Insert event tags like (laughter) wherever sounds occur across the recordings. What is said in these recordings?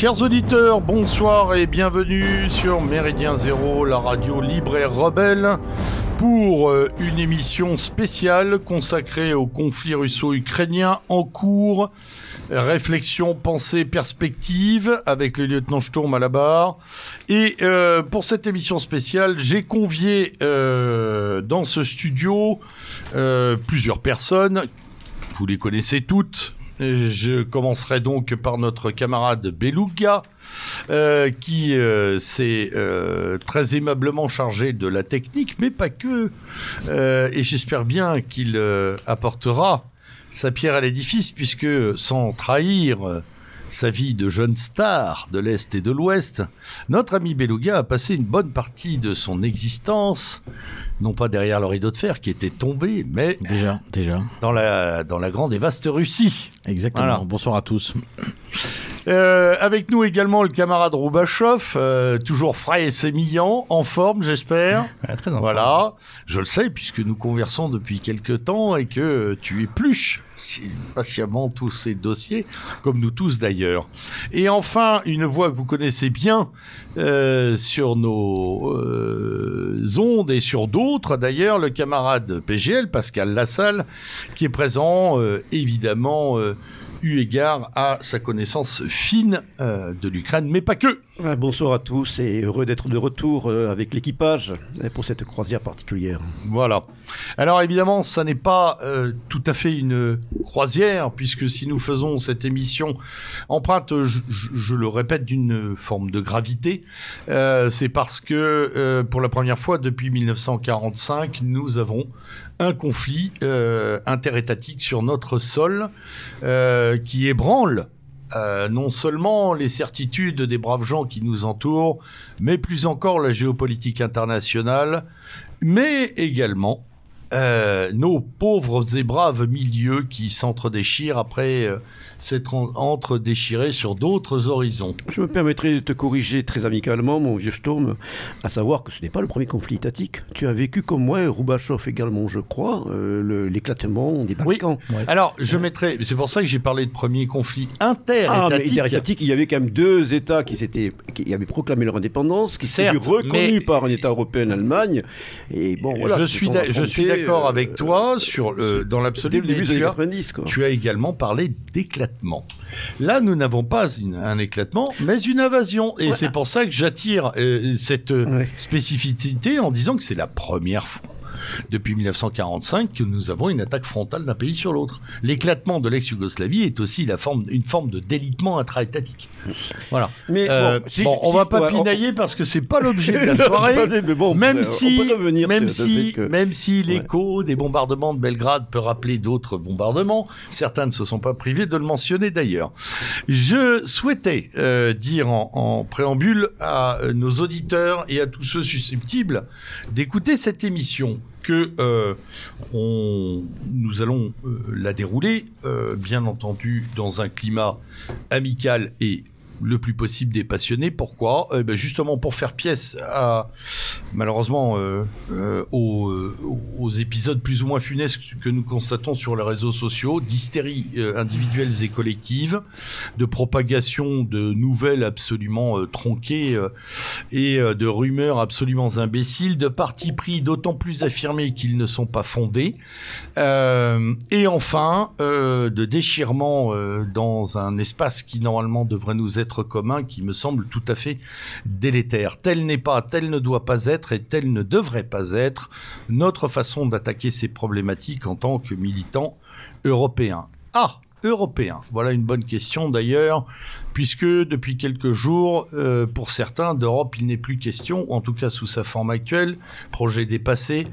Chers auditeurs, bonsoir et bienvenue sur Méridien Zéro, la radio libre et rebelle, pour euh, une émission spéciale consacrée au conflit russo-ukrainien en cours. Réflexion, pensée, perspective avec le lieutenant Sturm à la barre. Et euh, pour cette émission spéciale, j'ai convié euh, dans ce studio plusieurs personnes. Vous les connaissez toutes, je commencerai donc par notre camarade Beluga, euh, qui euh, s'est euh, très aimablement chargé de la technique, mais pas que. et j'espère bien qu'il apportera sa pierre à l'édifice, puisque sans trahir sa vie de jeune star de l'Est et de l'Ouest, notre ami Beluga a passé une bonne partie de son existence non pas derrière le rideau de fer qui était tombé, mais déjà, déjà dans la dans la grande et vaste Russie. Exactement. Bonsoir à tous. Euh, avec nous également le camarade Roubachov, euh, toujours frais et sémillant, en forme, j'espère. (laughs) très en voilà, je le sais puisque nous conversons depuis quelques temps et que tu épluches patiemment tous ces dossiers, comme nous tous d'ailleurs. Et enfin, une voix que vous connaissez bien euh, sur nos ondes et sur d'autres d'ailleurs, le camarade PGL, Pascal Lassalle, qui est présent évidemment eu égard à sa connaissance fine euh, de l'Ukraine, mais pas que. Bonsoir à tous et heureux d'être de retour euh, avec l'équipage euh, pour cette croisière particulière. Voilà. Alors évidemment, ça n'est pas tout à fait une croisière, puisque si nous faisons cette émission empreinte, je, le répète, d'une forme de gravité, c'est parce que pour la première fois depuis 1945, nous avons un conflit euh, interétatique sur notre sol euh, qui ébranle euh, non seulement les certitudes des braves gens qui nous entourent, mais plus encore la géopolitique internationale, mais également nos pauvres et braves milieux qui s'entredéchirent après s'être entre déchiré sur d'autres horizons. Je me permettrai de te corriger très amicalement, mon vieux Sturm, à savoir que ce n'est pas le premier conflit étatique. Tu as vécu comme moi, Roubachov également, je crois, euh, l'éclatement des Balkans. Oui. Alors, je mettrai, c'est pour ça que j'ai parlé de premier conflit interétatique. Ah, il y avait quand même deux États qui, qui avaient proclamé leur indépendance, qui s'étaient reconnus par un État européen, l'Allemagne. Et bon, voilà, je suis, je suis d'accord avec euh, toi sur le, dans l'absolu. Début des 90, Tu as également parlé d'éclatement. Là, nous n'avons pas un éclatement, mais une invasion. Et c'est pour ça que j'attire euh, cette spécificité en disant que c'est la première fois depuis 1945 que nous avons une attaque frontale d'un pays sur l'autre. L'éclatement de l'ex-Yougoslavie est aussi la forme, une forme de délitement intra-étatique. Voilà. Mais euh, bon, on va pas pinailler parce que c'est pas l'objet de la (laughs) soirée. même, si, même, si, même si l'écho des bombardements de Belgrade peut rappeler d'autres bombardements, certains ne se sont pas privés de le mentionner d'ailleurs. Je souhaitais euh, dire en, en préambule à euh, nos auditeurs et à tous ceux susceptibles d'écouter cette émission que euh, nous allons euh, la dérouler, euh, bien entendu, dans un climat amical et le plus possible des passionnés. Pourquoi? Eh ben Justement pour faire pièce à, malheureusement, euh, euh, aux, euh, aux, épisodes plus ou moins funestes que nous constatons sur les réseaux sociaux, d'hystérie individuelles et collectives, de propagation de nouvelles absolument tronquées et de rumeurs absolument imbéciles, de partis pris d'autant plus affirmés qu'ils ne sont pas fondés, et enfin de déchirement dans un espace qui normalement devrait nous être commun qui me semble tout à fait délétère. Tel n'est pas, tel ne doit pas être et tel ne devrait pas être notre façon d'attaquer ces problématiques en tant que militants européens. Ah, européens. Voilà une bonne question d'ailleurs puisque depuis quelques jours, euh, pour certains, d'Europe, il n'est plus question, en tout cas sous sa forme actuelle, projet dépassé.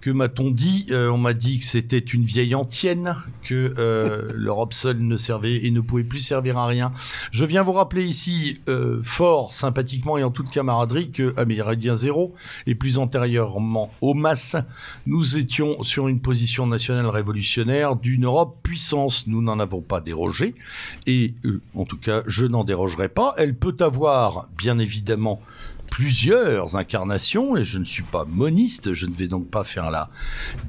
Que m'a-t-on dit? Euh, On m'a dit que c'était une vieille antienne, que euh, (laughs) l'Europe seule ne servait et ne pouvait plus servir à rien. Je viens vous rappeler ici, fort sympathiquement et en toute camaraderie, que à Zéro, et plus antérieurement au MAS, nous étions sur une position nationale révolutionnaire d'une Europe puissance. Nous n'en avons pas dérogé, et en tout cas, je je n'en dérogerai pas. Elle peut avoir, bien évidemment, plusieurs incarnations et je ne suis pas moniste, je ne vais donc pas faire la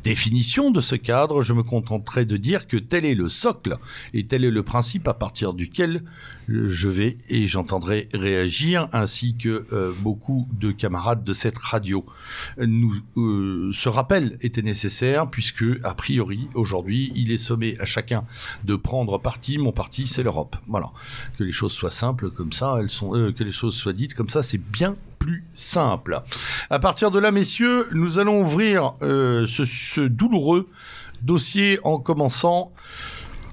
définition de ce cadre, je me contenterai de dire que tel est le socle et tel est le principe à partir duquel je vais et j'entendrai réagir, ainsi que euh, beaucoup de camarades de cette radio. Nous, euh, ce rappel était nécessaire puisque, a priori, aujourd'hui, il est sommé à chacun de prendre parti. Mon parti, c'est l'Europe. Voilà. Que les choses soient simples comme ça, elles sont, euh, que les choses soient dites comme ça, c'est bien plus simple. À partir de là, messieurs, nous allons ouvrir ce, ce douloureux dossier en commençant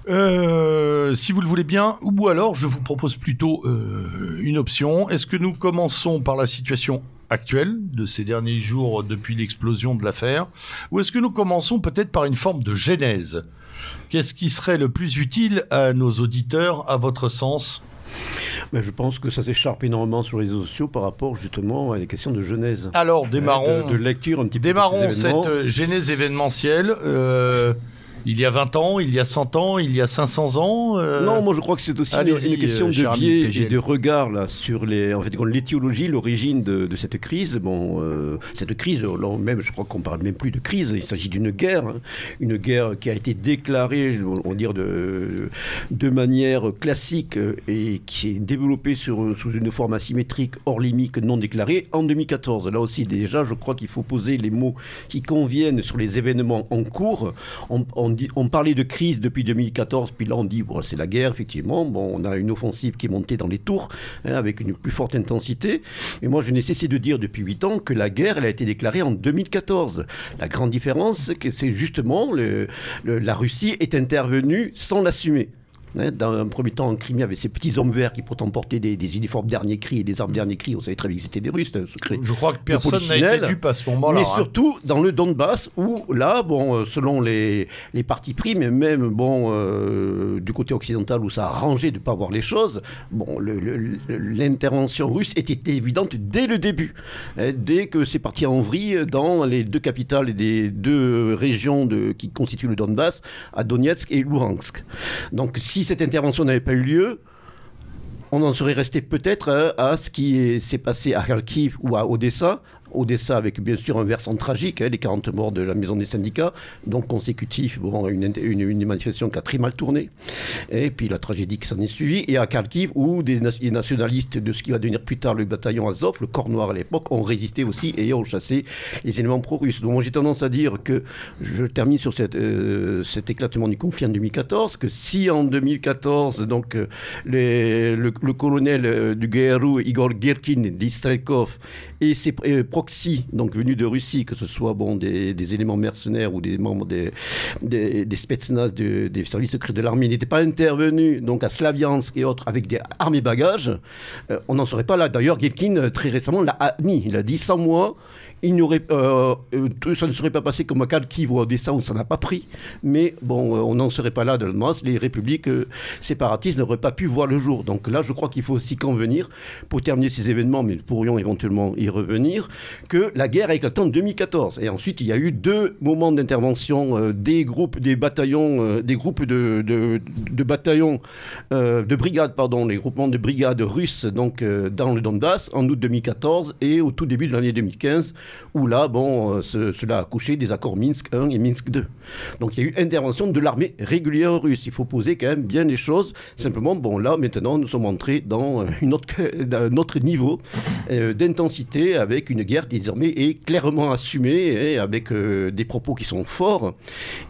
euh, si vous le voulez bien, ou alors je vous propose plutôt euh, une option. Est-ce que nous commençons par la situation actuelle de ces derniers jours depuis l'explosion de l'affaire, ou est-ce que nous commençons peut-être par une forme de genèse? Qu'est-ce qui serait le plus utile à nos auditeurs, à votre sens? Ben, je pense que ça s'écharpe énormément sur les réseaux sociaux par rapport justement à des questions de genèse. Alors, démarrons. De, lecture un petit peu. Démarrons cette euh, genèse événementielle. Il y a 20 ans, il y a 100 ans, il y a 500 ans euh, Non, moi je crois que c'est aussi une, question euh, de biais et de regard là, sur les, en fait, l'éthiologie, l'origine de, cette crise. Bon, euh, cette crise, même, je crois qu'on parle même plus de crise, il s'agit d'une guerre. Hein. une guerre qui a été déclarée, on va dire, de, de manière classique et qui s'est développée sur, sous une forme asymétrique, hors limite, non déclarée, en 2014. Là aussi, déjà, je crois qu'il faut poser les mots qui conviennent sur les événements en cours. On, on, parlait de crise depuis 2014, puis là on dit c'est la guerre, effectivement. Bon, on a une offensive qui est montée dans les tours hein, avec une plus forte intensité. Mais moi, je n'ai cessé de dire depuis 8 ans que la guerre, elle a été déclarée en 2014. La grande différence, c'est que c'est justement la Russie est intervenue sans l'assumer. Hein, dans un premier temps, en Crimée, avec ces petits hommes verts qui pourtant portaient des, uniformes dernier cri et des armes dernier cri. On savait très bien que c'était des Russes, un secret. Je crois que personne n'a été dupe à ce moment-là. Mais hein. surtout dans le Donbass, où là, bon, euh, selon les, les partis pris, mais même bon, euh, du côté occidental où ça a arrangé de ne pas voir les choses, bon, l'intervention russe était évidente dès le début. Hein, dès que c'est parti en vrille dans les deux capitales des deux régions de, qui constituent le Donbass, à Donetsk et Luhansk. Donc si cette intervention n'avait pas eu lieu, on en serait resté peut-être euh, à ce qui s'est passé à Kharkiv ou à Odessa, Odessa avec bien sûr un versant tragique, hein, les 40 morts de la maison des syndicats, donc consécutif, une, manifestation qui a très mal tourné, et puis la tragédie qui s'en est suivie, et à Kharkiv où des nationalistes de ce qui va devenir plus tard le bataillon Azov, le corps noir à l'époque, ont résisté aussi et ont chassé les éléments pro-russes. Donc j'ai tendance à dire que, je termine sur euh, cet éclatement du conflit en 2014, que si en 2014, donc euh, le, colonel euh, du GRU, Igor Girkin, d'Istrelkov, et ses proxy, donc venus de Russie, que ce soit bon, des, éléments mercenaires ou des membres des, des, des Spetsnaz, des services secrets de l'armée, n'étaient pas intervenus donc à Slaviansk et autres avec des armes et bagages, euh, on n'en serait pas là. D'ailleurs, Gelkin, euh, très récemment, l'a admis. Il a dit sans moi, il euh, euh, ça ne serait pas passé comme à Kharkiv ou à Odessa où ça n'a pas pris. Mais bon, euh, on n'en serait pas là de Les républiques séparatistes n'auraient pas pu voir le jour. Donc là, je crois qu'il faut aussi convenir, pour terminer ces événements, mais nous pourrions éventuellement y revenir, que la guerre a éclaté en 2014. Et ensuite, il y a eu deux moments d'intervention des groupes, des bataillons, des groupes de, de, bataillons, de brigades, pardon, les groupements de brigades russes donc, dans le Donbass en août 2014 et au tout début de l'année 2015 où là, bon, euh, cela a couché des accords Minsk 1 et Minsk 2. Donc il y a eu intervention de l'armée régulière russe. Il faut poser quand même bien les choses. Simplement, bon, là, maintenant, nous sommes entrés dans, euh, une autre, (laughs) un autre niveau euh, d'intensité avec une guerre qui désormais est clairement assumée et avec des propos qui sont forts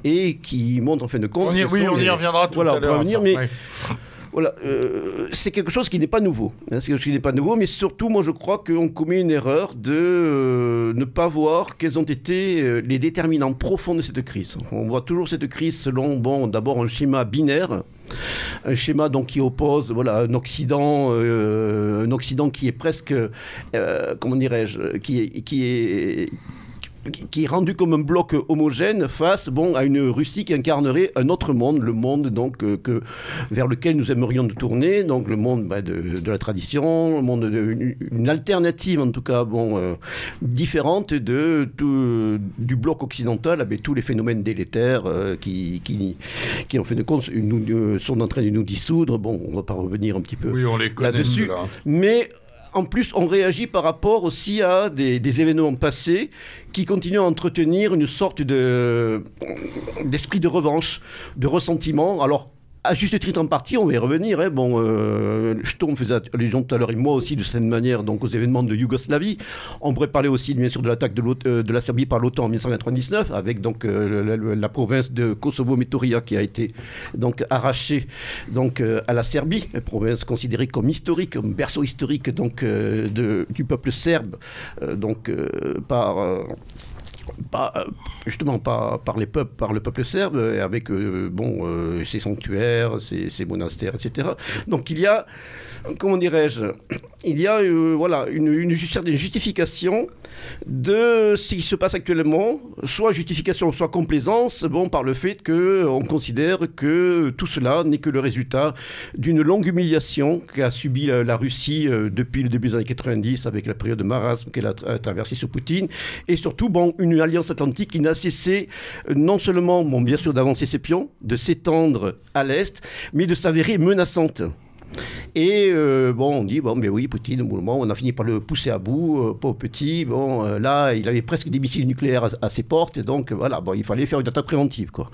et qui montrent en fin de compte. On y, oui, on y reviendra tout voilà, à l'heure. mais voilà, euh, c'est quelque chose qui n'est pas nouveau. Hein, c'est n'est pas nouveau, mais surtout, moi, je crois qu'on commet une erreur de euh, ne pas voir quels ont été euh, les déterminants profonds de cette crise. On voit toujours cette crise selon, bon, d'abord un schéma binaire, un schéma donc qui oppose, voilà, un Occident, un Occident qui est presque, comment dirais-je, qui est qui est rendu comme un bloc homogène face bon, à une Russie qui incarnerait un autre monde, le monde donc, euh, que, vers lequel nous aimerions de tourner, donc le monde bah, de, la tradition, le monde de, une, alternative en tout cas bon, euh, différente de, du bloc occidental avec tous les phénomènes délétères euh, qui, qui, qui, en fin de compte, nous, sont en train de nous dissoudre. Bon, on ne va pas revenir un petit peu oui, là-dessus. Mais en plus, on réagit par rapport aussi à des, événements passés qui continuent à entretenir une sorte de d'esprit de revanche, de ressentiment. Alors à juste titre en partie, on va y revenir. Hein. Bon, euh, faisait allusion tout à l'heure, et moi aussi, de cette manière, donc aux événements de Yougoslavie. On pourrait parler aussi, bien sûr, de l'attaque de, euh, de, la Serbie par l'OTAN en 1999, avec donc euh, la, province de Kosovo-Metoria qui a été donc arrachée donc à la Serbie, une province considérée comme historique, comme berceau historique donc du peuple serbe, donc par euh, justement pas par par le peuple serbe, avec euh, bon euh, ses sanctuaires, ses, monastères, etc. Donc il y a comment dirais-je, il y a euh, voilà, une, une, justification de ce qui se passe actuellement, soit justification, soit complaisance, bon, par le fait qu'on considère que tout cela n'est que le résultat d'une longue humiliation qu'a subi la, Russie euh, depuis le début des années 90 avec la période de marasme qu'elle a, traversée sous Poutine, et surtout bon, une alliance atlantique qui n'a cessé euh, non seulement, bon, bien sûr, d'avancer ses pions, de s'étendre à l'Est, mais de s'avérer menaçante. Et euh, bon, on dit, bon, mais oui, Poutine, au moment, on a fini par le pousser à bout, euh, petit. Bon, euh, là, il avait presque des missiles nucléaires à, à ses portes, donc voilà, bon, il fallait faire une attaque préventive, quoi.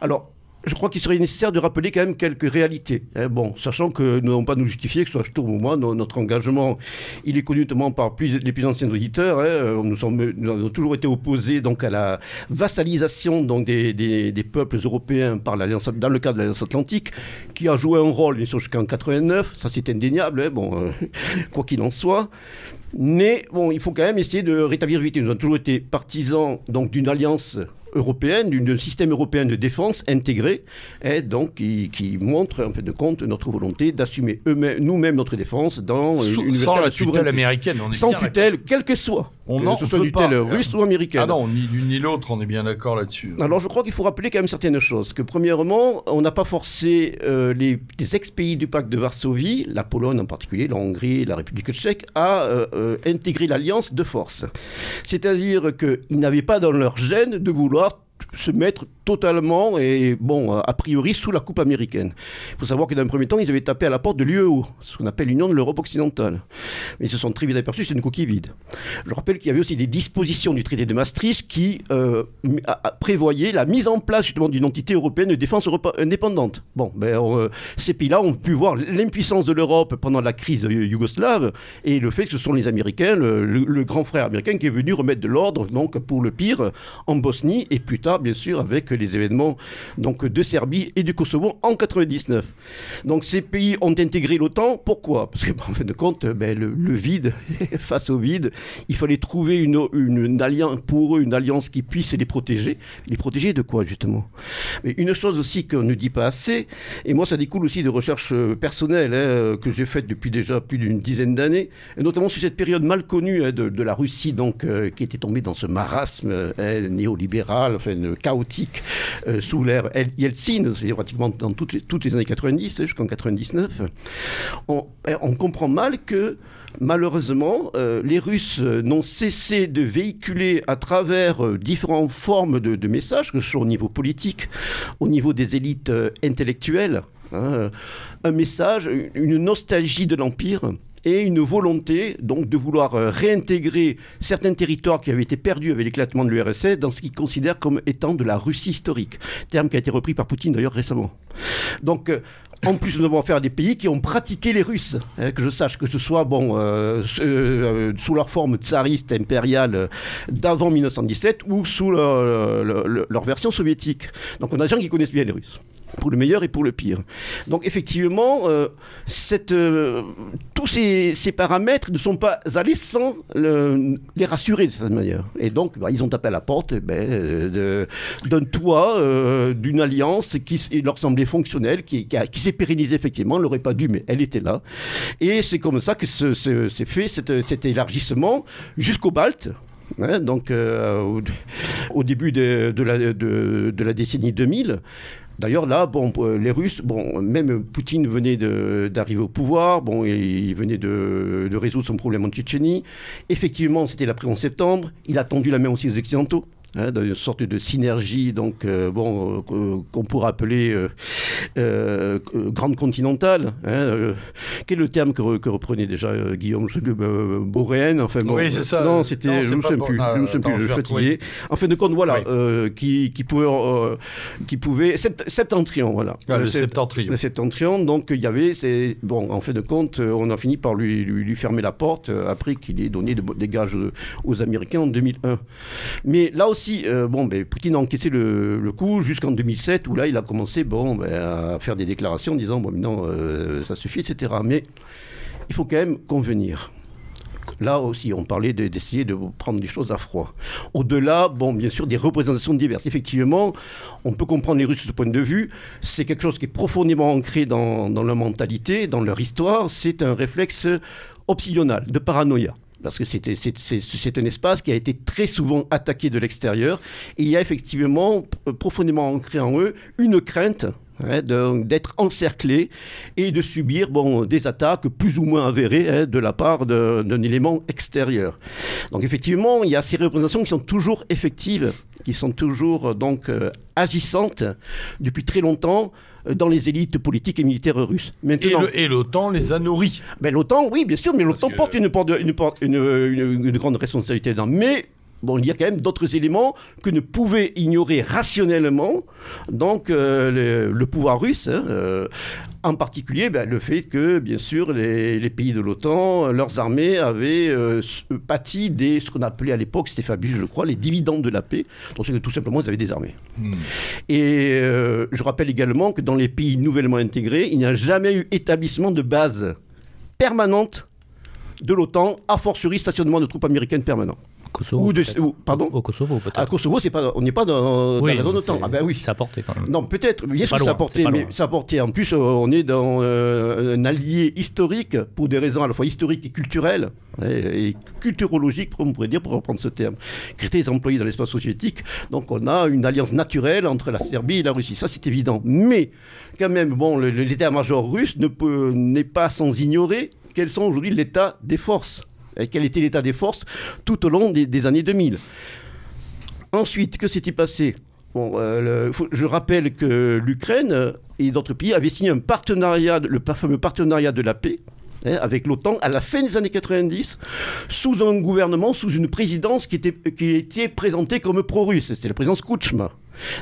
Alors, je crois qu'il serait nécessaire de rappeler quand même quelques réalités. Hein. bon, sachant que nous n'avons pas nous justifier, que ce soit Sturm ou moi, notre engagement, il est connu notamment par les plus anciens auditeurs. Hein. nous, sommes, avons toujours été opposés donc, à la vassalisation donc, des, peuples européens par dans le cadre de l'Alliance Atlantique, qui a joué un rôle, bien sûr, jusqu'en 89. Ça, c'est indéniable, hein. bon, euh, (laughs) quoi qu'il en soit. Mais bon, il faut quand même essayer de rétablir vite. Nous avons toujours été partisans d'une alliance européenne, d'un système européen de défense intégré, et donc qui, montre en fait de compte notre volonté d'assumer nous-mêmes notre défense dans une sans la tutelle américaine, sans tutelle, quelle que soit, on que ce soit tutelle russe ou américaine. Ah non, ni l'une ni l'autre, on est bien d'accord là-dessus. Alors je crois qu'il faut rappeler quand même certaines choses. Que premièrement, on n'a pas forcé euh, les, ex-pays du pacte de Varsovie, la Pologne en particulier, la Hongrie, la République tchèque, à euh, euh, intégrer l'alliance de force. C'est-à-dire qu'ils n'avaient pas dans leur gène de vouloir se mettre totalement et, bon, a priori, sous la coupe américaine. Il faut savoir que dans un premier temps, ils avaient tapé à la porte de l'UEO, ce qu'on appelle l'Union de l'Europe occidentale. Mais ils se sont très vite aperçus c'est une coquille vide. Je rappelle qu'il y avait aussi des dispositions du traité de Maastricht qui euh, prévoyaient la mise en place justement d'une entité européenne de défense indépendante. Bon, ben, euh, ces pays-là ont pu voir l'impuissance de l'Europe pendant la crise yougoslave et le fait que ce sont les Américains, le, le grand frère américain qui est venu remettre de l'ordre, donc pour le pire, en Bosnie et plus tard, bien sûr, avec les événements donc, de Serbie et du Kosovo en 99. Donc ces pays ont intégré l'OTAN. Pourquoi? Parce qu'en (laughs) fin de compte, ben, le, vide, (laughs) face au vide, il fallait trouver une, alliance pour eux, une alliance qui puisse les protéger. Les protéger de quoi justement? Mais une chose aussi qu'on ne dit pas assez, et moi ça découle aussi de recherches personnelles hein, que j'ai faites depuis déjà plus d'une dizaine d'années, notamment sur cette période mal connue hein, de, la Russie, donc euh, qui était tombée dans ce marasme hein, néolibéral, enfin chaotique euh, sous l'ère Yeltsin, c'est pratiquement dans toutes les, années 90 jusqu'en 99, on, eh, on, comprend mal que malheureusement, euh, les Russes n'ont cessé de véhiculer à travers euh, différentes formes de, messages, que ce soit au niveau politique, au niveau des élites intellectuelles, hein, un message, une nostalgie de l'Empire et une volonté donc de vouloir euh, réintégrer certains territoires qui avaient été perdus avec l'éclatement de l'URSS dans ce qu'ils considèrent comme étant de la Russie historique, terme qui a été repris par Poutine d'ailleurs récemment. Donc euh, en plus, nous avons affaire à des pays qui ont pratiqué les Russes, hein, que je sache, que ce soit bon, euh, sous leur forme tsariste impériale d'avant 1917 ou sous leur, leur, version soviétique. Donc on a des gens qui connaissent bien les Russes pour le meilleur et pour le pire. Donc effectivement, euh, euh, tous ces, paramètres ne sont pas allés sans les rassurer de cette manière. Et donc, bah, ils ont tapé à la porte eh ben, d'un toit, euh, d'une alliance qui leur semblait fonctionnelle, qui, s'est pérennisée effectivement, elle n'aurait pas dû, mais elle était là. Et c'est comme ça que s'est fait cet, élargissement jusqu'au Balte. Hein, donc au, début de, la, décennie 2000, D'ailleurs, là, bon, euh, les Russes, bon, même Poutine venait d'arriver au pouvoir, il venait de, de, résoudre son problème en Tchétchénie. Effectivement, c'était l'après 11 septembre. Il a tendu la main aussi aux Occidentaux. Hein, une sorte de synergie, donc euh, bon, euh, qu'on pourrait appeler euh, grande continentale. Hein, quel est le terme que, reprenait déjà Guillaume Je boréenne. Enfin bon, oui, c'est ça. Non, c'était. Je ne sais plus. je ne sais plus. Je fatigué. En fin de compte, voilà, qui, qui, pouvait, qui pouvait septentrion, voilà. Ah, le septentrion. Le septentrion. Donc il y avait, c'est bon, en fin de compte, on a fini par lui, lui, fermer la porte après qu'il ait donné des gages aux Américains en 2001. Mais là aussi, euh, bon, ben, Poutine a encaissé le, coup jusqu'en 2007, où là, il a commencé bon, ben, à faire des déclarations en disant, bon, non, euh, ça suffit, etc. Mais il faut quand même convenir. Là aussi, on parlait d'essayer de, prendre des choses à froid. Au-delà, bon, bien sûr, des représentations diverses. Effectivement, on peut comprendre les Russes de ce point de vue. C'est quelque chose qui est profondément ancré dans, dans leur mentalité, dans leur histoire. C'est un réflexe obsidional, de paranoïa parce que c'est un espace qui a été très souvent attaqué de l'extérieur. Il y a effectivement profondément ancré en eux une crainte hein, d'être encerclé et de subir bon, des attaques plus ou moins avérées hein, de la part d'un élément extérieur. Donc effectivement, il y a ces représentations qui sont toujours effectives, qui sont toujours donc euh, agissantes depuis très longtemps euh, dans les élites politiques et militaires russes. Maintenant, et l'OTAN les a nourris. Ben, L'OTAN, oui, bien sûr, mais l'OTAN porte, une, une, une, une, grande responsabilité dedans. Mais Bon, il y a quand même d'autres éléments que ne pouvait ignorer rationnellement donc euh, le, pouvoir russe, hein, euh, en particulier ben, le fait que, bien sûr, les, pays de l'OTAN, leurs armées avaient euh, pâti des, ce qu'on appelait à l'époque, c'était fabuleux, je crois, les dividendes de la paix, donc c'est que tout simplement ils avaient des armées. Hmm. Et je rappelle également que dans les pays nouvellement intégrés, il n'y a jamais eu établissement de base permanente de l'OTAN, a fortiori stationnement de troupes américaines permanent. Kosovo, ou pardon Au Kosovo, peut-être. À Kosovo, c'est pas, on n'est pas dans, la zone OTAN. Ah ben oui. Ça a porté quand même. Non, peut-être. Bien sûr, ça a porté, mais ça a porté. En plus, euh, on est dans euh, un allié historique pour des raisons à la fois historiques et culturelles et, culturologiques, on pourrait dire, pour reprendre ce terme, qui étaient employés dans l'espace soviétique. Donc, on a une alliance naturelle entre la Serbie et la Russie. Ça, c'est évident. Mais quand même, bon, l'état-major russe ne peut n'est pas sans ignorer quels sont aujourd'hui l'état des forces quel était l'état des forces tout au long des, années 2000. Ensuite, que s'est-il passé? Euh, je rappelle que l'Ukraine et d'autres pays avaient signé un partenariat, le fameux partenariat de la paix, hein, avec l'OTAN à la fin des années 90, sous un gouvernement, sous une présidence qui était, qui était présentée comme pro-russe. C'était la présidence Kouchma.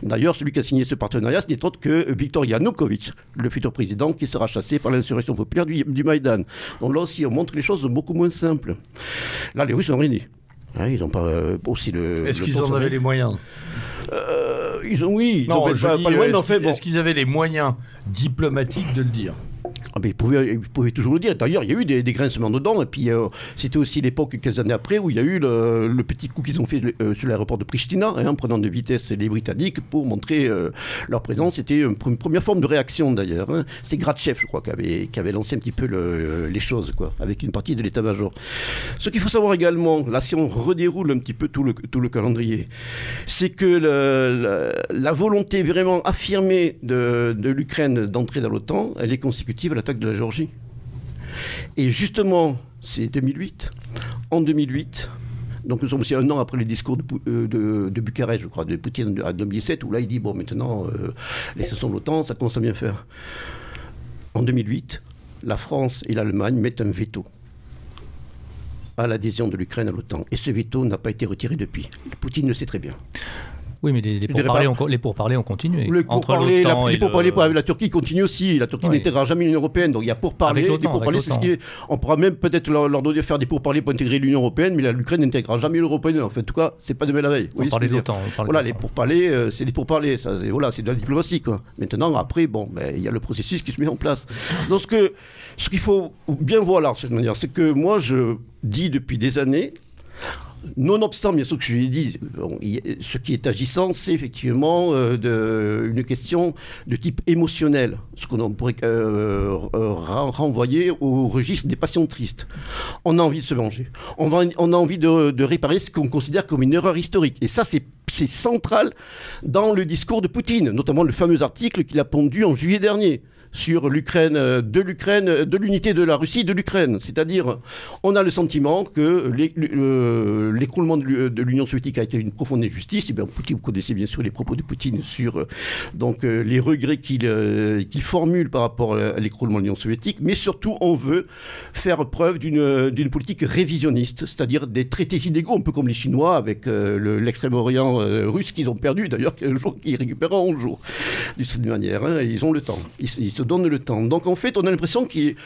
D'ailleurs, celui qui a signé ce partenariat, ce n'est autre que Viktor Yanukovych, le futur président qui sera chassé par l'insurrection populaire du, Maïdan. Donc là aussi, on montre les choses beaucoup moins simples. Là, les Russes ont rien hein, ils n'ont pas euh, aussi le. Est-ce qu'ils en avaient les moyens? Euh, Ils ont oui. Non, pas, loin, Est-ce qu'ils avaient les moyens diplomatiques de le dire? Ah pouvait, toujours le dire. D'ailleurs, il y a eu des, grincements dedans. Et puis, euh, c'était aussi l'époque, quelques années après, où il y a eu le, petit coup qu'ils ont fait euh, sur l'aéroport de Pristina, hein, en prenant de vitesse les Britanniques pour montrer euh, leur présence. C'était une, première forme de réaction, d'ailleurs. Hein. C'est Gratchev, je crois, qui avait, lancé un petit peu les choses, quoi, avec une partie de l'état-major. Ce qu'il faut savoir également, là, si on redéroule un petit peu tout le, calendrier, c'est que la, volonté vraiment affirmée de, de l'Ukraine d'entrer dans l'OTAN, elle est consécutive à de la Géorgie. Et justement, c'est 2008. En 2008, donc nous sommes aussi un an après le discours de, euh, Bucarest, je crois, de Poutine en 2017, où là il dit bon maintenant euh, les l'OTAN, ça commence à bien faire. En 2008, la France et l'Allemagne mettent un veto à l'adhésion de l'Ukraine à l'OTAN. Et ce veto n'a pas été retiré depuis. Poutine le sait très bien. Oui, mais les, pourparlers, ont, les pourparlers ont continué. Les pourparlers, la, les pourparlers avec la Turquie continuent aussi. La Turquie n'intégrera jamais l'Union Européenne. Donc il y a pourparlers. pourparlers c'est ce qui on pourra même peut-être leur, leur, donner faire des pourparlers pour intégrer l'Union Européenne, mais l'Ukraine n'intégrera jamais l'Union Européenne. En fait, en tout cas, c'est pas demain la veille. On parle d'OTAN. Voilà, les pourparlers, euh, c'est des pourparlers. Ça, voilà, c'est de la diplomatie. Quoi. Maintenant, après, bon, ben, il y a le processus qui se met en place. Donc ce qu'il ce qu'il faut bien voir là, c'est que moi, je dis depuis des années, Nonobstant, bien sûr que je lui ai dit, ce qui est agissant, c'est effectivement euh, une question de type émotionnel, ce qu'on pourrait euh, euh, renvoyer au registre des patients tristes. On a envie de se manger. On, a envie de réparer ce qu'on considère comme une erreur historique. Et ça, c'est central dans le discours de Poutine, notamment le fameux article qu'il a pondu en juillet dernier sur l'Ukraine, euh, de l'Ukraine, de l'unité de la Russie, de l'Ukraine. C'est-à-dire, on a le sentiment que l'écroulement de l'Union soviétique a été une profonde injustice, et bien, Poutine, vous connaissez bien sûr les propos de Poutine sur donc, les regrets qu'il formule par rapport à l'écroulement de l'Union soviétique, mais surtout on veut faire preuve d'une politique révisionniste, c'est-à-dire des traités inégaux, un peu comme les Chinois avec l'extrême-orient russe qu'ils ont perdu, d'ailleurs, (laughs) un jour qu'ils récupéreront un jour, de cette manière. Hein, ils ont le temps, ils, se donnent le temps. Donc en fait, on a l'impression qu'ils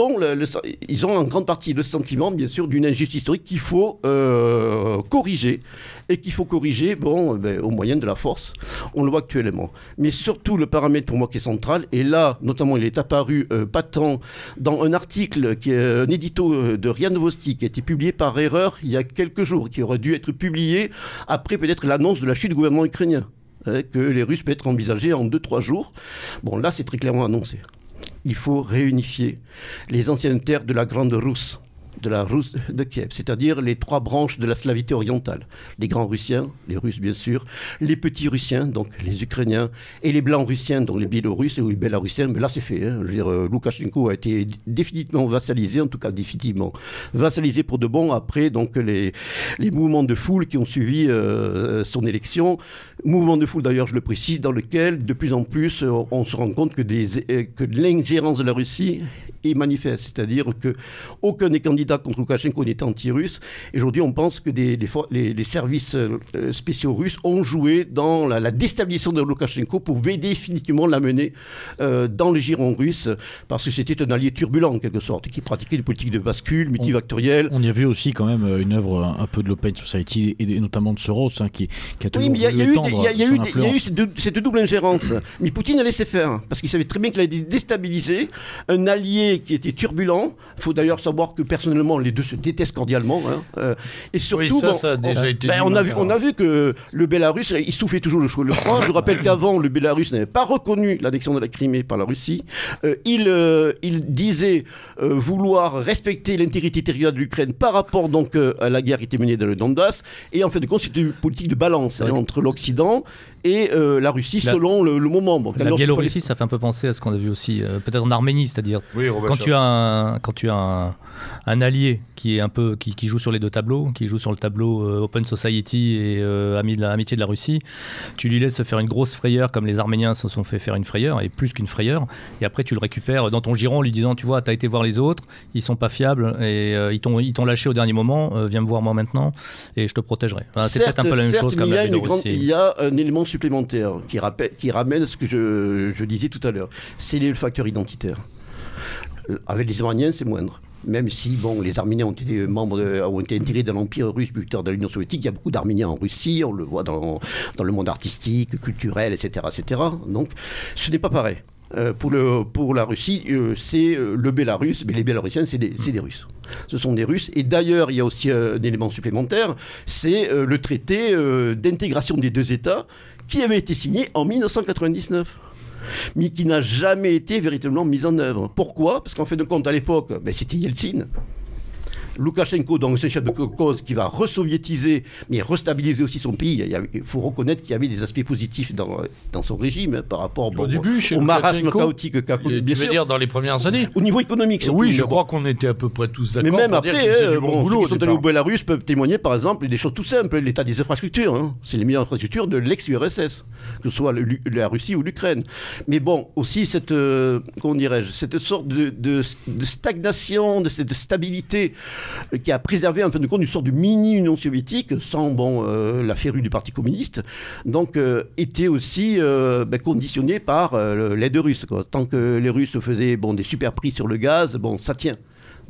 ont, en grande partie le sentiment, bien sûr, d'une injustice historique qu'il faut euh, corriger et qu'il faut corriger bon, ben, au moyen de la force. On le voit actuellement. Mais surtout, le paramètre pour moi qui est central, et là, notamment, il est apparu euh, patent dans un article, qui est un édito euh, de Rian Novosti, qui a été publié par erreur il y a quelques jours, qui aurait dû être publié après peut-être l'annonce de la chute du gouvernement ukrainien. Hein, que les Russes peuvent être envisagés en 2-3 jours. Bon, là, c'est très clairement annoncé. Il faut réunifier les anciennes terres de la Grande Rousse de la Russe de Kiev, c'est-à-dire les trois branches de la Slavité orientale. Les grands Russiens, les Russes bien sûr, les petits Russiens, donc les Ukrainiens, et les blancs Russiens, donc les Biélorusses ou les Bélarussiens. Mais là, c'est fait. Hein. Je veux dire, euh, Loukachenko a été définitivement vassalisé, en tout cas définitivement vassalisé pour de bon après donc les, mouvements de foule qui ont suivi euh, son élection. Mouvement de foule, d'ailleurs, je le précise, dans lequel de plus en plus on se rend compte que, que l'ingérence de la Russie est manifeste, c'est-à-dire que aucun des candidats contre Loukachenko n'était anti-russe. Aujourd'hui, on pense que des, les, services euh, spéciaux russes ont joué dans la, déstabilisation de Loukachenko pour définitivement l'amener euh, dans le giron russe, parce que c'était un allié turbulent en quelque sorte, qui pratiquait une politique de bascule multivectorielle. On, y a vu aussi quand même une œuvre un peu de l'Open Society et notamment de Soros, hein, qui, qui, a toujours oui, il y il y a eu cette, double ingérence. Mais Poutine a laissé faire, parce qu'il savait très bien qu'il allait déstabiliser un allié qui était turbulent. Il faut d'ailleurs savoir que personnellement, les deux se détestent cordialement. Hein. Euh, et surtout, ça, ça a déjà été ben, on, a vu, on a vu que le Bélarus, il soufflait toujours le choix le froid. Je rappelle qu'avant, le Bélarus n'avait pas reconnu l'annexion de la Crimée par la Russie. Euh, il, euh, il disait vouloir respecter l'intégrité territoriale de l'Ukraine par rapport donc à la guerre qui était menée dans le Donbass. Et en fait, de compte, c'était une politique de balance hein, entre l'Occident et la Russie selon le, moment. la Biélorussie, ça fait un peu penser à ce qu'on a vu aussi peut-être en Arménie, c'est-à-dire oui, quand tu as un, quand tu as un, allié qui est un peu qui, joue sur les deux tableaux, qui joue sur le tableau euh, Open Society et euh, ami de amitié de la Russie, tu lui laisses faire une grosse frayeur comme les Arméniens se sont fait faire une frayeur et plus qu'une frayeur, et après tu le récupères dans ton giron en lui disant tu vois tu as été voir les autres, ils sont pas fiables et euh, ils t'ont ils t'ont lâché au dernier moment, viens me voir moi maintenant et je te protégerai. c'est peut-être un peu la même chose comme il y, a il y a un élément supplémentaire qui, rappelle, qui ramène ce que je, je disais tout à l'heure, c'est le facteur identitaire. Avec les Iraniens, c'est moindre. Même si bon, les Arméniens ont été, membres ont été intégrés dans l'Empire russe plus tard dans l'Union soviétique, il y a beaucoup d'Arméniens en Russie, on le voit dans, dans le monde artistique, culturel, etc. etc. Donc ce n'est pas pareil. Euh, pour, le, pour la Russie, euh, c'est euh, le Bélarus, mais les Bélarusiens, c'est des, des, Russes. Ce sont des Russes. Et d'ailleurs, il y a aussi un élément supplémentaire, c'est le traité d'intégration des deux États qui avait été signé en 1999 mais qui n'a jamais été véritablement mise en œuvre. Pourquoi? Parce qu'en fait de compte, à l'époque, ben, c'était Yeltsin. Loukachenko, donc c'est chef de cause qui va resoviétiser, mais restabiliser aussi son pays. Il, faut reconnaître qu'il y avait des aspects positifs dans, dans son régime hein, par rapport au, début, au marasme chaotique qu'a connu. Tu veux dire dans les premières années Au niveau économique, surtout, Oui, je crois qu'on était à peu près tous d'accord. Mais même après, hein, bon, ceux qui sont allés au Belarus peuvent témoigner, par exemple, des choses tout simples. L'état des infrastructures. Hein. C'est les meilleures infrastructures de l'ex-URSS, que ce soit la Russie ou l'Ukraine. Mais bon, aussi cette, euh, comment dirais-je, cette sorte de, de, de stagnation, de cette stabilité euh, qui a préservé en fin de compte une sorte de mini-Union soviétique sans euh, la férue du Parti communiste, donc euh, était aussi ben, conditionné par l'aide russe. Tant que les Russes faisaient bon, des super prix sur le gaz, bon, ça tient.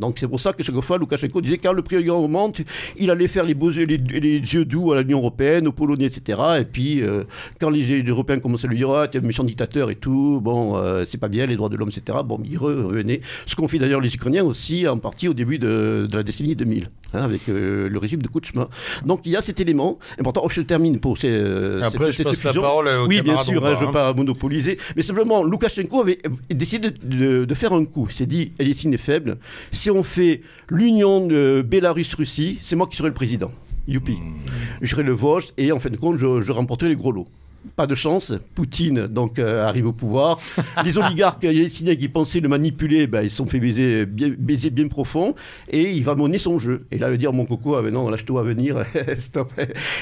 Donc c'est pour ça que chaque fois, Loukachenko disait quand le prix augmente, il allait faire les, beaux, les, les yeux doux à l'Union européenne, aux Polonais, etc. Et puis euh, quand les, Européens commençaient à lui dire ah, tu es un méchant dictateur et tout, bon, euh, c'est pas bien, les droits de l'homme, etc. Bon, il revenait. Ce qu'ont fait d'ailleurs les Ukrainiens aussi, en partie au début de, la décennie 2000, hein, avec euh, le régime de Kouchma. Donc il y a cet élément important. Oh, je termine pour ces, Après, cette, je passe la parole Oui, bien sûr, hein, je ne veux pas monopoliser. Mais simplement, Loukachenko avait décidé de, faire un coup. Il s'est dit Elysine est faible. Si on fait l'union de Bélarus-Russie, c'est moi qui serai le président. Youpi. Hmm. Je serai le vote et en fin de compte, je, remporterai les gros lots. Pas de chance. Poutine donc euh, arrive au pouvoir. (laughs) les oligarques les qui pensaient le manipuler, ben, ils se sont fait baiser bien, baiser bien profond et il va mener son jeu. Et là, il va dire mon coco, ah, ben non, lâche-toi à venir, (laughs) stop.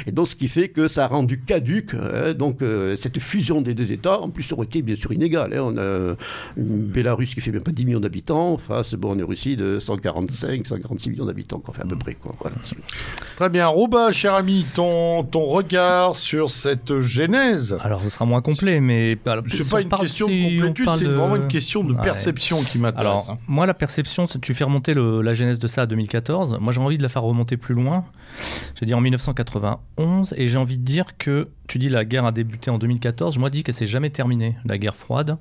Et donc, ce qui fait que ça a rendu caduque hein, donc euh, cette fusion des deux États. En plus, ça aurait été bien sûr inégal. Hein. On a une Bélarus qui fait même pas 10 millions d'habitants face bon, une Russie de 145, 146 millions d'habitants, qu'on fait à peu près. Quoi. Très bien, Rouba, cher ami, ton, ton regard sur cette genèse Alors, ce sera moins complet, mais. C'est pas une question de complétude, c'est vraiment une question de perception qui m'intéresse. Alors, hein. moi, la perception, tu fais remonter la genèse de ça à 2014. Moi, j'ai envie de la faire remonter plus loin. J'ai dit en 1991, et j'ai envie de dire que tu dis la guerre a débuté en 2014. Moi, je dis qu'elle s'est jamais terminée, la guerre froide.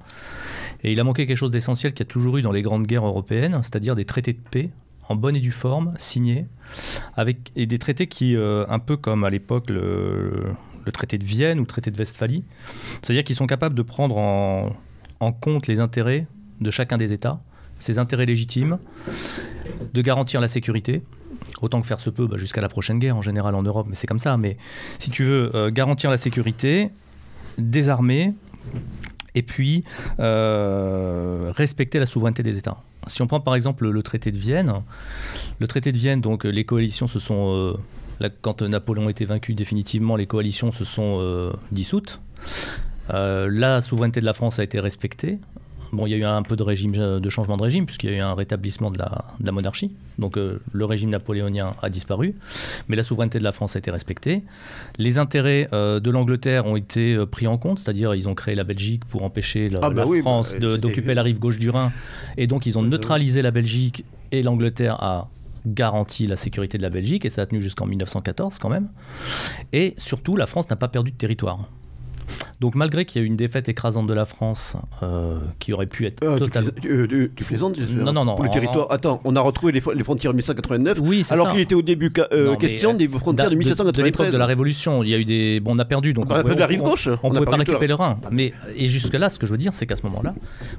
Et il a manqué quelque chose d'essentiel qu'il y a toujours eu dans les grandes guerres européennes, c'est-à-dire des traités de paix en bonne et due forme, signés, avec, et des traités qui, euh, un peu comme à l'époque le, traité de Vienne ou le traité de Westphalie, c'est-à-dire qu'ils sont capables de prendre en, en compte les intérêts de chacun des États, ses intérêts légitimes, de garantir la sécurité, autant que faire se peut, bah, jusqu'à la prochaine guerre en général en Europe, mais c'est comme ça. Mais si tu veux euh, garantir la sécurité, désarmer, et puis euh, respecter la souveraineté des États. Si on prend par exemple le traité de Vienne, le traité de Vienne, donc les coalitions se sont, euh, quand Napoléon était vaincu définitivement, les coalitions se sont dissoutes. la souveraineté de la France a été respectée. Bon, il y a eu un peu de, régime, de changement de régime, puisqu'il y a eu un rétablissement de la, monarchie. Donc euh, le régime napoléonien a disparu, mais la souveraineté de la France a été respectée. Les intérêts euh, de l'Angleterre ont été euh, pris en compte, c'est-à-dire ils ont créé la Belgique pour empêcher la, ah bah France bah, d'occuper la rive gauche du Rhin. Et donc ils ont neutralisé la Belgique et l'Angleterre a garanti la sécurité de la Belgique, et ça a tenu jusqu'en 1914 quand même. Et surtout, la France n'a pas perdu de territoire. Donc malgré qu'il y a eu une défaite écrasante de la France, euh, qui aurait pu être euh, totalement... Tu, euh, plaisantes, Non, non, non. Pour le territoire... Attends, on a retrouvé les, frontières de 1789, oui, alors qu'il était au début question des frontières de 1793. De, l'époque de la Révolution, il y a eu des... Bon, on a perdu, donc... On, a perdu la rive gauche. On ne pouvait pas récupérer le Rhin. Mais, et jusque-là, ce que je veux dire, c'est qu'à ce moment-là,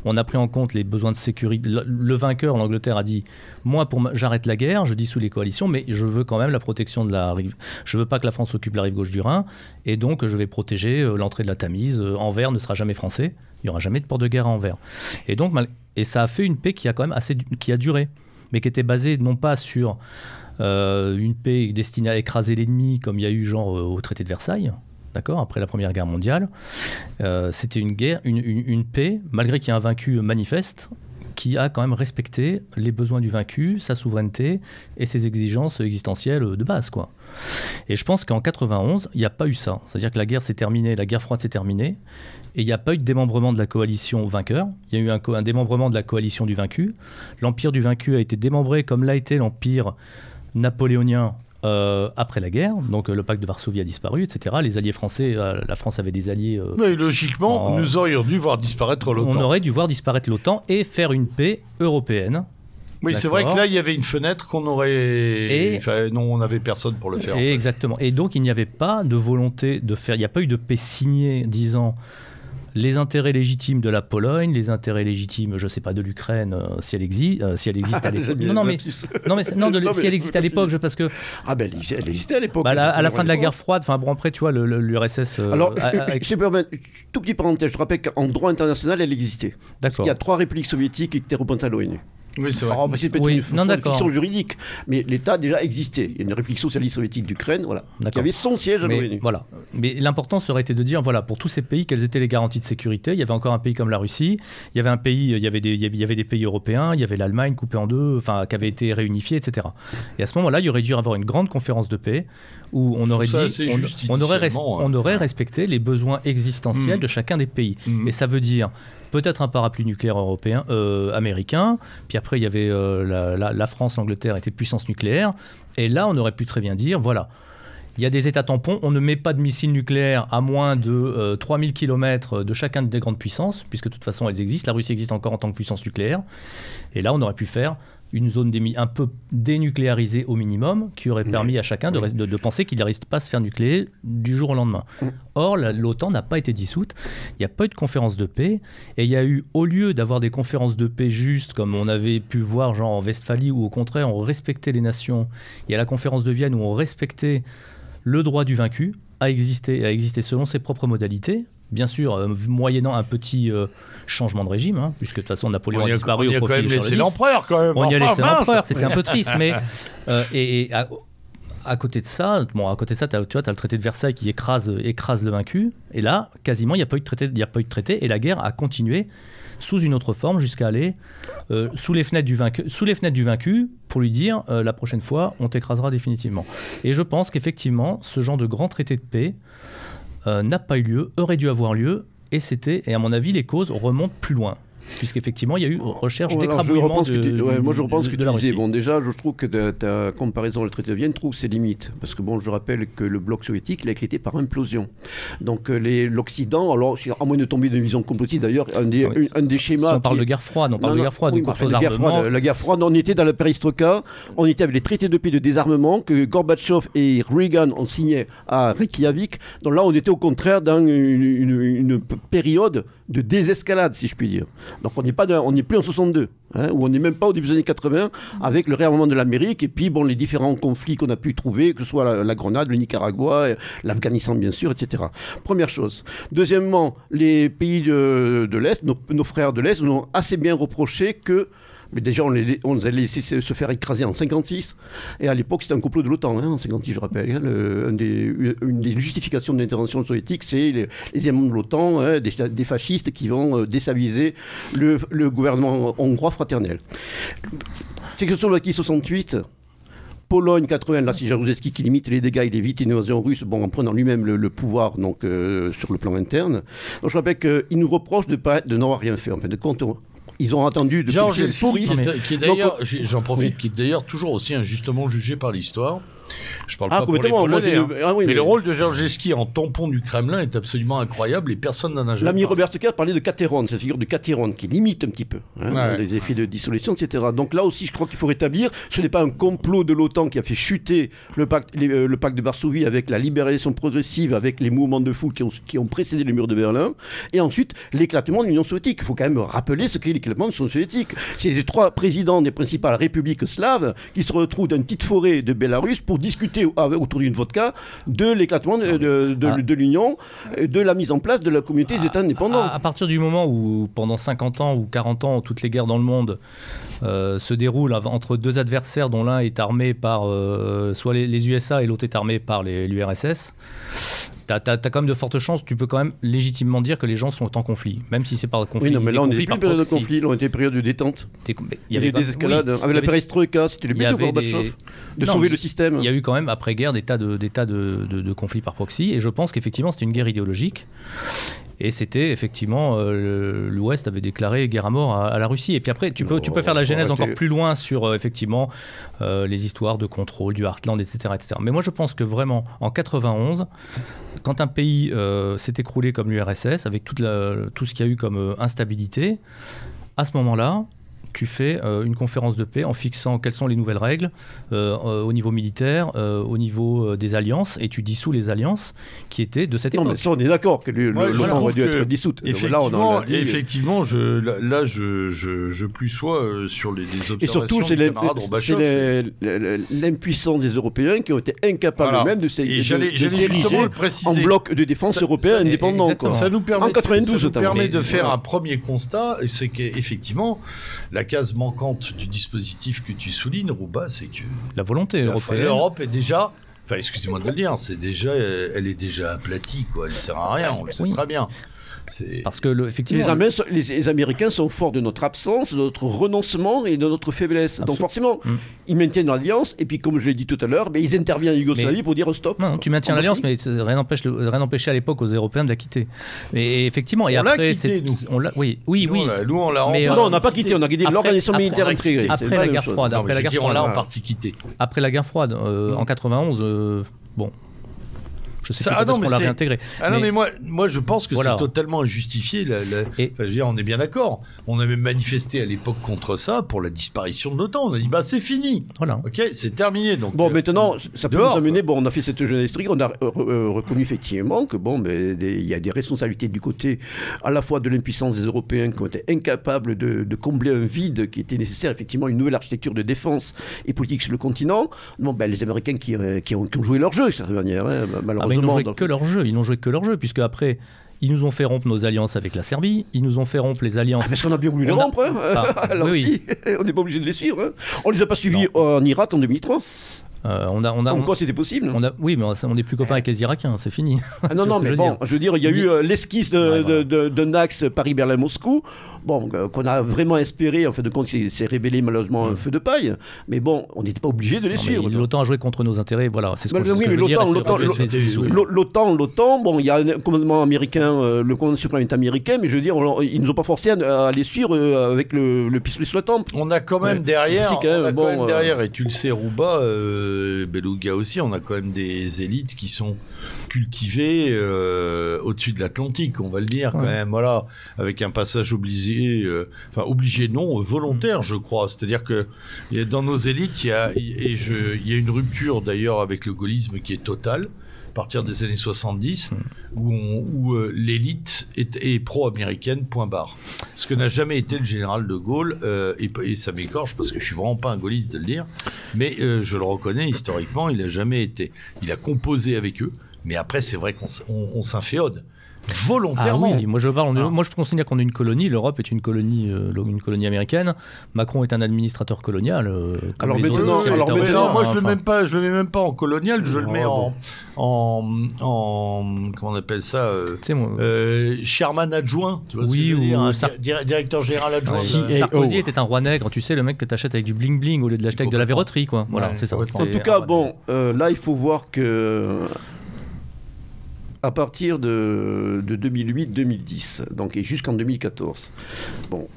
on a pris en compte les besoins de sécurité. Le, vainqueur, l'Angleterre, a dit, moi, pour j'arrête la guerre, je dissous les coalitions, mais je veux quand même la protection de la rive... Je veux pas que la France occupe la rive gauche du Rhin, et donc je vais protéger l'entrée de la Tamise, Anvers ne sera jamais français. Il n'y aura jamais de port de guerre à Anvers. Et donc, et ça a fait une paix qui a quand même assez, duré, mais qui était basée non pas sur euh, une paix destinée à écraser l'ennemi, comme il y a eu genre euh, au traité de Versailles. D'accord, après la Première Guerre mondiale, euh, c'était une, une paix, malgré qu'il y ait un vaincu manifeste, qui a quand même respecté les besoins du vaincu, sa souveraineté et ses exigences existentielles de base. Quoi. Et je pense qu'en 91, il n'y a pas eu ça. C'est-à-dire que la guerre s'est terminée, la guerre froide s'est terminée, et il n'y a pas eu de démembrement de la coalition vainqueur. Il y a eu un, un démembrement de la coalition du vaincu. L'empire du vaincu a été démembré comme l'a été l'empire napoléonien euh, après la guerre, donc euh, le pacte de Varsovie a disparu, etc. Les alliés français, euh, la France avait des alliés. Mais logiquement, nous aurions dû voir disparaître l'OTAN. On aurait dû voir disparaître l'OTAN et faire une paix européenne. Oui, c'est vrai que là, il y avait une fenêtre qu'on aurait. Et... non, on n'avait personne pour le faire. Exactement. Et donc, il n'y avait pas de volonté de faire. Il n'y a pas eu de paix signée disant les intérêts légitimes de la Pologne, les intérêts légitimes, je ne sais pas, de l'Ukraine, euh, si elle existe, euh, si elle (laughs) existe à l'époque. non, non, mais, non, mais, non, si elle existe à l'époque, parce que. Ah ben, elle existait à l'époque. Bah, à la fin de la guerre froide, enfin bon après, tu vois, l'URSS. Euh, Alors, je, peux tout petit parenthèse, je rappelle qu'en droit international, elle existait. D'accord. Parce qu'il y a trois républiques soviétiques qui étaient représentées à l'ONU. Oui, c'est vrai. Alors, c'est peut-être une, fiction juridique, mais l'État déjà existait. Il y a une République socialiste soviétique d'Ukraine, voilà, qui avait son siège à l'ONU. Voilà. Mais l'important serait été de dire, voilà, pour tous ces pays, quelles étaient les garanties de sécurité? Il y avait encore un pays comme la Russie, il y avait un pays, il y avait des, il y avait des pays européens, il y avait l'Allemagne coupée en deux, enfin, qui avait été réunifiée, etc. Et à ce moment-là, il y aurait dû y avoir une grande conférence de paix où on aurait dit, on, aurait, on aurait respecté les besoins existentiels mm. de chacun des pays. Mm. Et ça veut dire peut-être un parapluie nucléaire européen, euh, américain. Puis après, il y avait euh, la, France, l'Angleterre étaient puissance nucléaire. Et là, on aurait pu très bien dire, voilà, il y a des États tampons, on ne met pas de missiles nucléaires à moins de 3000 euh, km de chacun des grandes puissances, puisque de toute façon elles existent. La Russie existe encore en tant que puissance nucléaire. Et là, on aurait pu faire une zone un peu dénucléarisée au minimum, qui aurait permis à chacun de, de, penser qu'il ne risque pas se faire nucléer du jour au lendemain. Or, l'OTAN n'a pas été dissoute, il n'y a pas eu de conférence de paix, et il y a eu, au lieu d'avoir des conférences de paix justes, comme on avait pu voir genre en Westphalie, où au contraire on respectait les nations, il y a la conférence de Vienne où on respectait le droit du vaincu, a existé, a existé selon ses propres modalités, bien sûr, euh, moyennant un petit euh, changement de régime, hein, puisque de toute façon Napoléon a, disparu au profit de l'empereur quand même. On y a laissé l'empereur, c'était un peu triste, mais (laughs) euh, et, à, côté de ça, bon, à côté de ça, as, tu vois, as le traité de Versailles qui écrase, écrase le vaincu, et là, quasiment, il n'y a pas eu de traité, il a pas eu de traité, et la guerre a continué sous une autre forme jusqu'à aller sous les fenêtres du vaincu, sous les fenêtres du vaincu, pour lui dire la prochaine fois, on t'écrasera définitivement. Et je pense qu'effectivement, ce genre de grand traité de paix n'a pas eu lieu, aurait dû avoir lieu, et c'était, et à mon avis, les causes remontent plus loin puisqu'effectivement, il y a eu recherche d'écrabouillement de, Moi, je repense que tu disais. Bon, déjà, je trouve que ta, comparaison le traité de Vienne trouve ses limites. Parce que, bon, je rappelle que le bloc soviétique, il a éclaté par implosion. Donc, euh, l'Occident, alors, à moins de tomber d'une vision complotiste, d'ailleurs, un des, un, des schémas... on parle de guerre froide, on parle de guerre froide, oui, la, guerre froide la guerre froide, on était dans la perestroïka, on était avec les traités de paix de désarmement que Gorbatchev et Reagan ont signé à Reykjavik. Donc là, on était au contraire dans une période de désescalade, si je puis dire. Donc on n'est plus en 62, hein, ou on n'est même pas au début des années 80 avec le réarmement de l'Amérique et puis bon les différents conflits qu'on a pu trouver, que ce soit la, Grenade, le Nicaragua, l'Afghanistan bien sûr, etc. Première chose. Deuxièmement, les pays de, l'Est, nos, nos, frères de l'Est, nous ont assez bien reproché que mais déjà, on les, a laissé se faire écraser en 56. Et à l'époque, c'était un complot de l'OTAN, hein, en 56, je rappelle. Hein, une des justifications de l'intervention soviétique, c'est les, les de l'OTAN, hein, des, fascistes qui vont euh, déstabiliser le, gouvernement hongrois fraternel. Tchécoslovaquie 68. Pologne 80, là c'est Jaruzelski qui limite les dégâts, il évite l'invasion russe bon, en prenant lui-même le, pouvoir donc, euh, sur le plan interne. Donc je rappelle qu'il nous reproche de, n'avoir rien fait. En fait, de compte, ils ont attendu de Georges qui est d'ailleurs, j'en profite, qui est d'ailleurs toujours aussi injustement jugé par l'histoire. Je parle ah, pas pour les Polonais, hein. ah mais, le rôle de Georgeski en tampon du Kremlin est absolument incroyable et personne n'en a jamais L'ami Robert Stucker parlait de Cateron, cette figure de Cateron qui limite un petit peu hein, les effets de dissolution, etc. Donc là aussi, je crois qu'il faut rétablir, ce n'est pas un complot de l'OTAN qui a fait chuter le pacte, euh, le pacte de Varsovie avec la libéralisation progressive, avec les mouvements de foule qui ont, qui ont précédé le mur de Berlin, et ensuite l'éclatement de l'Union soviétique. Il faut quand même rappeler ce qu'est l'éclatement de l'Union soviétique. C'est les trois présidents des principales républiques slaves qui se retrouvent dans une petite forêt de Bélarus pour discuter autour d'une vodka de l'éclatement de, de, ah. de, l'Union, de la mise en place de la communauté des États indépendants. À, partir du moment où, pendant 50 ans ou 40 ans, toutes les guerres dans le monde euh, se déroulent entre deux adversaires dont l'un est armé par euh, soit les, USA et l'autre est armé par l'URSS, tu as, quand même de fortes chances, tu peux quand même légitimement dire que les gens sont en conflit, même si c'est pas conflit. Oui, non, mais là, on n'est plus en période de conflit, on était période de détente. Il y avait des escalades. avec la perestroïka, c'était le but de Gorbatchev, de sauver le système. Il y a eu quand même, après-guerre, des tas de, des tas de, de conflits par proxy, et je pense qu'effectivement, c'était une guerre idéologique. Et c'était effectivement, euh, l'Ouest avait déclaré guerre à mort à, la Russie. Et puis après, tu peux, tu peux faire la genèse encore plus loin sur euh, effectivement euh, les histoires de contrôle du Heartland, etc., etc. Mais moi, je pense que vraiment, en 91, quand un pays s'est écroulé comme l'URSS, avec toute tout ce qu'il y a eu comme instabilité, à ce moment-là, tu fais euh, une conférence de paix en fixant quelles sont les nouvelles règles euh, euh, au niveau militaire, au niveau des alliances, et tu dissous les alliances qui étaient de cette époque. Non, mais ça, on est d'accord que l'OTAN aurait dû être dissoute. Effectivement, là, effectivement je, là, je, je, je plus sois sur les, les observations Et surtout, c'est l'impuissance des Européens qui ont été incapables même de s'ériger en bloc de défense européen indépendant. Ça nous permet, en 92, ça nous permet de faire un premier constat, c'est qu'effectivement, la case manquante du dispositif que tu soulignes, Rouba, c'est que la volonté européenne. L'Europe est déjà Enfin, excusez-moi de le dire, c'est déjà, elle est déjà aplatie, quoi. Elle sert à rien, on le sait très bien. Parce que effectivement, les, Américains sont forts de notre absence, de notre renoncement et de notre faiblesse. Donc forcément, mm. ils maintiennent l'alliance et puis comme je l'ai dit tout à l'heure, ben, ils interviennent en Yougoslavie pour dire stop. Non, tu maintiens l'alliance, mais rien n'empêchait à l'époque aux Européens de la quitter. Mais effectivement, et on après, quitté, nous. On oui, oui, oui. Nous, on l'a. Mais, non, on n'a pas quitté, on a quitté l'organisation militaire intégrée. Après la guerre froide, après la guerre froide, on l'a en partie quitté. Après la guerre froide, en 91, euh, bon, je sais pas ah qu'on l'a réintégré. Ah non, mais moi, moi, je pense que c'est totalement injustifié. Et... je veux dire, on est bien d'accord. On avait manifesté à l'époque contre ça pour la disparition de l'OTAN. On a dit, bah, c'est fini. Voilà. Ok, c'est terminé. Donc, bon, euh, maintenant, ça peut nous amener. Bon, on a fait cette jeune historique. On a euh, euh, reconnu effectivement que, bon, mais il y a des responsabilités du côté à la fois de l'impuissance des Européens qui ont été incapables de, combler un vide qui était nécessaire, effectivement, une nouvelle architecture de défense et politique sur le continent. Bon, ben, les Américains qui, qui, ont, joué leur jeu, de cette manière, hein, malheureusement. Ils n'ont joué que leur jeu. Ils n'ont joué que leur jeu, puisque après, ils nous ont fait rompre nos alliances avec la Serbie, ils nous ont fait rompre les alliances. Ah, parce qu'on a bien voulu les rompre, hein. ah, (laughs) là aussi. (laughs) on n'est pas obligé de les suivre. Hein. On les a pas suivis en Irak en 2003. Euh, on a, on a, Comme quoi c'était possible. on a, Oui, mais on n'est plus copains avec les Irakiens, c'est fini. Ah non, (laughs) non, mais bon, je veux dire, il y a eu euh, l'esquisse d'un de, de, axe Paris-Berlin-Moscou, bon, euh, qu'on a vraiment espéré, en fait de compte, c'est révélé malheureusement un feu de paille, mais bon, on n'était pas obligé de les suivre. L'OTAN a joué contre nos intérêts, voilà, c'est ce que, oui, mais l'OTAN, l'OTAN, bon, il y a un commandement américain, le commandement suprême est américain, mais je veux dire, ils nous ont pas forcé à, les suivre avec le, le pistolet sur la tempe. On a quand même derrière, on a quand même derrière, et tu le sais, Rouba, Beluga aussi, on a quand même des élites qui sont cultivées euh, au-dessus de l'Atlantique, on va le dire quand même, voilà, avec un passage obligé, euh, enfin obligé non, volontaire, je crois. C'est-à-dire que dans nos élites, il y a, et je, il y a une rupture d'ailleurs avec le gaullisme qui est totale partir des années 70, où, où euh, l'élite est, pro-américaine, point barre. Ce que n'a jamais été le général de Gaulle, euh, et, ça m'écorche parce que je suis vraiment pas un gaulliste de le dire, mais euh, je le reconnais historiquement, il n'a jamais été. Il a composé avec eux, mais après c'est vrai qu'on s'inféode volontairement. Ah oui, moi je parle, ah. moi je considère qu'on est une colonie. L'Europe est une colonie, euh, une colonie américaine. Macron est un administrateur colonial. Euh, alors maintenant, alors maintenant moi je le mets pas, je le mets même pas en colonial, je le mets en, en, en, comment on appelle ça, euh, euh chairman adjoint. Tu vois oui, ou directeur général adjoint. Sarkozy était un roi nègre. Tu sais, le mec que tu achètes avec du bling bling au lieu de l'acheter avec de la verroterie, quoi. Voilà, c'est ça. En tout cas, bon, là il faut voir que à partir de, 2008-2010, donc et jusqu'en 2014. Bon,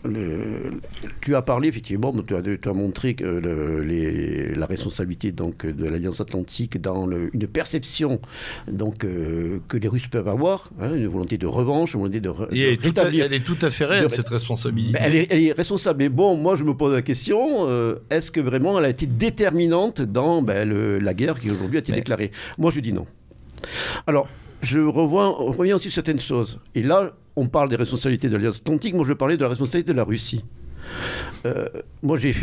tu as parlé effectivement, tu as, tu as montré que les, la responsabilité donc de l'Alliance Atlantique dans une perception donc euh, que les Russes peuvent avoir, hein, une volonté de revanche, une volonté de, rétablir. elle est tout à fait réelle cette responsabilité. elle, est, responsable. Mais bon, moi je me pose la question euh, est-ce que vraiment elle a été déterminante dans ben, la guerre qui aujourd'hui a été déclarée? Moi je dis non. Alors, je reviens aussi sur certaines choses. Et là, on parle des responsabilités de l'Alliance Atlantique, moi je parler de la responsabilité de la Russie. Euh, moi, j'ai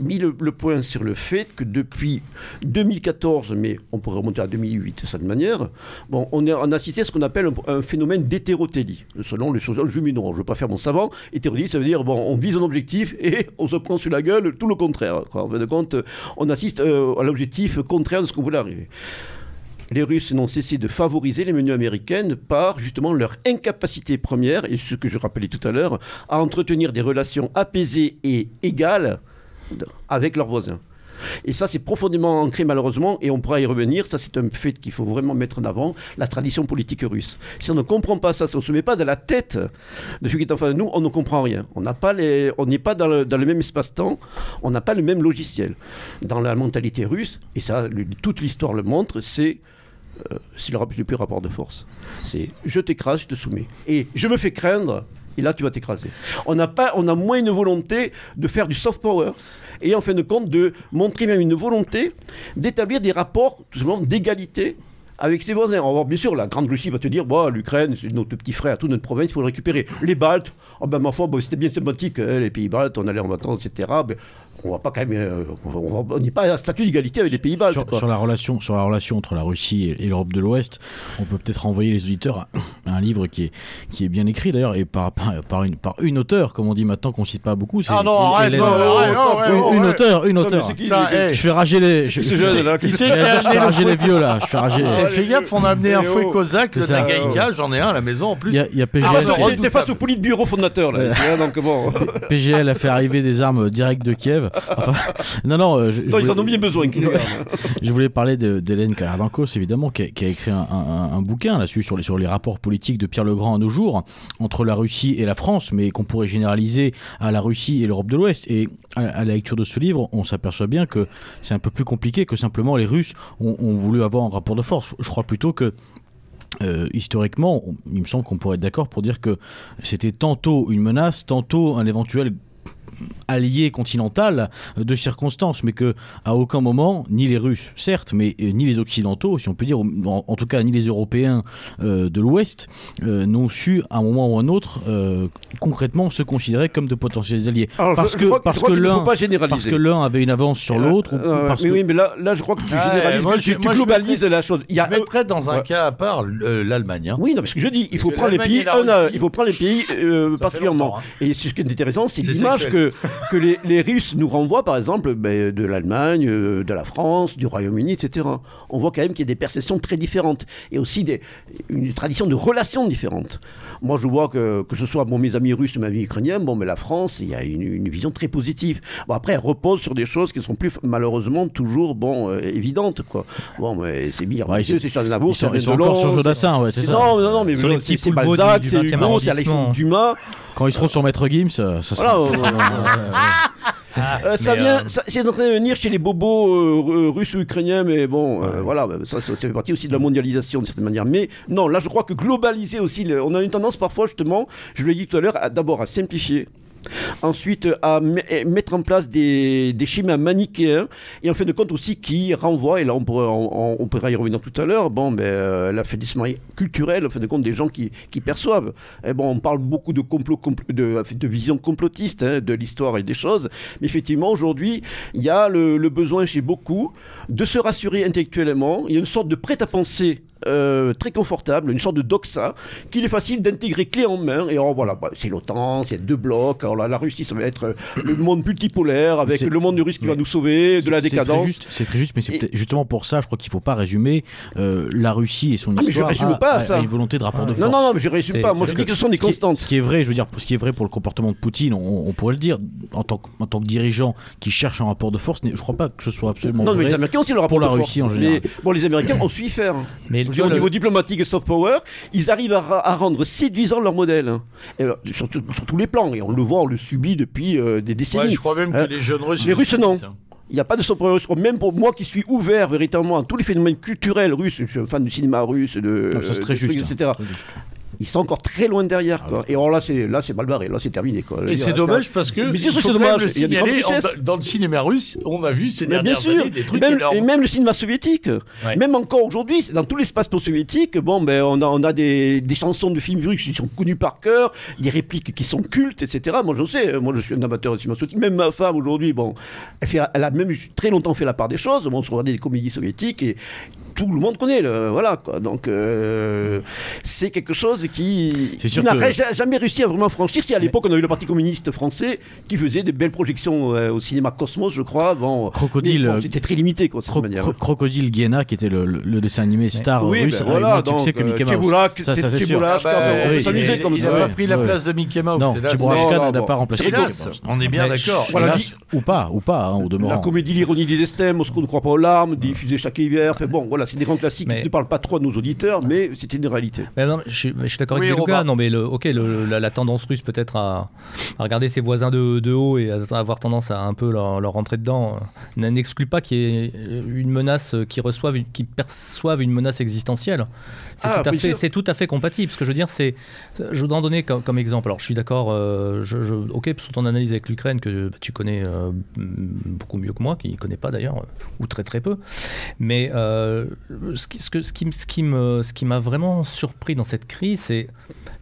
mis le, point sur le fait que depuis 2014, mais on pourrait remonter à 2008 de cette manière, bon, on, a assisté à ce qu'on appelle un, phénomène d'hétérotélie, selon les juminants. Je ne veux pas faire mon savant. Hétérotélie, ça veut dire, bon, on vise un objectif et on se prend sur la gueule tout le contraire. En fin de compte, on assiste euh, à l'objectif contraire de ce qu'on voulait arriver les Russes n'ont cessé de favoriser les menus américaines par justement leur incapacité première, et ce que je rappelais tout à l'heure, à entretenir des relations apaisées et égales avec leurs voisins. Et ça, c'est profondément ancré malheureusement, et on pourra y revenir. Ça, c'est un fait qu'il faut vraiment mettre en avant, la tradition politique russe. Si on ne comprend pas ça, si on ne se met pas dans la tête de ceux qui est en face de nous, on ne comprend rien. On n'est pas, pas dans, le, dans le même espace-temps, on n'a pas le même logiciel. Dans la mentalité russe, et ça, toute l'histoire le montre, c'est euh, c'est le plus rapport de force. C'est je t'écrase, je te soumets. Et je me fais craindre, et là tu vas t'écraser. On a, pas, on a moins une volonté de faire du soft power, et en fin de compte de montrer même une volonté d'établir des rapports tout simplement d'égalité avec ses voisins. Alors, bien sûr, la Grande Russie va te dire bon, l'Ukraine, c'est notre petit frère, toute notre province, il faut le récupérer. Les Baltes, oh ben, ma foi, c'était bien sympathique, hein, les pays baltes, on allait en vacances, etc on va pas quand même, euh, on n'est pas à un statut d'égalité avec les pays baltes. Sur, la relation, sur la relation entre la Russie et, l'Europe de l'Ouest, on peut peut-être renvoyer les auditeurs à un livre qui est, qui est bien écrit d'ailleurs et par, par, une, par une auteur, comme on dit maintenant qu'on cite pas beaucoup. Ah non, arrête, non, une, une auteur, une auteur. Je fais rager les, je, fais rager les vieux là. Je fais rager. Eh, fais gaffe, on a amené un fouet cosaque de Nagaïka, j'en ai un à la maison en plus. Il y a PGL. T'es face au bureau fondateur là. PGL a fait arriver des armes directes de Kiev. (laughs) non, non. Euh, je, ils en ont bien besoin. (laughs) je voulais parler d'Hélène Karadankos, évidemment, qui a, écrit un, bouquin là-dessus sur les, sur les rapports politiques de Pierre Legrand à nos jours entre la Russie et la France, mais qu'on pourrait généraliser à la Russie et l'Europe de l'Ouest. Et à, la lecture de ce livre, on s'aperçoit bien que c'est un peu plus compliqué que simplement les Russes ont, voulu avoir un rapport de force. Je crois plutôt que euh, historiquement, il me semble qu'on pourrait être d'accord pour dire que c'était tantôt une menace, tantôt un éventuel allié continental de circonstances, mais que à aucun moment, ni les Russes, certes, mais ni les Occidentaux, si on peut dire, en, tout cas, ni les Européens de l'Ouest, n'ont su, à un moment ou à un autre, concrètement se considérer comme de potentiels alliés. parce, que, parce, que l'un, parce que l'un avait une avance sur l'autre. mais oui, mais là, là, je crois que tu généralises, tu, globalises la chose. Il y a, je mettrais dans un cas à part l'Allemagne. Hein. Oui, non, parce que je dis, il faut prendre les pays, il faut prendre les pays particulièrement. Hein. Et ce qui est intéressant, c'est l'image que, que les, les, Russes nous renvoient, par exemple, ben, de l'Allemagne, euh, de la France, du Royaume-Uni, etc. On voit quand même qu'il y a des perceptions très différentes et aussi des, une tradition de relations différentes. Moi, je vois que, que ce soit bon, mes amis russes ou mes amis ukrainiens, bon, mais la France, il y a une, vision très positive. Bon, après, elle repose sur des choses qui ne sont plus, malheureusement, toujours bon, euh, évidentes. Quoi. Bon, mais c'est bien, ouais, c'est Ils sont, ils sont encore sur Jodassin, ouais, c'est ça. Non, non, non, mais c'est Balzac, c'est Hugo, c'est Alexandre Dumas. Quand ils seront sur Maître Gims, ça, ça sera. Euh, ça vient, c'est en train de venir chez les bobos euh, russes ou ukrainiens, mais bon, euh, voilà, ça, ça, fait partie aussi de la mondialisation de certaine manière. Mais non, là, je crois que globaliser aussi, on a une tendance parfois justement, je l'ai dit tout à l'heure, d'abord à simplifier Ensuite, à eh, mettre en place des, schémas manichéens. Et en fin de compte aussi qui renvoient, et là on pourra y revenir tout à l'heure, bon, ben, euh, l'affaiblissement culturel, en fin de compte, des gens qui, perçoivent. Et bon, on parle beaucoup de, complot, de, de vision complotiste hein, de l'histoire et des choses, mais effectivement, aujourd'hui, il y a le, le besoin chez beaucoup de se rassurer intellectuellement, il y a une sorte de prêt-à-penser euh, très confortable, une sorte de doxa qu'il est facile d'intégrer clé en main. Et alors voilà, bah, c'est l'OTAN, c'est deux blocs. Alors la Russie, ça va être euh, le monde multipolaire avec le monde russe qui va nous sauver de la décadence. C'est très juste, mais c'est justement pour ça, je crois qu'il ne faut pas résumer euh, la Russie et son ah, histoire à, pas, ça. une volonté de rapport de force. Non, non, non, mais je ne résume pas. Moi, je dis que ce sont des constantes. ce qui est vrai, je veux dire, ce qui est vrai pour le comportement de Poutine, on, pourrait le dire en tant, en tant que dirigeant qui cherche un rapport de force. Je ne crois pas que ce soit absolument non, vrai. mais les Américains aussi le rapport pour la Russie en général. Mais bon, les Américains ont su y faire. Mais au niveau diplomatique et soft power, ils arrivent à, rendre séduisant leur modèle. Hein. Euh, sur, tous les plans. Et on le voit, on le subit depuis euh, des décennies. je crois même que hein. les jeunes Russes. Les Russes, non. Il n'y a pas de soft power. Même pour moi qui suis ouvert véritablement à tous les phénomènes culturels russes, je suis un fan du cinéma russe, de, non, ça, très juste, etc ils sont encore très loin derrière. Quoi. Et alors là, c'est là, c'est mal barré. Là, c'est terminé. Quoi. Et c'est dommage parce que. Mais c'est dommage. Le dans le cinéma russe, on a vu ces mais dernières bien sûr. années des trucs même, Et même le cinéma soviétique. Même encore aujourd'hui, dans tout l'espace post-soviétique, bon, ben, on a, on a des, des, chansons de films russes qui sont connues par cœur, des répliques qui sont cultes, etc. Moi, je sais. Moi, je suis un amateur de cinéma soviétique. Même ma femme aujourd'hui, bon, elle, fait, elle a même très longtemps fait la part des choses. Bon, on se regardait des comédies soviétiques et tout le monde connaît. Le, voilà, quoi. Donc, euh, c'est quelque chose qui, n'a jamais réussi à vraiment franchir. Si à l'époque, on a eu le Parti communiste français qui faisait des belles projections euh, au cinéma Cosmos, je crois. Bon, Crocodile. Euh, c'était très limité, quoi, manière. Crocodile Guéna, qui était le, dessin animé star oui, russe, ben voilà, donc, que Mickey Mouse. ça, ça c'est sûr. Ah bah, on peut s'amuser comme ça. Il n'a pas pris la place de Mickey Mouse. Non, Tibourachka n'a pas remplacé On est bien d'accord. Ou pas, ou pas, hein, au demeurant. La comédie L'ironie des estèmes, On ne croit pas aux larmes, diffusée chaque hiver. Bon, voilà, c'est des grands classiques ne parle pas trop à nos auditeurs, mais c'est une réalité. Mais non, je, suis, d'accord avec Lucas. Non, mais le, ok, la, tendance russe peut-être à, regarder ses voisins de, haut et à avoir tendance à un peu leur, rentrer dedans euh, n'exclut pas qu'il y ait une menace qui reçoive, qui perçoivent une menace existentielle. C'est ah, tout, à fait, c'est tout à fait compatible. Ce que je veux dire, c'est, je voudrais en donner comme, exemple. Alors, je suis d'accord. Euh, je, ok, sur ton analyse avec l'Ukraine que bah, tu connais euh, beaucoup mieux que moi, qui ne connaît pas d'ailleurs, ou très très peu. Mais ce, qui, ce, que, ce, qui, ce, qui me, ce qui m'a vraiment surpris dans cette crise, c'est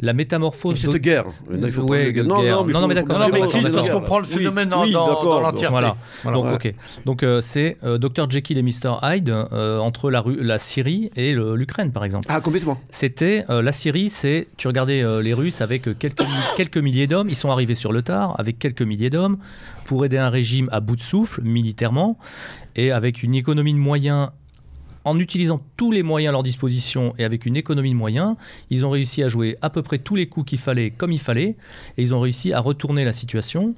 la métamorphose. Cette guerre. Non, non, non, mais d'accord. Non, mais crise parce qu'on prend le phénomène dans, dans, l'entièreté. Voilà. Donc, ok. Donc, euh, c'est euh, Dr. Jekyll et Mr. Hyde euh, entre la, la Syrie et l'Ukraine, par exemple. Ah, complètement. C'était la Syrie, c'est tu regardais les Russes avec quelques, (coughs) quelques milliers d'hommes, ils sont arrivés sur le tard avec quelques milliers d'hommes pour aider un régime à bout de souffle militairement et avec une économie de moyens en utilisant tous les moyens à leur disposition et avec une économie de moyens, ils ont réussi à jouer à peu près tous les coups qu'il fallait comme il fallait, et ils ont réussi à retourner la situation.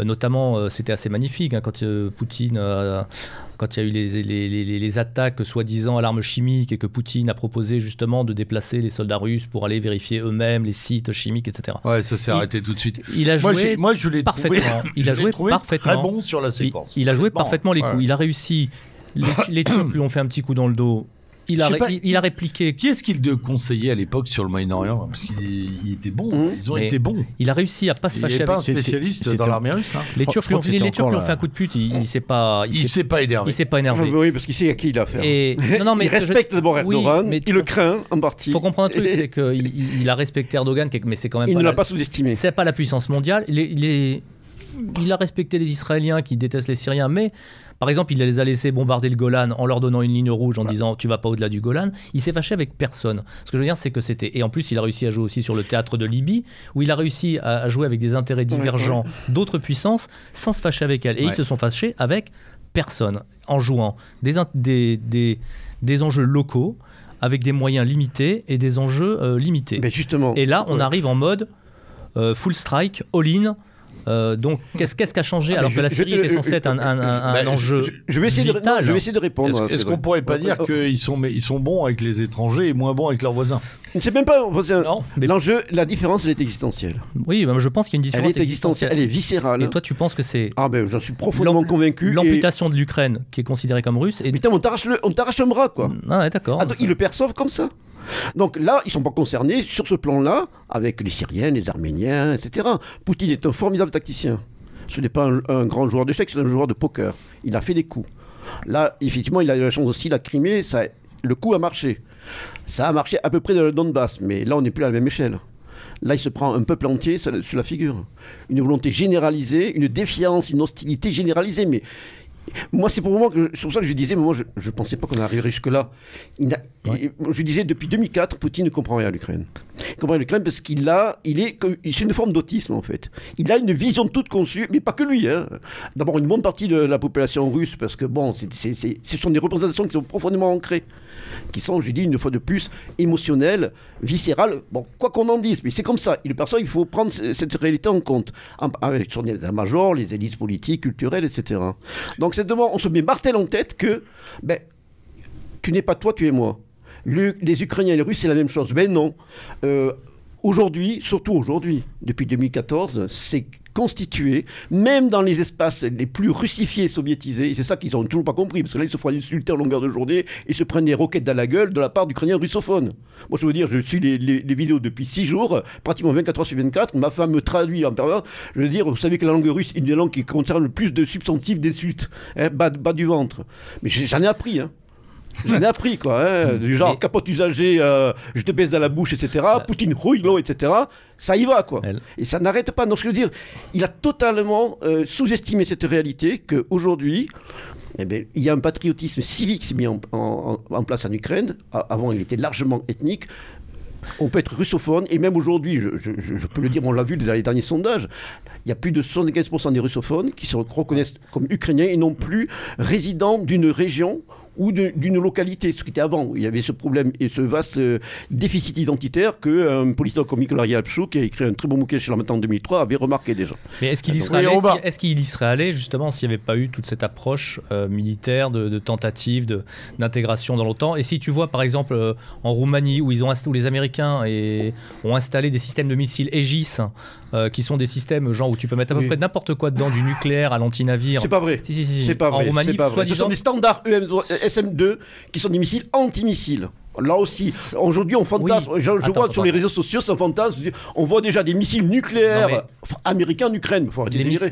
Euh, notamment, euh, c'était assez magnifique hein, quand euh, Poutine quand il y a eu les, les, attaques soi-disant à l'arme chimique et que Poutine a proposé justement de déplacer les soldats russes pour aller vérifier eux-mêmes les sites chimiques, etc. Ouais, ça s'est arrêté tout de suite. Il a joué moi, je l'ai parfaitement. il a (laughs) joué parfaitement. Très bon sur la séquence. Il, a joué parfaitement les coups. Il a réussi les, (coughs) Turcs lui ont fait un petit coup dans le dos. il a, il, a répliqué. Qui est-ce qu'il conseillait à l'époque sur le Moyen-Orient? Parce qu'il était bon. Mmh. Ils ont été bons. Il a réussi à pas se fâcher avec. pas un spécialiste dans l'armée russe. Hein. Les Turcs lui ont fait un coup de pute. Il, il s'est pas. Il, s'est pas énervé. Il s'est pas énervé. Oui, parce qu'il sait à qui il a affaire. Et... (laughs) Non, non, mais il respecte d'abord Erdogan. mais il le craint en partie. Il faut comprendre un truc, c'est qu'il il a respecté Erdogan, mais c'est quand même. Il ne l'a pas sous-estimé. C'est pas la puissance mondiale. Il a respecté les Israéliens qui détestent les Syriens, mais par exemple, il les a laissés bombarder le Golan en leur donnant une ligne rouge en disant tu vas pas au-delà du Golan. Il s'est fâché avec personne. Ce que je veux dire, c'est que c'était. Et en plus, il a réussi à jouer aussi sur le théâtre de Libye, où il a réussi à jouer avec des intérêts divergents d'autres puissances sans se fâcher avec elles. Et ils se sont fâchés avec personne en jouant des, des, des, enjeux locaux avec des moyens limités et des enjeux euh, limités. Mais justement. Et là, on arrive en mode euh, full strike, all-in euh, donc, qu'est-ce qu'est-ce qui a changé ah, alors que la Syrie était censée être un, bah, enjeu je, vais essayer vital. De, je vais essayer de répondre. Est-ce qu'on pourrait pas dire qu'ils sont, ils sont bons avec les étrangers et moins bons avec leurs voisins? C'est même pas. L'enjeu, la différence, elle est existentielle. Oui, je pense qu'il y a une différence elle est existentielle. Elle est viscérale. Et toi, tu penses que c'est. Ah ben, j'en suis profondément convaincu. L'amputation de l'Ukraine, qui est considérée comme russe. Et... Putain, on t'arrache un bras, quoi. Ah, d'accord. Ils le perçoivent comme ça? Donc là, ils ne sont pas concernés sur ce plan-là avec les Syriens, les Arméniens, etc. Poutine est un formidable tacticien. Ce n'est pas un, grand joueur d'échecs, c'est un joueur de poker. Il a fait des coups. Là, effectivement, il a eu la chance aussi, la Crimée, ça, le coup a marché. Ça a marché à peu près dans le Donbass, mais là, on n'est plus à la même échelle. Là, il se prend un peuple entier sur la figure. Une volonté généralisée, une défiance, une hostilité généralisée. Mais moi, c'est pour moi que c'est pour ça que je disais, mais moi, je ne pensais pas qu'on arriverait jusque-là. Je disais, depuis 2004, Poutine ne comprend rien à l'Ukraine. Il comprend rien à l'Ukraine parce qu'il a, il est, c'est une forme d'autisme en fait. Il a une vision toute conçue, mais pas que lui. Hein. D'abord, une bonne partie de la population russe, parce que bon, ce sont des représentations qui sont profondément ancrées, qui sont, je dis une fois de plus, émotionnelles, viscérales. Bon, quoi qu'on en dise, mais c'est comme ça. Il perçoit, il faut prendre cette réalité en compte, avec son état-major, les élites politiques, culturelles, etc. Donc, c'est on se met martel en tête que, ben, tu n'es pas toi, tu es moi. les Ukrainiens et les Russes, c'est la même chose. Mais non. Euh, aujourd'hui, surtout aujourd'hui, depuis 2014, c'est constitué, même dans les espaces les plus russifiés et soviétisés, et c'est ça qu'ils n'ont toujours pas compris, parce que là, ils se font insulter en longueur de journée et se prennent des roquettes dans la gueule de la part d'Ukrainiens russophones. Moi, je veux dire, je suis les, vidéos depuis 6 jours, pratiquement 24 heures sur 24, ma femme me traduit en permanence. Je veux dire, vous savez que la langue russe est une des langues qui concerne le plus de substantifs d'insultes, hein, bas, bas du ventre. Mais j'en ai appris, hein. J'en ai appris, quoi. Hein, du genre, capote usagée, euh, je te baisse dans la bouche, etc. Poutine, rouillot, etc. Ça y va, quoi. Et ça n'arrête pas. Donc, je veux dire, il a totalement euh, sous-estimé cette réalité qu'aujourd'hui, eh bien, il y a un patriotisme civique qui s'est mis en, place en Ukraine. Avant, il était largement ethnique. On peut être russophone, et même aujourd'hui, je, peux le dire, on l'a vu dans les derniers sondages, il y a plus de 75% des russophones qui se reconnaissent comme ukrainiens et non plus résidents d'une région ou d'une localité, ce qui était avant. Il y avait ce problème et ce vaste euh, déficit identitaire qu'un euh, politologue comme Nicolas Rialpchou, qui a écrit un très bon bouquin chez la en 2003, avait remarqué déjà. Mais est-ce qu'il y, serait allé, est qu'il y serait allé justement s'il n'y avait pas eu toute cette approche euh, militaire de, tentative d'intégration dans l'OTAN? Et si tu vois par exemple en Roumanie où, ils ont, où les Américains et, ont installé des systèmes de missiles Aegis qui sont des systèmes genre où tu peux mettre à peu près n'importe quoi dedans, du nucléaire à l'anti-navire. C'est pas vrai. Si, si, si. C'est pas vrai. En Roumanie, pas vrai. Ce sont des standards EM SM2 qui sont des missiles anti-missiles. Là aussi, aujourd'hui, on fantasme. je, vois sur les réseaux sociaux, ça fantasme. On voit déjà des missiles nucléaires américains en Ukraine. Faut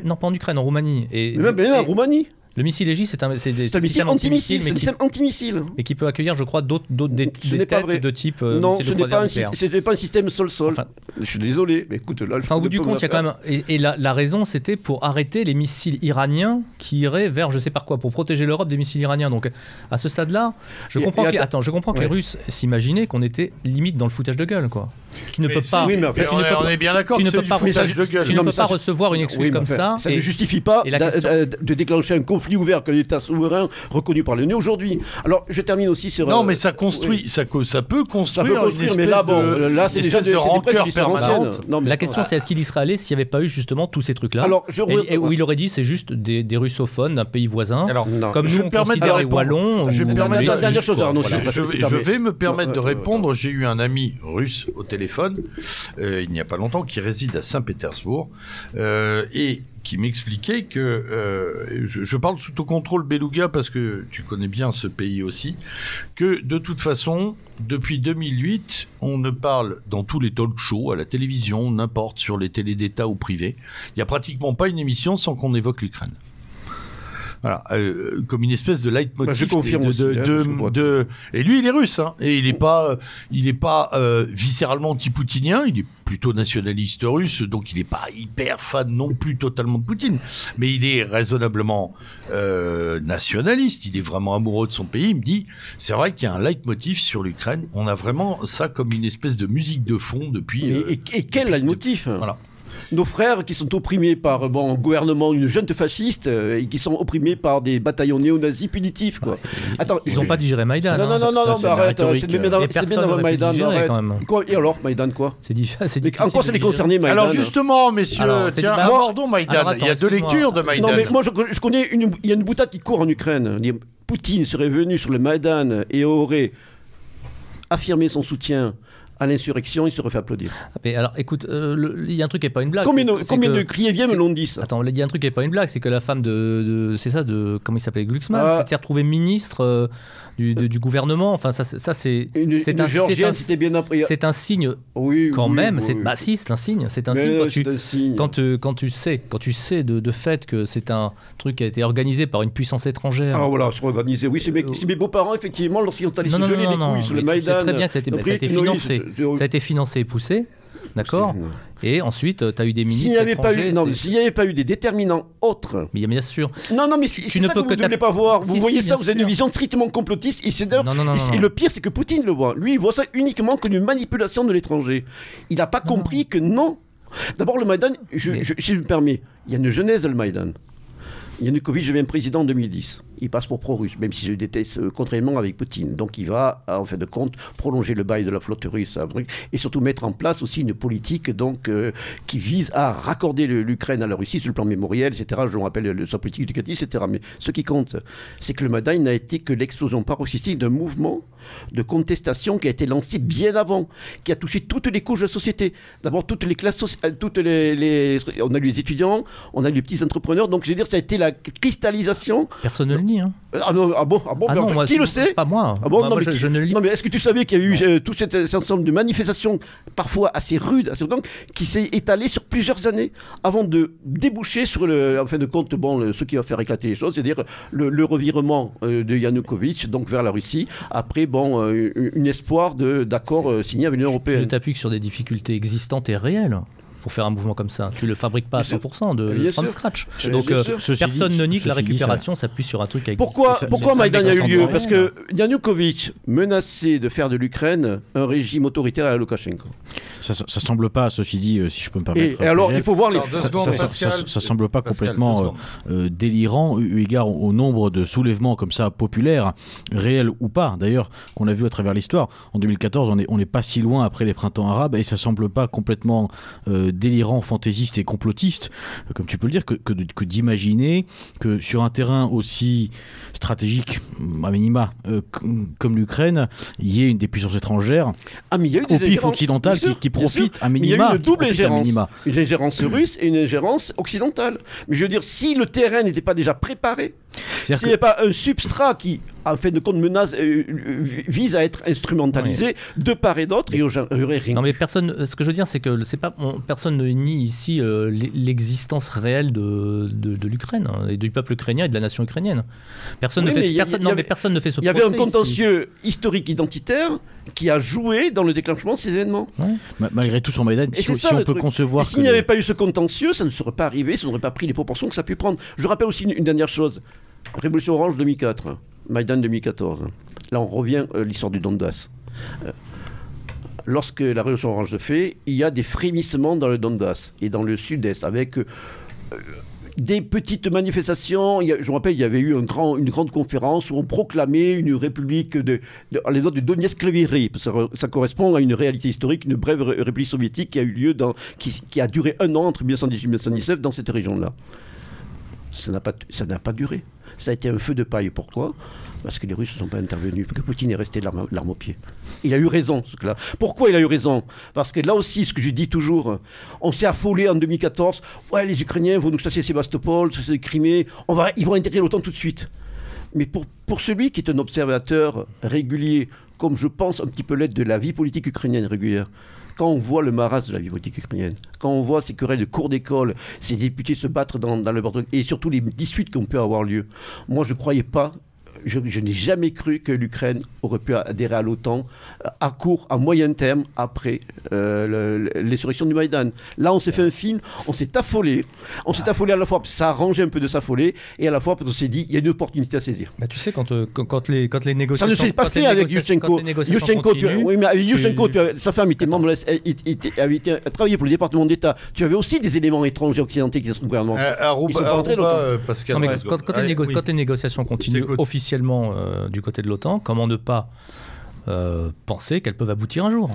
non, pas en Ukraine, en Roumanie. Et, mais même, en Roumanie. Le missile Aegis, c'est un, un missile antimissile, c'est un système antimissile. Et qui peut accueillir, je crois, d'autres des, des têtes de type. Euh, non, ce n'est pas, un, pas un système sol-sol. je suis désolé, mais écoute, là, enfin, au bout du compte, il y a quand même. Et, la, la, raison, c'était pour arrêter les missiles iraniens qui iraient vers je sais pas quoi, pour protéger l'Europe des missiles iraniens. Donc, à ce stade-là, je comprends, que, attends, je comprends que les Russes s'imaginaient qu'on était limite dans le foutage de gueule, quoi. Tu ne peux pas. Oui, mais en fait, on, est bien d'accord. Tu ne peux pas, tu ne peux pas recevoir une excuse comme ça. Ça ne justifie pas de déclencher un conflit ouvert que l'État souverain reconnu par l'ONU aujourd'hui. Alors, je termine aussi sur. Non, mais ça construit, ça, ça peut construire. Ça peut construire, mais là, bon, là, c'est déjà de rancœur permanente. La question, c'est est-ce qu'il y serait allé s'il n'y avait pas eu justement tous ces trucs-là Alors, et, où il aurait dit c'est juste des, russophones d'un pays voisin, comme nous on considère les Wallons. Je vais me permettre de répondre. J'ai eu un ami russe au téléphone téléphone, il n'y a pas longtemps, qui réside à Saint-Pétersbourg, et qui m'expliquait que, je, parle sous ton contrôle Beluga parce que tu connais bien ce pays aussi, que de toute façon, depuis 2008, on ne parle dans tous les talk shows, à la télévision, n'importe, sur les télés d'État ou privés, il n'y a pratiquement pas une émission sans qu'on évoque l'Ukraine. Voilà, euh, comme une espèce de leitmotiv. Bah, je confirme hein, de, Et lui, il est russe, hein, et il n'est pas, il est pas euh, viscéralement anti-poutinien, il est plutôt nationaliste russe, donc il n'est pas hyper fan non plus totalement de Poutine, mais il est raisonnablement euh, nationaliste, il est vraiment amoureux de son pays. Il me dit, c'est vrai qu'il y a un leitmotiv sur l'Ukraine. On a vraiment ça comme une espèce de musique de fond depuis. Et, et quel leitmotiv? Voilà nos frères qui sont opprimés par bon, un gouvernement, une junte fasciste, euh, et qui sont opprimés par des bataillons néo-nazis punitifs. Quoi. Attends, ils n'ont pas digéré Maïdan. Non, non, hein. non, non, arrête, c'est bien d'avoir Maïdan. Et alors, Maïdan, quoi C'est difficile. En quoi ça les concernait, Maïdan Alors, justement, messieurs, tiens, abordons Maïdan. Il y a deux lectures de Maïdan. Non, mais moi, je connais une. Il y a une boutade qui court en Ukraine. Poutine serait venu sur le Maïdan et aurait affirmé son soutien à l'insurrection, il se refait applaudir. Ah, mais alors, écoute, euh, il y a un truc qui n'est pas une blague. Combien, de, combien de criers me l'ont dit ça Attends, il y a un truc qui n'est pas une blague, c'est que la femme de, c'est ça, de comment il s'appelait, Glucksmann, ah. s'est retrouvée ministre. Euh, du, gouvernement. Enfin, ça, ça c'est c'est un, un, signe oui, quand même. c'est bah si, c'est un signe. C'est un, signe quand, tu, Quand, euh, quand, tu sais, quand tu sais de, de fait que c'est un truc qui a été organisé par une puissance étrangère. Ah voilà, c'est organisé. Oui, c'est mes, mes beaux-parents effectivement lorsqu'ils ont allé se geler les couilles sur le Maïdan. C'est très bien que ça a été, ça a été financé, ça a été financé et poussé. D'accord Et ensuite, euh, tu as eu des ministres. S'il n'y avait, pas eu, non, avait pas eu des déterminants autres. Mais bien sûr. Non, non, mais c'est ça que vous ne voulez pas voir. Vous voyez ça, vous avez une vision strictement complotiste. Et, c'est et, le pire, c'est que Poutine le voit. Lui, il voit ça uniquement comme une manipulation de l'étranger. Il n'a pas compris que non. D'abord, le Maïdan, je, si je me permets, il y a une jeunesse de le Maïdan. Yanukovych devient président en 2010. Il passe pour pro-russe, même si je déteste euh, contrairement avec Poutine. Donc il va, en fin de compte, prolonger le bail de la flotte russe et surtout mettre en place aussi une politique donc, euh, qui vise à raccorder l'Ukraine à la Russie sur le plan mémoriel, etc. Je vous rappelle sa politique éducative, etc. Mais ce qui compte, c'est que le Madaï n'a été que l'explosion paroxystique d'un mouvement de contestation qui a été lancé bien avant, qui a touché toutes les couches de la société. D'abord, toutes les classes sociales, toutes les, On a eu les étudiants, on a eu les petits entrepreneurs. Donc, je veux dire, ça a été la cristallisation. Personne ne le Hein. Ah, non, ah bon, ah bon ah qui le sait Pas moi. Ah bon, non, mais je, ne le lis. Non, mais est-ce que tu savais qu'il y a eu euh, tout cet, ensemble de manifestations, parfois assez rudes, assez donc, qui s'est étalé sur plusieurs années avant de déboucher sur le, en fin de compte, bon, ce qui va faire éclater les choses, c'est-à-dire le, revirement euh, de Yanukovych donc vers la Russie. Après, bon, euh, une espoir d'accord signé avec l'Union européenne. Tu t'appuies sur des difficultés existantes et réelles pour faire un mouvement comme ça. Tu le fabriques pas à 100% de from scratch. Donc euh, personne ne nie que la récupération s'appuie sur un truc avec Pourquoi, pourquoi Maïdan a eu lieu Parce que Yanukovych menaçait de faire de l'Ukraine un régime autoritaire à Lukashenko. Ça, ça semble pas, ceci dit, euh, si je peux me permettre. Et, alors, il faut voir les. Ça, semble pas complètement euh, délirant, eu égard au, nombre de soulèvements comme ça populaires, réels ou pas, d'ailleurs, qu'on a vu à travers l'histoire. En 2014, on n'est on est pas si loin après les printemps arabes et ça semble pas complètement délirant, fantaisiste et complotiste, euh, comme tu peux le dire, que, que, d'imaginer que sur un terrain aussi stratégique, à minima, euh, comme l'Ukraine, il y ait une des puissances étrangères ah, au pif occidental qui, qui profite à minima. il y a une double ingérence. Une ingérence russe et une ingérence occidentale. Mais je veux dire, si le terrain n'était pas déjà préparé, s'il n'y a pas un substrat qui, en fait de compte, menace, euh, vise à être instrumentalisé de part et d'autre, il n'y aurait rien. Non, mais personne, ce que je veux dire, c'est que c'est pas, personne ne nie ici euh, l'existence réelle de, de, l'Ukraine hein, et du peuple ukrainien et de la nation ukrainienne. Personne, ne, fait, personne, non, mais personne ne fait ce Il y avait un contentieux historique identitaire qui a joué dans le déclenchement de ces événements. Malgré tout, sur Maïdan, si, on peut concevoir. S'il n'y avait pas eu ce contentieux, ça ne serait pas arrivé, ça n'aurait pas pris les proportions que ça a pu prendre. Je rappelle aussi une, dernière chose Révolution Orange 2004, Maïdan 2014. Là, on revient à l'histoire du Donbass. Euh, lorsque la Révolution Orange se fait, il y a des frémissements dans le Donbass et dans le sud-est avec. Euh, des petites manifestations. je me rappelle, il y avait eu une grande conférence où on proclamait une république de, les de Donetsk ça, ça, correspond à une réalité historique, une brève république soviétique qui a eu lieu qui a duré un an entre 1918 et 1919 dans cette région-là. Ça n'a pas, ça n'a pas duré. Ça a été un feu de paille. Pourquoi? Parce que les Russes ne sont pas intervenus, que Poutine est resté l'arme au pied. Il a eu raison, ce là Pourquoi il a eu raison? Parce que là aussi, ce que je dis toujours, on s'est affolé en 2014. Ouais, les Ukrainiens vont nous chasser Sébastopol, chasser Crimée, on va, ils vont intégrer l'OTAN tout de suite. Mais pour, celui qui est un observateur régulier, comme je pense un petit peu l'être de la vie politique ukrainienne régulière, quand on voit le maras de la vie politique ukrainienne, quand on voit ces querelles de cours d'école, ces députés se battre dans, le bord et surtout les disputes qui ont pu avoir lieu, moi je ne croyais pas je, n'ai jamais cru que l'Ukraine aurait pu adhérer à l'OTAN à court, à moyen terme, après euh, l'insurrection du Maïdan. Là, on s'est fait un film, on s'est affolé. On s'est affolé à la fois parce que ça a arrangé un peu de s'affoler, et à la fois parce qu'on s'est dit, il y a une opportunité à saisir. Bah, tu sais, quand, euh, quand, les, quand les négociations... Ça ne s'est pas fait avec Yushchenko. Yushchenko, oui, mais avec Yushchenko, sa femme était membre avait travaillé pour le département d'État. Tu avais aussi des éléments étrangers occidentaux qui étaient dans son gouvernement. Euh, Ils sont pas rentrés euh, quand, les négociations continuent officiellement euh, du côté de l'OTAN, comment ne pas euh, penser qu'elles peuvent aboutir un jour.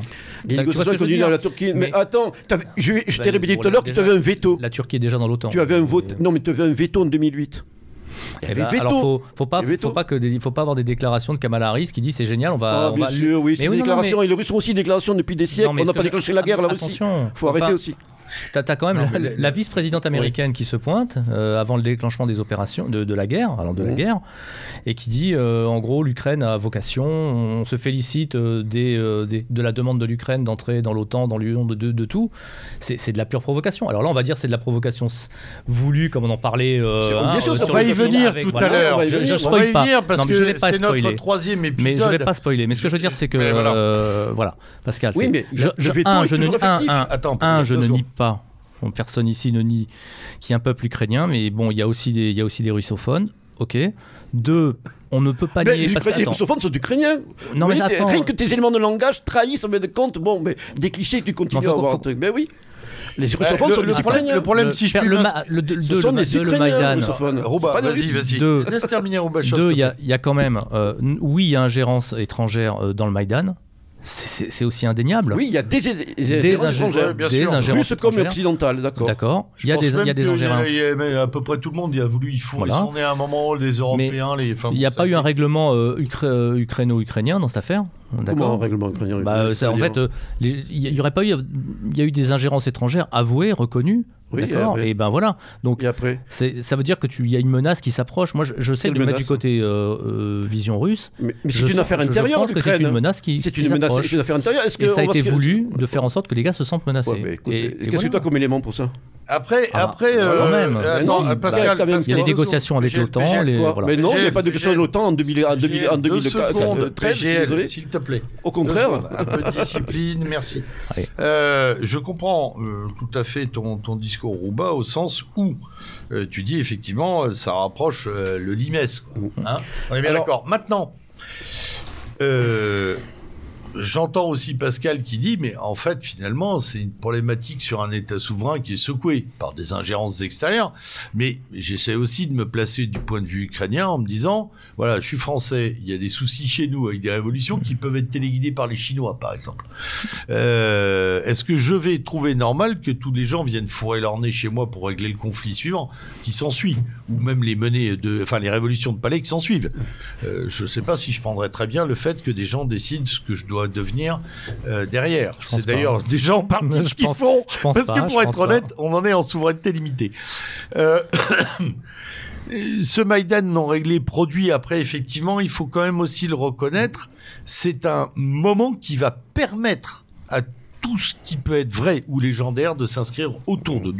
Les négociations continuent à la Turquie. Mais, attends, je, je t'ai répété tout à l'heure que tu avais un veto. La Turquie est déjà dans l'OTAN. Tu avais un vote. Non, mais tu avais un veto en 2008. Il y avait eh ben, veto. Alors faut, faut pas, faut pas que il faut pas avoir des déclarations de Kamala Harris qui dit c'est génial, on va. Ah, bien sûr, oui, c'est des déclarations. Et les Russes ont aussi des déclarations depuis des siècles. on n'a pas déclenché la guerre, la Russie. Il faut arrêter aussi. T'as as quand même la, vice-présidente américaine qui se pointe euh, avant le déclenchement des opérations de, la guerre, alors de la guerre, et qui dit euh, en gros l'Ukraine a vocation, on se félicite euh, des, de la demande de l'Ukraine d'entrer dans l'OTAN, dans l'Union de, de, tout. C'est de la pure provocation. Alors là, on va dire c'est de la provocation voulue, comme on en parlait. Hein, bien sûr, on va y venir tout à l'heure. Je, je spoil pas. Parce que c'est notre troisième épisode. Mais je vais pas spoiler. Mais ce que je veux dire, c'est que voilà, Pascal. Oui, mais je, un, je ne nie pas personne ici ne nie qu'il y a un peuple ukrainien, mais bon, il y a aussi des, il y a aussi des russophones. Ok. Deux, on ne peut pas nier. les, russophones sont ukrainiens. Non, mais attends. Rien que tes éléments de langage trahissent, en de compte, bon, mais des clichés que tu continues à avoir. Faut... Mais oui. Les russophones sont le, ukrainiens. Le problème, si je puis le, le, le, ce sont des ukrainiens, Rouba, vas-y, vas-y. Laisse terminer Rouba. Deux, il y, a quand même, euh, oui, il y a ingérence étrangère euh, dans le Maïdan c'est aussi indéniable. Oui, il y a des, des, des, ingérences, bien des ingérences comme occidentales, d'accord. D'accord. Il y a des, il y a des ingérences. mais à peu près tout le monde y a voulu, il faut, voilà. on est à un moment, les Européens, les. il n'y a pas eu un règlement euh, euh, ukraino-ukrainien dans cette affaire? Comment un règlement ukrainien bah, En fait, euh, il y aurait pas eu, il y a eu des ingérences étrangères avouées, reconnues. Oui, D'accord. Et, ben voilà. Donc, et après ça veut dire que tu y a une menace qui s'approche. Moi, je, sais de mettre du côté euh, euh, vision russe. Mais, c'est une affaire intérieure C'est une menace qui. C'est une menace. C'est une affaire intérieure. Est-ce que et ça a été voulu de faire en sorte que les gars se sentent menacés. Qu'est-ce que tu as comme élément pour ça? Après, ah, après, euh, même. Euh, non, Pascal, il y a les négociations avec l'OTAN. Mais non, il n'y a pas de négociations avec l'OTAN en 2013. S'il te plaît. Au contraire. Un peu de discipline, merci. Euh, je comprends tout à fait ton, ton discours, Rouba, au sens où tu dis effectivement, ça rapproche le Limes. Hein On est bien d'accord. Maintenant, j'entends aussi Pascal qui dit, mais en fait, finalement, c'est une problématique sur un État souverain qui est secoué par des ingérences extérieures. Mais j'essaie aussi de me placer du point de vue ukrainien en me disant, voilà, je suis français, il y a des soucis chez nous avec des révolutions qui peuvent être téléguidées par les Chinois, par exemple. Euh, Est-ce que je vais trouver normal que tous les gens viennent fourrer leur nez chez moi pour régler le conflit suivant, qui s'ensuit, ou même les menées de, enfin, les révolutions de palais qui s'en suivent euh, Je ne sais pas si je prendrais très bien le fait que des gens décident ce que je dois devenir euh, derrière. C'est d'ailleurs des gens partis (laughs) ce qu'ils font, parce que pour être honnête, on en est en souveraineté limitée. Euh, (coughs) ce Maïdan non réglé produit après, effectivement, il faut quand même aussi le reconnaître, c'est un moment qui va permettre à tout ce qui peut être vrai ou légendaire de s'inscrire autour de,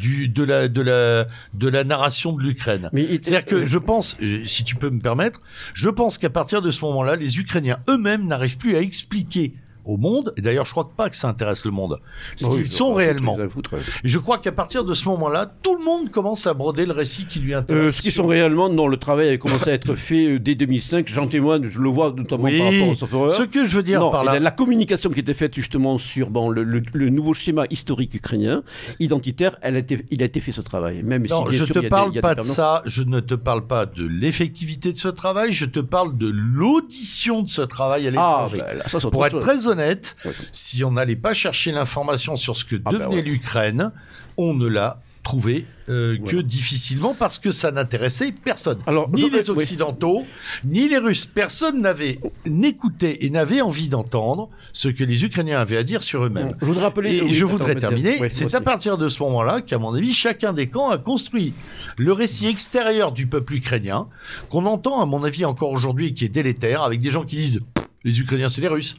du, de, la, de, la, de la narration de l'Ukraine. C'est-à-dire que je pense, si tu peux me permettre, je pense qu'à partir de ce moment-là, les Ukrainiens eux-mêmes n'arrivent plus à expliquer au monde. Et d'ailleurs, je crois pas que ça intéresse le monde. Ce qu'ils sont réellement. Et je crois qu'à partir de ce moment-là, tout le monde commence à broder le récit qui lui intéresse. Euh, ce qu'ils sont réellement, non, le travail a commencé à être fait euh, dès 2005. J'en témoigne, je le vois notamment par rapport au Ce que je veux dire par là. La, communication qui était faite justement sur bon, le, le, nouveau schéma historique ukrainien, identitaire, elle a été, il a été fait ce travail. Même non, si, je ne te parle pas de ça, je ne te parle pas de l'effectivité de ce travail, je te parle de l'audition de ce travail à ah, l'étranger. Ah, Pour être très honnête, si on n'allait pas chercher l'information sur ce que ah, bah devenait l'Ukraine, on ne l'a trouvé euh, que difficilement parce que ça n'intéressait personne. Alors, ni les Occidentaux, ni les Russes. Personne n'avait n'écoutait et n'avait envie d'entendre ce que les Ukrainiens avaient à dire sur eux-mêmes. Je voudrais rappeler. Et je voudrais terminer. c'est à partir de ce moment-là qu'à mon avis, chacun des camps a construit le récit extérieur du peuple ukrainien qu'on entend, à mon avis, encore aujourd'hui, qui est délétère, avec des gens qui disent les Ukrainiens, c'est les Russes.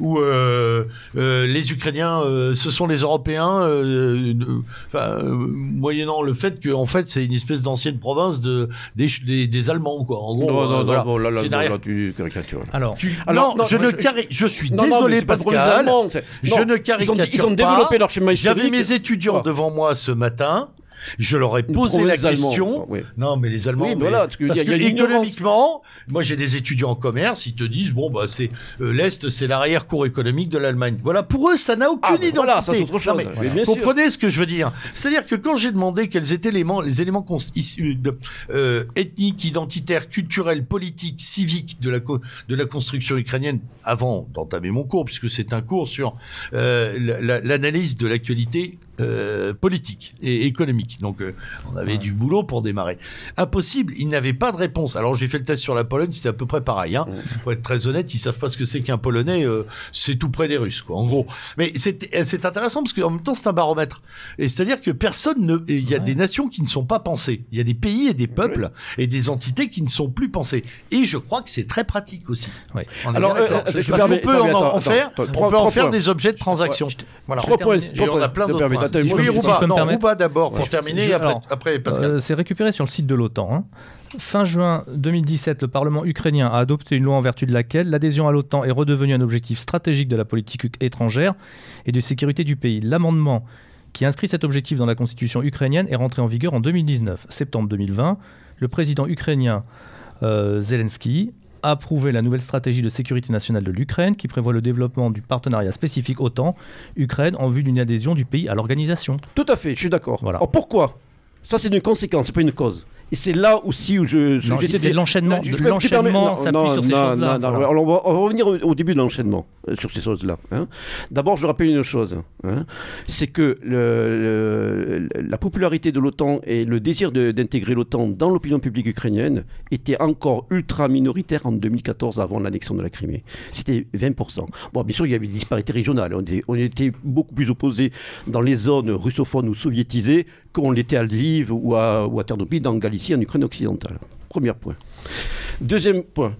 Ou euh, euh, les Ukrainiens, euh, ce sont les Européens, moyennant le fait que, en fait, c'est une espèce d'ancienne province de, des, des, Allemands, quoi. En gros, non, non, non, là, là, là, tu caricatures. Alors, Alors non, je ne je suis désolé, Pascal. je ne caricature pas. Ils ont développé leur schéma J'avais mes étudiants devant moi ce matin. Je leur ai posé la question. Non, mais les Allemands. Oui, voilà, parce, que, économiquement, moi j'ai des étudiants en commerce, ils te disent bon bah c'est euh, l'est, c'est l'arrière-cour économique de l'Allemagne. Voilà, pour eux ça n'a aucune ah, bah identité. Voilà, ça c'est autre chose. mais, comprenez ce que je veux dire C'est-à-dire que quand j'ai demandé quels étaient les éléments, les éléments issus de, euh, ethniques, identitaires, culturels, politiques, civiques de la de la construction ukrainienne avant d'entamer mon cours, puisque c'est un cours sur euh, l'analyse de l'actualité euh, politique et économique. Donc euh, on avait du boulot pour démarrer. Impossible, ils n'avaient pas de réponse. Alors j'ai fait le test sur la Pologne, c'était à peu près pareil. Hein. Pour être très honnête, ils savent pas ce que c'est qu'un Polonais, euh, c'est tout près des Russes, quoi, en gros. Mais c'est intéressant parce qu'en même temps c'est un baromètre. Et c'est-à-dire que personne ne... Il y a des nations qui ne sont pas pensées. Il y a des pays et des peuples et des entités qui ne sont plus pensées. Et je crois que c'est très pratique aussi. Alors, on peut en, faire, on peut en faire des objets de transaction. Voilà. Trois points. On a plein d'autres oui, Rouba, d'abord, pour terminer, après, Pascal. Euh, c'est récupéré sur le site de l'OTAN. Hein. Fin juin 2017, le Parlement ukrainien a adopté une loi en vertu de laquelle l'adhésion à l'OTAN est redevenue un objectif stratégique de la politique étrangère et de sécurité du pays. L'amendement qui inscrit cet objectif dans la constitution ukrainienne est rentré en vigueur en 2019. Septembre 2020, le président ukrainien euh, Zelensky approuvé la nouvelle stratégie de sécurité nationale de l'Ukraine qui prévoit le développement du partenariat spécifique OTAN-Ukraine en vue d'une adhésion du pays à l'organisation. Tout à fait, je suis d'accord. Voilà. pourquoi? Ça, c'est une conséquence, c'est pas une cause. Et c'est là aussi où je. C'est l'enchaînement. L'enchaînement s'appuie sur ces choses-là. On, va, revenir au, début de l'enchaînement euh, sur ces choses-là. Hein. D'abord, je rappelle une chose hein. c'est que le, la popularité de l'OTAN et le désir d'intégrer l'OTAN dans l'opinion publique ukrainienne était encore ultra minoritaire en 2014 avant l'annexion de la Crimée. C'était 20%. Bon, bien sûr, il y avait des disparités régionales. On était, on était beaucoup plus opposés dans les zones russophones ou soviétisées qu'on l'était à Lviv ou à, ou à Ternopil, dans Galicie ici en Ukraine occidentale. Premier point. Deuxième point,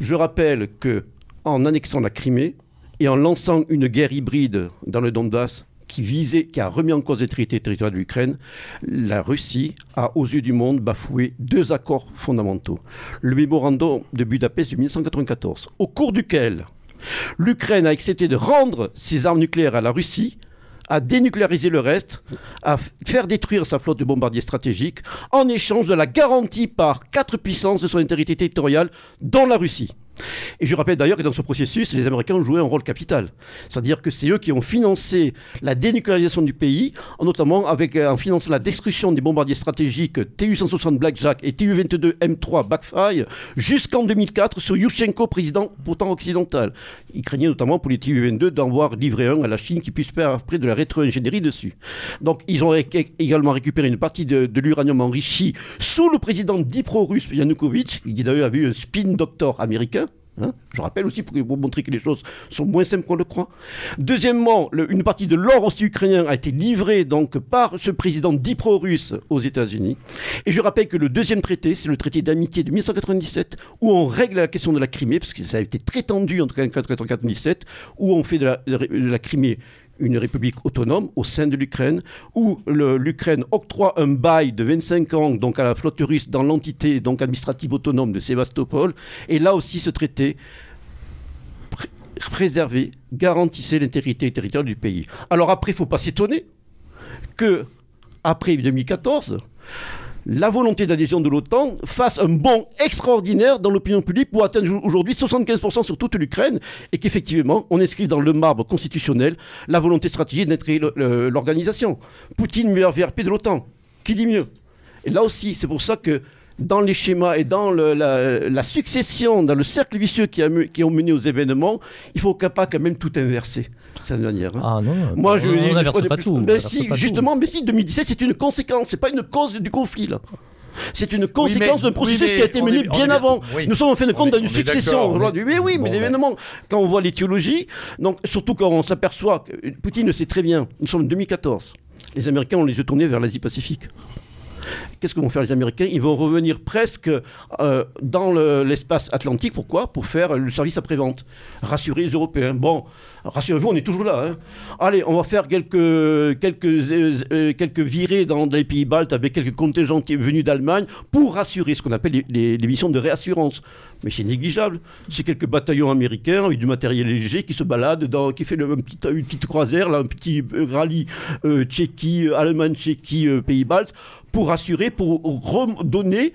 je rappelle que en annexant la Crimée et en lançant une guerre hybride dans le Donbass qui visait, qui a remis en cause l'intégrité territoriale de l'Ukraine, la Russie a, aux yeux du monde, bafoué deux accords fondamentaux. Le mémorandum de Budapest de 1994, au cours duquel l'Ukraine a accepté de rendre ses armes nucléaires à la Russie à dénucléariser le reste, à faire détruire sa flotte de bombardiers stratégiques, en échange de la garantie par quatre puissances de son intégrité territoriale, dont la Russie. Et je rappelle d'ailleurs que dans ce processus, les Américains ont joué un rôle capital. C'est-à-dire que c'est eux qui ont financé la dénucléarisation du pays, notamment avec, euh, en finançant la destruction des bombardiers stratégiques Tu-160 Blackjack et Tu-22 M3 Backfire jusqu'en 2004 sur Yushchenko, président pourtant occidental. Ils craignaient notamment pour les Tu-22 d'en voir livrer un à la Chine qui puisse faire après de la rétro-ingénierie dessus. Donc ils ont également récupéré une partie de, l'uranium enrichi sous le président dipro-russe Yanukovych, qui d'ailleurs a vu un spin doctor américain. Hein. Je rappelle aussi pour, montrer que les choses sont moins simples qu'on le croit. Deuxièmement, une partie de l'or aussi ukrainien a été livrée par ce président dipro-russe aux États-Unis. Et je rappelle que le deuxième traité, c'est le traité d'amitié de 1997, où on règle la question de la Crimée, parce que ça a été très tendu en 1997, où on fait de la Crimée une république autonome au sein de l'Ukraine, où l'Ukraine octroie un bail de 25 ans donc à la flotte russe dans l'entité donc administrative autonome de Sébastopol. Et là aussi, ce traité préservait, garantissait l'intégrité territoriale du pays. Alors après, il ne faut pas s'étonner que après 2014, la volonté d'adhésion de l'OTAN fasse un bond extraordinaire dans l'opinion publique pour atteindre aujourd'hui 75% sur toute l'Ukraine et qu'effectivement on inscrive dans le marbre constitutionnel la volonté stratégique d'intégrer l'organisation. Poutine meilleur VRP de l'OTAN. Qui dit mieux? Et là aussi, c'est pour ça que dans les schémas et dans la, succession, dans le cercle vicieux qui, a, qui ont mené aux événements, il faut pas quand même tout inverser cette manière. Hein. Ah non, moi je, on, pas tout. Mais si, justement, mais si 2017 c'est une conséquence, c'est pas une cause du conflit là. C'est une conséquence d'un processus qui a été mené bien avant. Nous sommes en fin de compte dans une succession. Mais oui, mais d'événements. Quand on voit l'étiologie, donc surtout quand on s'aperçoit que Poutine le sait très bien. Nous sommes en 2014. Les Américains ont les yeux tournés vers l'Asie-Pacifique. Qu'est-ce que vont faire les Américains? Ils vont revenir presque euh, dans l'espace atlantique. Pourquoi? Pour faire le service après-vente. Rassurer les Européens. Bon, rassurez-vous, on est toujours là. Hein. Allez, on va faire quelques, quelques, euh, euh, quelques virées dans les pays baltes avec quelques contingents venus d'Allemagne pour rassurer ce qu'on appelle les, missions de réassurance. Mais c'est négligeable. C'est quelques bataillons américains avec du matériel léger qui se baladent, qui fait une, petite, croisière, un petit rallye Tchéquie, Allemagne, Tchéquie, pays baltes pour assurer, pour redonner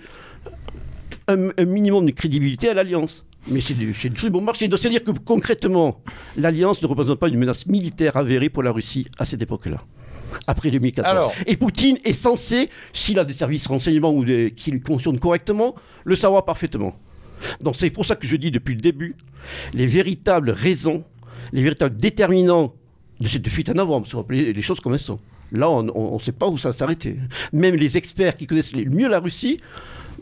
un, minimum de crédibilité à l'Alliance. Mais c'est du, truc bon marché. C'est-à-dire que concrètement, l'Alliance ne représente pas une menace militaire avérée pour la Russie à cette époque-là. Après 2014. Et Poutine est censé, s'il a des services renseignements ou qui lui fonctionnent correctement, le savoir parfaitement. Donc c'est pour ça que je dis depuis le début, les véritables raisons, les véritables déterminants de cette fuite en avant, se rappeler les choses comme elles sont. Là, on ne sait pas où ça s'arrêter. Même les experts qui connaissent le mieux la Russie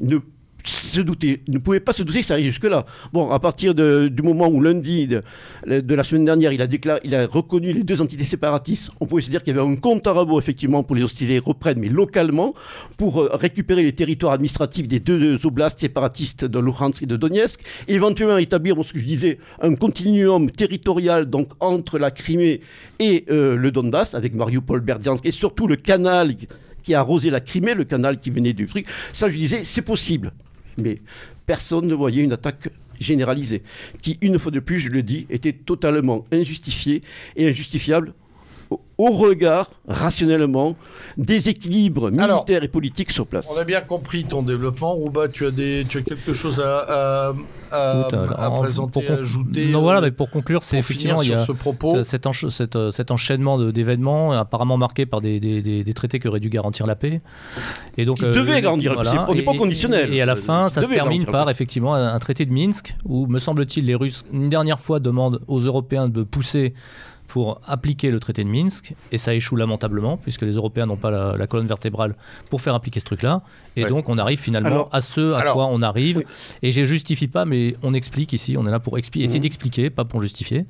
ne se douter, ne pouvait pas se douter que ça arrive jusque-là. Bon, à partir du moment où lundi de, la semaine dernière, il a, déclaré, il a reconnu les deux entités séparatistes, on pouvait se dire qu'il y avait un compte à rebours, effectivement, pour les hostilités reprennent, mais localement, pour euh, récupérer les territoires administratifs des deux oblasts séparatistes de Luhansk et de Donetsk, éventuellement établir, ce que je disais, un continuum territorial donc entre la Crimée et euh, le Donbass, avec Mariupol, Berdiansk, et surtout le canal qui a arrosé la Crimée, le canal qui venait du truc. Ça, je disais, c'est possible. Mais personne ne voyait une attaque généralisée, qui, une fois de plus, je le dis, était totalement injustifiée et injustifiable au regard, rationnellement, des équilibres militaires et politiques sur place. On a bien compris ton développement. Rouba, tu as, des, tu as quelque chose à, à, présenter, à ajouter Non, voilà, mais pour conclure, c'est effectivement il y a ce propos. Cet, euh, cet, enchaînement d'événements apparemment marqué par des, des, des, traités qui auraient dû garantir la paix. Et donc, Qui euh, devaient garantir la paix, on n'est pas conditionnel. Et, à la fin, ça se termine par effectivement un traité de Minsk où, me semble-t-il, les Russes, une dernière fois, demandent aux Européens de pousser pour appliquer le traité de Minsk, et ça échoue lamentablement, puisque les Européens n'ont pas la, colonne vertébrale pour faire appliquer ce truc-là. Et donc, on arrive finalement à ce à quoi on arrive. Et je justifie pas, mais on explique ici, on est là pour expliquer, essayer mhm. d'expliquer, pas pour justifier.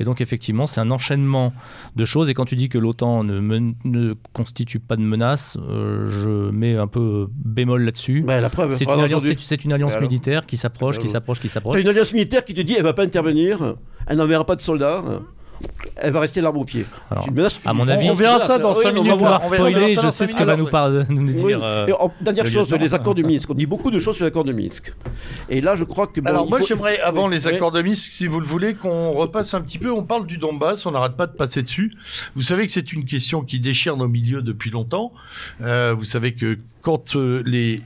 Et donc, effectivement, c'est un enchaînement de choses. Et quand tu dis que l'OTAN ne, ne, constitue pas de menace, euh, je mets un peu bémol là-dessus. Bah, c'est une, alliance, une alliance militaire qui s'approche, qui s'approche, qui s'approche. une alliance militaire qui te dit elle va pas intervenir, elle n'enverra pas de soldats elle va rester l'arbre au pied. à mon avis, on, verra ça dans 5 minutes. On va spoiler, je sais ce qu'elle va nous, dire. Euh, dernière chose, les accords de Minsk. On dit beaucoup de choses sur les accords de Minsk. Et là, je crois que. Alors, moi, j'aimerais, avant les accords de Minsk, si vous le voulez, qu'on repasse un petit peu. On parle du Donbass, on n'arrête pas de passer dessus. Vous savez que c'est une question qui déchire nos milieux depuis longtemps. Euh, vous savez que quand euh, les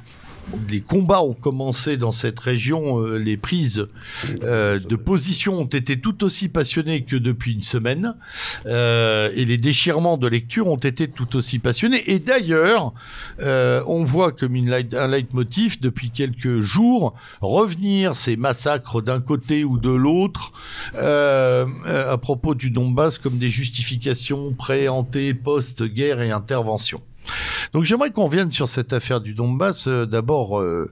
les combats ont commencé dans cette région, euh, les prises euh, de position ont été tout aussi passionnées que depuis une semaine, euh, et les déchirements de lecture ont été tout aussi passionnés. Et d'ailleurs, on voit comme une un leitmotiv depuis quelques jours revenir ces massacres d'un côté ou de l'autre à propos du Donbass comme des justifications pré-ante, post-guerre et intervention. Donc j'aimerais qu'on revienne sur cette affaire du Donbass euh, d'abord euh,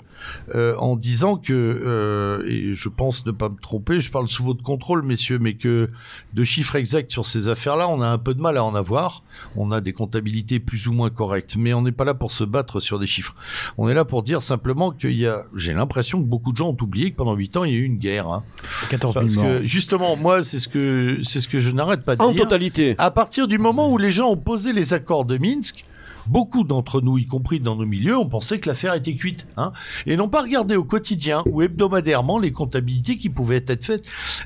euh, en disant que, et je pense ne pas me tromper, je parle sous votre contrôle messieurs, mais que de chiffres exacts sur ces affaires-là, on a un peu de mal à en avoir. On a des comptabilités plus ou moins correctes, mais on n'est pas là pour se battre sur des chiffres. On est là pour dire simplement qu'il y a, j'ai l'impression que beaucoup de gens ont oublié que pendant 8 ans il y a eu une guerre. Hein. 14 Parce que justement, moi c'est ce que c'est ce que je n'arrête pas de dire. En totalité. À partir du moment où les gens ont posé les accords de Minsk, beaucoup d'entre nous, y compris dans nos milieux, ont pensé que l'affaire était cuite, hein, et n'ont pas regardé au quotidien ou hebdomadairement les comptabilités qui pouvaient être faites.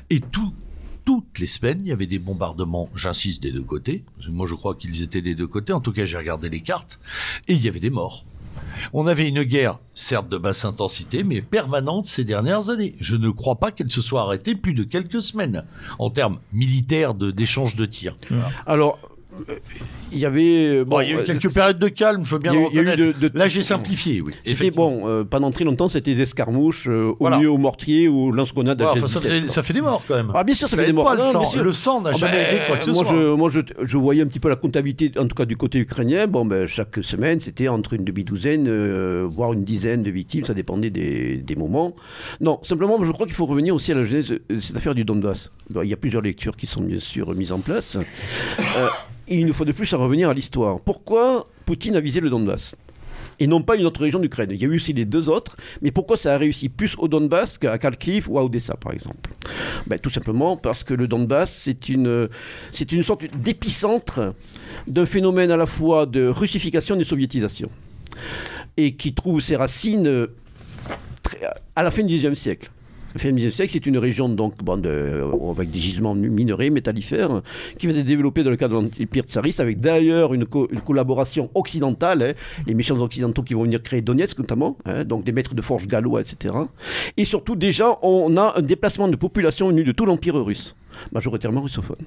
Et tout, toutes les semaines, il y avait des bombardements, j'insiste, des deux côtés. Moi, je crois qu'ils étaient des deux côtés. En tout cas, j'ai regardé les cartes. Et il y avait des morts. On avait une guerre, certes de basse intensité, mais permanente ces dernières années. Je ne crois pas qu'elle se soit arrêtée plus de quelques semaines en termes militaires d'échange de, tirs. Alors, il y avait. Bon, il y a eu quelques périodes de calme, je veux bien le reconnaître. Là, j'ai simplifié, oui. C'était bon, pendant très longtemps, c'était des escarmouches, au mieux au mortier ou lance-grenade ça, fait, ça, fait des morts quand même. Ah, bien sûr, ça, fait des morts. le, sang. le sang n'a ah, jamais ben, été quoi que ce moi, soit. Je, moi, je, je, voyais un petit peu la comptabilité, en tout cas du côté ukrainien. Bon, ben, chaque semaine, c'était entre une demi-douzaine, voire une dizaine de victimes, ça dépendait des, des moments. Non, simplement, je crois qu'il faut revenir aussi à la genèse de cette affaire du Donbass. il y a plusieurs lectures qui sont bien sûr mises en place. Et une fois de plus à revenir à l'histoire. Pourquoi Poutine a visé le Donbass et non pas une autre région d'Ukraine? Il y a eu aussi les deux autres, mais pourquoi ça a réussi plus au Donbass qu'à Kharkiv ou à Odessa, par exemple? Ben, Tout simplement parce que le Donbass, c'est une, c'est une sorte d'épicentre d'un phénomène à la fois de russification et de soviétisation, et qui trouve ses racines à la fin du XIXe siècle. Le XIXe siècle, c'est une région donc, de, avec des gisements minerais, métallifères, qui va être développée dans le cadre de l'Empire tsariste, avec d'ailleurs une, collaboration occidentale, hein, les méchants occidentaux qui vont venir créer Donetsk notamment, hein, donc des maîtres de forges gallois, etc. Et surtout, déjà, on a un déplacement de population venu de tout l'Empire russe majoritairement russophone.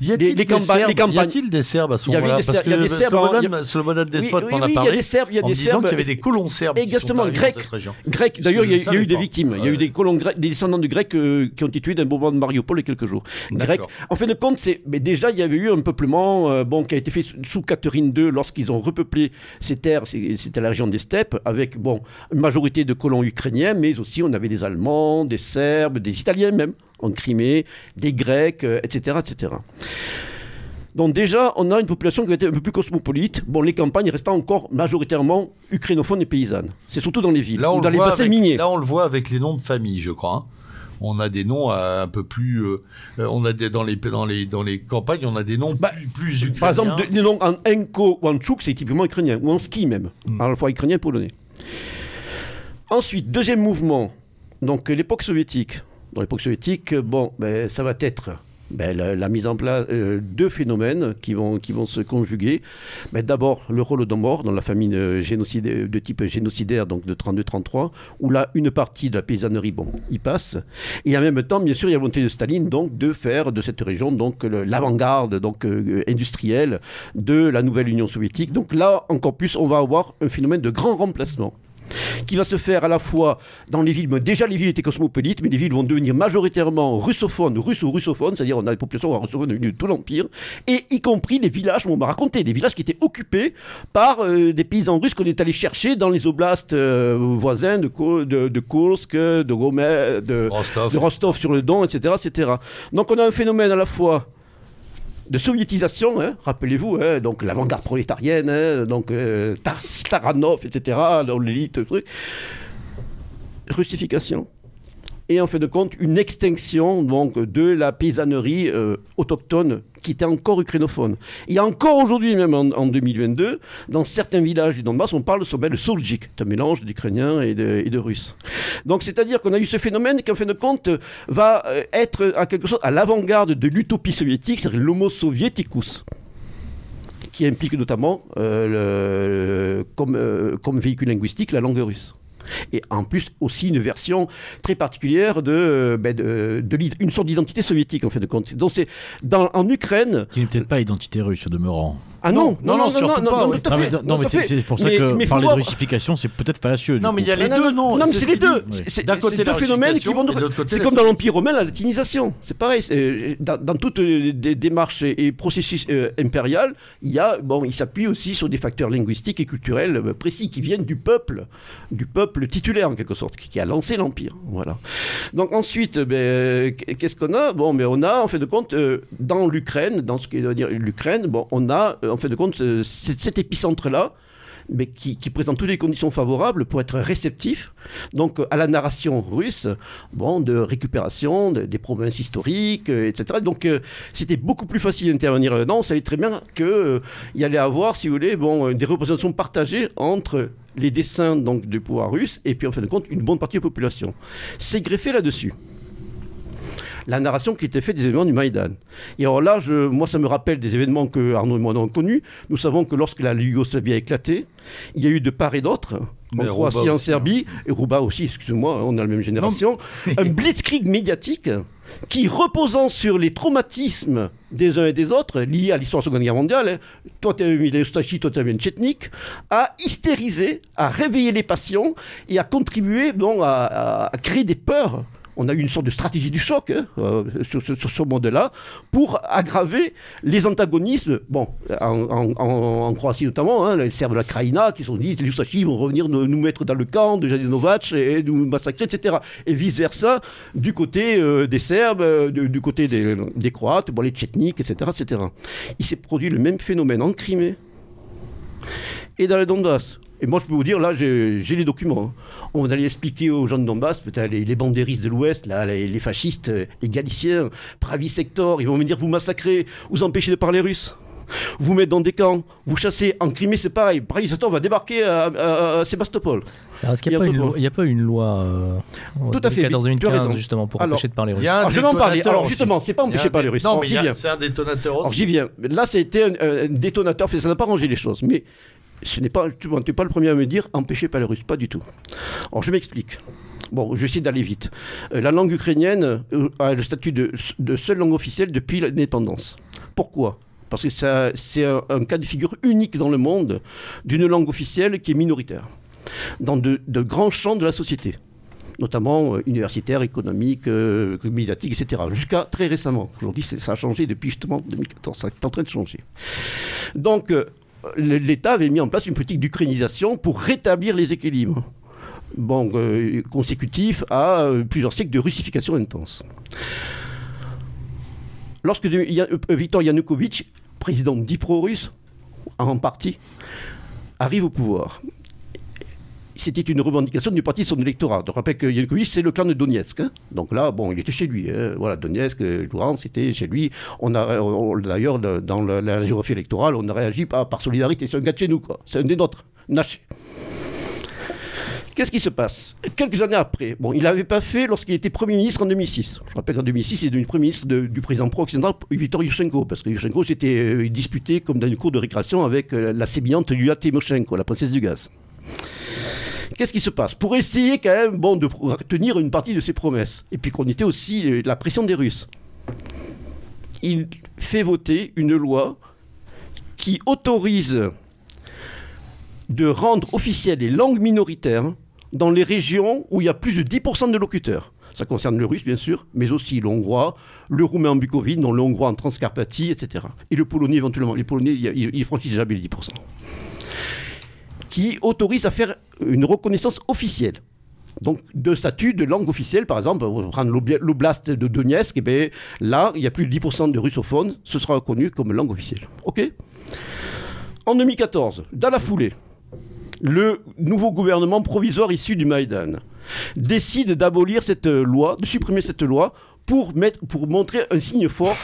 Y a-t-il des, campagnes, des Serbes à ce moment-là Parce que des Serbes, Slobodan Despot oui, oui, a parlé. Il y a des Serbes, il y a des Serbes. qu'il y avait des colons serbes Exactement, grecs. dans cette région. Grecs. D'ailleurs, il y a, eu des victimes. Il y a eu des colons grecs, des descendants de Grecs euh, qui ont été tués d'un bombardement de Mariupol il y a quelques jours. Grecs. En fin de compte, c'est, mais déjà, il y avait eu un peuplement euh, bon, qui a été fait sous Catherine II lorsqu'ils ont repeuplé ces terres. C'était la région des steppes avec bon, une majorité de colons ukrainiens, mais aussi on avait des Allemands, des Serbes, des Italiens même en Crimée, des Grecs, etc., euh, etc. Donc déjà, on a une population qui a été un peu plus cosmopolite. Bon, les campagnes restant encore majoritairement ukrainophones et paysannes. C'est surtout dans les villes, là, on dans les bassins miniers. Là, on le voit avec les noms de famille, je crois. Hein. On a des noms euh, un peu plus. Euh, on a des, dans les dans les dans les campagnes, on a des noms bah, plus, ukrainiens. Par exemple, des noms en Enko ou en Tchouk, c'est typiquement ukrainien, ou en ski même, hmm. à la fois ukrainien et polonais. Ensuite, deuxième mouvement, donc l'époque soviétique dans l'époque soviétique, bon, ben, ça va être ben, la, mise en place euh, deux phénomènes qui vont, qui vont se conjuguer. Ben, D'abord, le rôle mort dans la famine de, de type génocidaire, donc de 32-33, où là, une partie de la paysannerie, bon, y passe. Et en même temps, bien sûr, il y a la volonté de Staline donc, de faire de cette région l'avant-garde euh, industrielle de la nouvelle Union soviétique. Donc là, encore plus, on va avoir un phénomène de grand remplacement qui va se faire à la fois dans les villes, déjà les villes étaient cosmopolites, mais les villes vont devenir majoritairement russophones, russes ou russophones, c'est-à-dire on a des populations russophones de tout l'Empire, et y compris les villages, on m'a raconté, des villages qui étaient occupés par euh, des paysans russes qu'on est allé chercher dans les oblasts euh, voisins de, de, de, Kursk, de Gomel, de Rostov. de Rostov sur le Don, etc., etc. Donc on a un phénomène à la fois de soviétisation, hein, rappelez-vous, hein, donc l'avant-garde prolétarienne, hein, donc euh, Staranov, etc., l'élite, truc. Russification et en fin de compte une extinction donc, de la paysannerie euh, autochtone qui était encore ukrainophone. Et encore aujourd'hui, même en, 2022, dans certains villages du Donbass, on parle de ce le soljik, un mélange d'ukrainien et de, et de russe. Donc c'est-à-dire qu'on a eu ce phénomène qui en fin de compte va euh, être à quelque chose à l'avant-garde de l'utopie soviétique, c'est-à-dire l'homo soviéticus qui implique notamment euh, comme véhicule linguistique la langue russe. Et en plus aussi une version très particulière de, euh, ben une sorte d'identité soviétique en fait de compte. Donc c'est en Ukraine. Qui n'est peut-être pas l'identité russe demeurant. Ah non, non, non, non, non, non, mais c'est pour ça que parler de russification, c'est peut-être fallacieux. Non, mais il y a les deux, non. Non, mais c'est les deux. C'est deux phénomènes qui vont. C'est comme dans l'Empire romain, la latinisation. C'est pareil. Dans toutes les démarches et processus impérial, il y a, bon, il s'appuie aussi sur des facteurs linguistiques et culturels précis qui viennent du peuple, du peuple titulaire en quelque sorte, qui a lancé l'Empire. Voilà. Donc ensuite, qu'est-ce qu'on a? Bon, mais on a, en fait de compte, dans l'Ukraine, dans ce qui veut dire l'Ukraine, bon, on a en fait de compte, euh, cet épicentre-là, mais qui, présente toutes les conditions favorables pour être réceptif donc à la narration russe, bon, de récupération des provinces historiques, euh, etc. Donc euh, c'était beaucoup plus facile d'intervenir là-dedans. On savait très bien qu'il y allait avoir, si vous voulez, bon, des représentations partagées entre les dessins donc, du pouvoir russe et puis en fin de compte une bonne partie de la population. C'est greffé là-dessus la narration qui était faite des événements du Maïdan. Et alors là, je, moi, ça me rappelle des événements que Arnaud et moi avons connus. Nous savons que lorsque la Yougoslavie a éclaté, il y a eu de part et d'autre, en Croatie, en Serbie, hein. et Rouba aussi, excusez-moi, on a la même génération, un blitzkrieg médiatique qui, reposant sur les traumatismes des uns et des autres, liés à l'histoire de la Seconde Guerre mondiale, hein, toi tu les Stachi, toi tu as vu Tchetnik, a hystériser, à réveiller les passions et à contribuer bon, à créer des peurs on a eu une sorte de stratégie du choc hein, euh, sur, ce monde-là pour aggraver les antagonismes. En, Croatie notamment, hein, les Serbes de la Krajina qui sont dit les Ustashi vont revenir nous, mettre dans le camp de Jadinovac et nous massacrer, etc. Et vice-versa, du côté euh, des Serbes, euh, du, côté des, Croates, bon, les Tchétniks, etc., etc. Il s'est produit le même phénomène en Crimée et dans le Donbass. Et moi, je peux vous dire, là, j'ai les documents. Hein. On allait expliquer aux gens de Donbass, peut-être les, les bandéristes de l'Ouest, là, les, fascistes, euh, les Galiciens, Pravi Sector, ils vont me dire, vous massacrez, vous empêchez de parler russe. Vous mettez dans des camps, vous chassez. En Crimée, c'est pareil. Pravi Sector va débarquer à, Sébastopol. Est-ce qu'il n'y a, pas une loi euh, Tout à fait. 14 2015, justement, pour empêcher de parler russe Alors, Je vais en parler. Alors, justement, c'est pas empêcher de parler russe. Non, mais c'est un détonateur aussi. J'y viens. Là, ça a été un, un détonateur. Ça n'a pas rangé les choses. Mais ce n'est pas, tu n'es pas le premier à me dire empêcher pas les Russes, pas du tout. Alors je m'explique. Bon, je vais essayer d'aller vite. Euh, la langue ukrainienne euh, a le statut de, seule langue officielle depuis l'indépendance. Pourquoi? Parce que c'est un, cas de figure unique dans le monde d'une langue officielle qui est minoritaire, dans de, grands champs de la société notamment euh, universitaire, économique, médiatique, etc. Jusqu'à très récemment. Aujourd'hui, ça a changé depuis justement 2014. Ça est en train de changer. Donc, l'État avait mis en place une politique d'ukrainisation pour rétablir les équilibres. Bon, euh, consécutif à euh, plusieurs siècles de russification intense. Lorsque euh, Viktor Yanukovych, président dit pro-russe, en partie, arrive au pouvoir, c'était une revendication du parti de son électorat. Je rappelle que Yanukovych, c'est le clan de Donetsk. Hein. Donc là, bon, il était chez lui. Hein. Voilà, Donetsk, Luhansk, c'était chez lui. On a, d'ailleurs, dans la, géographie électorale, on a réagi par, par solidarité. C'est un gars de chez nous, quoi. C'est un des nôtres, Naché. Qu'est-ce qui se passe? Quelques années après, bon, il l'avait pas fait lorsqu'il était Premier ministre en 2006. Je rappelle qu'en 2006, il est devenu Premier ministre du président pro-occidental Viktor Yushchenko, parce que Yushchenko s'était euh, disputé comme dans une cour de récréation avec euh, la sémillante Yulia Tymoshenko, la princesse du gaz. Qu'est-ce qui se passe Pour essayer quand même bon, de tenir une partie de ses promesses, et puis qu'on était aussi euh, la pression des Russes, il fait voter une loi qui autorise de rendre officielles les langues minoritaires dans les régions où il y a plus de 10% de locuteurs. Ça concerne le russe, bien sûr, mais aussi l'hongrois, le roumain en Bucovine, le hongrois en Transcarpathie, etc. Et le polonais éventuellement. Les polonais, ils franchissent jamais les 10% qui autorise à faire une reconnaissance officielle. Donc, de statut de langue officielle, par exemple, on va prendre l'oblast de Donetsk, et bien, là, il y a plus de 10% de russophones, ce sera reconnu comme langue officielle. OK? En 2014, dans la foulée, le nouveau gouvernement provisoire issu du Maïdan décide d'abolir cette loi, de supprimer cette loi pour, mettre, pour montrer un signe fort,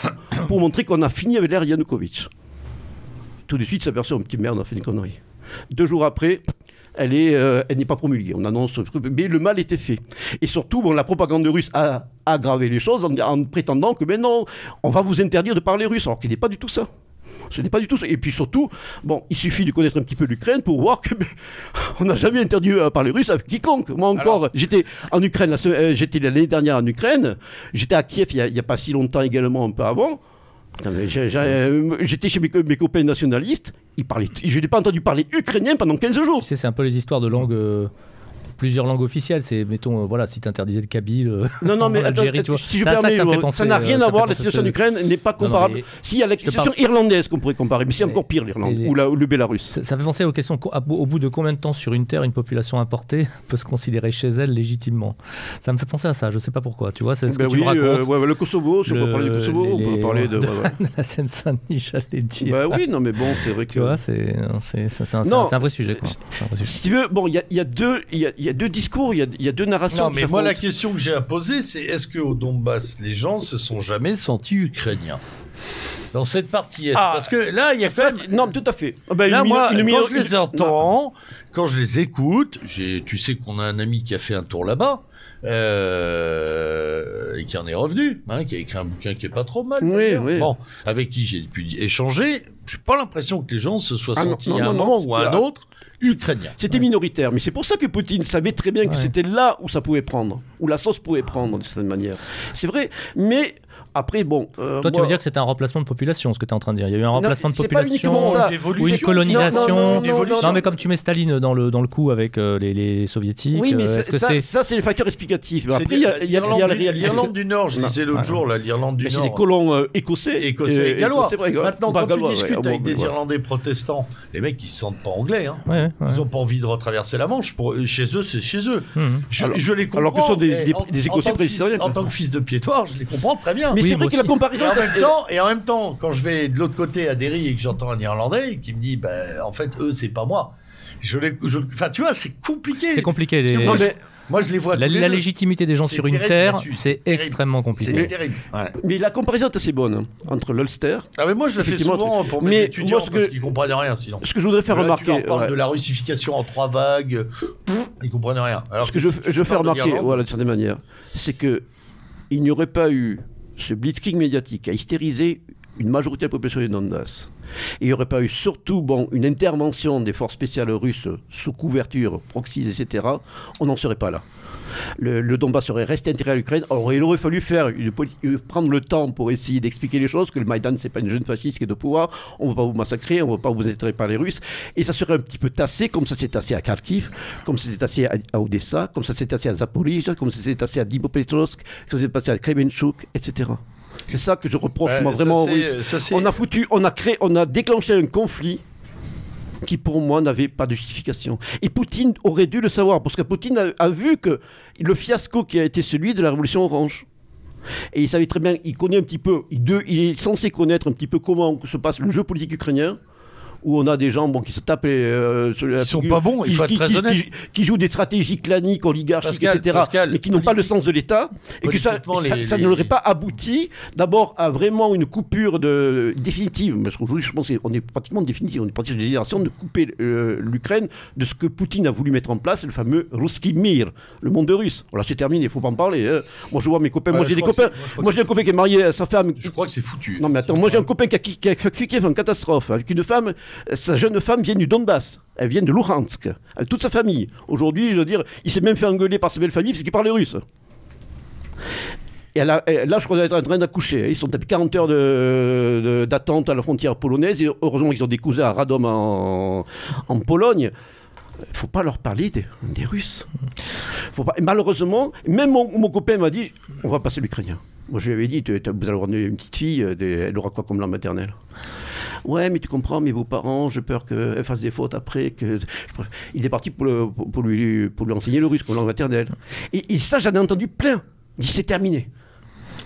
pour montrer qu'on a fini avec l'ère Yanukovych. Tout de suite, s'aperçoit, un petit merde, on a fait une connerie. Deux jours après, elle est, euh, elle n'est pas promulguée. On annonce, mais le mal était fait. Et surtout, bon, la propagande russe a aggravé les choses en, prétendant que, mais non, on va vous interdire de parler russe, alors qu'il n'est pas du tout ça. Ce n'est pas du tout ça. Et puis surtout, bon, il suffit de connaître un petit peu l'Ukraine pour voir que (laughs) on n'a jamais interdit de parler russe avec quiconque. Moi encore, j'étais en Ukraine, euh, j'étais l'année dernière en Ukraine, j'étais à Kiev il n'y a, a, pas si longtemps également, un peu avant. Euh, j'étais chez mes, copains nationalistes, ils parlaient, je n'ai pas entendu parler ukrainien pendant 15 jours. c'est un peu les histoires de langue. Euh, plusieurs langues officielles. C'est, mettons, euh, voilà, si tu interdisais le kabyle. Euh, non, non, (laughs) mais si je permets, ça n'a rien à voir. La situation en Ukraine n'est pas comparable. Si, il y a la situation irlandaise qu'on pourrait comparer, mais c'est encore pire l'Irlande ou, le Bélarus. Ça, fait penser aux questions au bout de combien de temps sur une terre une population importée (laughs) peut se considérer chez elle légitimement? Ça me fait penser à ça. Je sais pas pourquoi. Tu vois, c'est ce ben que tu me euh, ouais, le Kosovo, si on peut parler du Kosovo, on peut parler de, (laughs) la Seine-Saint-Denis, j'allais dire. Bah oui, non, mais bon, c'est vrai que. Tu vois, c'est un vrai sujet. Si tu veux, bon, il y a deux deux discours, il y a, deux narrations. Non, mais moi, la question que j'ai à poser, c'est est-ce qu'au Donbass, les gens se sont jamais sentis ukrainiens dans cette partie est? Ah, Parce que là, il y a quand même... Non, tout à fait. Ah ben, là, moi, quand je les entends, quand je les écoute, tu sais qu'on a un ami qui a fait un tour là-bas. Euh, et qui en est revenu, hein, qui a écrit un bouquin qui est pas trop mal. Oui, oui. Bon, avec qui j'ai pu échanger. J'ai pas l'impression que les gens se soient ah, sentis à un moment ou à un autre ukrainien. C'était minoritaire, mais c'est pour ça que Poutine savait très bien que c'était là où ça pouvait prendre. où la sauce pouvait prendre d'une certaine manière. C'est vrai, mais après, bon. Euh, Toi, tu veux dire que c'était un remplacement de population, ce que tu es en train de dire. Il y a eu un remplacement de population ça. ou une colonisation. Non, mais comme tu mets Staline dans le, dans le coup avec euh, les, les, soviétiques. Oui, mais euh, ça, ça c'est les facteurs explicatifs. Après, il y a, l'Irlande du Nord, je disais l'autre jour, l'Irlande du Nord. C'est des colons écossais. Écossais et gallois. Maintenant, quand tu discutes avec des Irlandais protestants, les mecs, ils se sentent pas anglais. Hein. Ils ont pas envie de retraverser la Manche. Chez eux, c'est chez eux. Hum. Je les comprends. Alors que ce sont des Écossais préhistoriques. En tant que fils de piétoir, je les comprends très bien. Mais c'est vrai que la comparaison. Et en, même temps, et en même temps, quand je vais de l'autre côté à Derry et que j'entends un Irlandais qui me dit, ben, en fait, eux, c'est pas moi. Je les, enfin, tu vois, c'est compliqué. C'est compliqué. Les... Moi, mais, moi, je les vois. La, la légitimité des gens sur une terre, c'est extrêmement compliqué. C'est terrible. Mais la comparaison est assez bonne hein, entre l'Ulster. Ah, mais moi, je la fais souvent pour mes mais étudiants moi, que, parce qu'ils comprennent rien sinon. Ce que je voudrais faire remarquer. Tu parles de la russification en trois vagues. Ils comprennent rien. Alors ce que, je, je veux faire remarquer, voilà, de certaine manière, c'est que il n'y aurait pas eu ce blitzkrieg médiatique a hystérisé une majorité de la population du Donbass. Et il n'y aurait pas eu surtout une intervention des forces spéciales russes sous couverture, proxies, etc., on n'en serait pas là. Le, Donbass serait resté intégré à l'Ukraine. Alors il aurait fallu faire euh, prendre le temps pour essayer d'expliquer les choses, que le Maïdan, c'est pas une jeune fasciste qui est de pouvoir, on ne va pas vous massacrer, on ne va pas vous être par les Russes. Et ça serait un petit peu tassé, comme ça s'est tassé à Kharkiv, comme ça s'est tassé à, Odessa, comme ça s'est tassé à Zaporizhia, comme ça s'est tassé à Dnipropetrovsk, comme ça s'est tassé à Kremenchuk, etc. C'est ça que je reproche moi vraiment On a foutu, on a créé, on a déclenché un conflit qui pour moi n'avait pas de justification. Et Poutine aurait dû le savoir, parce que Poutine a, vu que le fiasco qui a été celui de la révolution orange. Et il savait très bien, il connaît un petit peu, il est censé connaître un petit peu comment se passe le jeu politique ukrainien où on a des gens bon, qui se tapent euh, sur Ils sont pas bons, il faut être très honnête. Qui, jouent des stratégies claniques, oligarchiques, etc., mais qui n'ont pas le sens de l'État, et que ça, ça, ne n'aurait pas abouti d'abord à vraiment une coupure de, définitive, parce qu'aujourd'hui je pense qu'on est pratiquement définitive, on est pratiquement de génération de couper euh, l'Ukraine de ce que Poutine a voulu mettre en place, le fameux Ruski Mir, le monde russe. Voilà, c'est terminé, il faut pas en parler. Hein. Moi je vois mes copains, moi j'ai des copains, moi j'ai un copain qui est marié à sa femme. Je crois que c'est foutu. Non mais attends, moi j'ai un copain qui a, qui a, qui une catastrophe avec une femme sa jeune femme vient du Donbass. Elle vient de Luhansk. toute sa famille. Aujourd'hui, je veux dire, il s'est même fait engueuler par sa belle famille parce qu'il parlait russe. Et là, je crois être en train d'accoucher. Ils sont à 40 heures d'attente à la frontière polonaise. Et heureusement qu'ils ont des cousins à Radom en, Pologne. Il ne faut pas leur parler des, Russes. Faut pas, malheureusement, même mon, copain m'a dit on va passer l'Ukrainien. Moi, je lui avais dit vous allez avoir une petite fille, elle aura quoi comme langue maternelle? Ouais, mais tu comprends, mais vos parents, j'ai peur qu'elle fasse des fautes après. Que... Il est parti pour, pour, lui, pour lui enseigner le russe comme langue maternelle. Et, ça, j'en ai entendu plein. Il s'est terminé.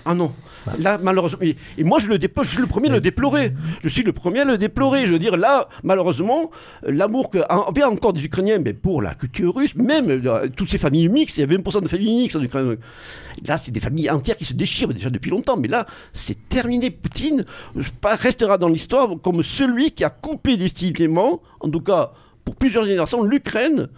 Ah non. Là, malheureusement, et, moi, je, le je suis le premier à le déplorer. Je suis le premier à le déplorer. Je veux dire, là, malheureusement, l'amour qu'avaient encore des Ukrainiens mais pour la culture russe, même euh, toutes ces familles mixtes, il y a 20% de familles mixtes en Ukraine. Là, c'est des familles entières qui se déchirent déjà depuis longtemps. Mais là, c'est terminé. Poutine restera dans l'histoire comme celui qui a coupé définitivement, en tout cas pour plusieurs générations, l'Ukraine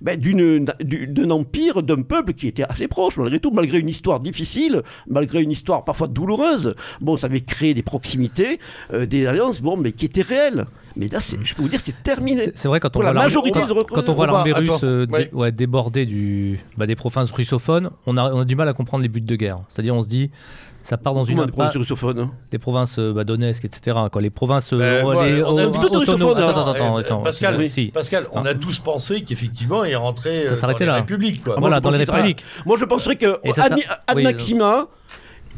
ben, d'un empire, d'un peuple qui était assez proche, malgré tout, malgré une histoire difficile, malgré une histoire parfois douloureuse. Bon, ça avait créé des proximités, euh, des alliances, bon, mais qui étaient réelles. Mais là, je peux vous dire, c'est terminé. C'est vrai, quand on, voit quand on voit l'armée russe euh, ouais. déborder du, bah, des provinces russophones, on a, on a du mal à comprendre les buts de guerre. C'est-à-dire, on se dit, ça part dans une des provinces russophones hein les provinces euh, bah, Donetsk etc quoi. Les provinces euh, les, on a plutôt russophones attends, attends, attends, Pascal, Pascal on a tous pensé qu'effectivement il rentrait ça euh, s'arrêtait là. la République quoi. voilà dans les républiques. Moi je penserais que Ad Maxima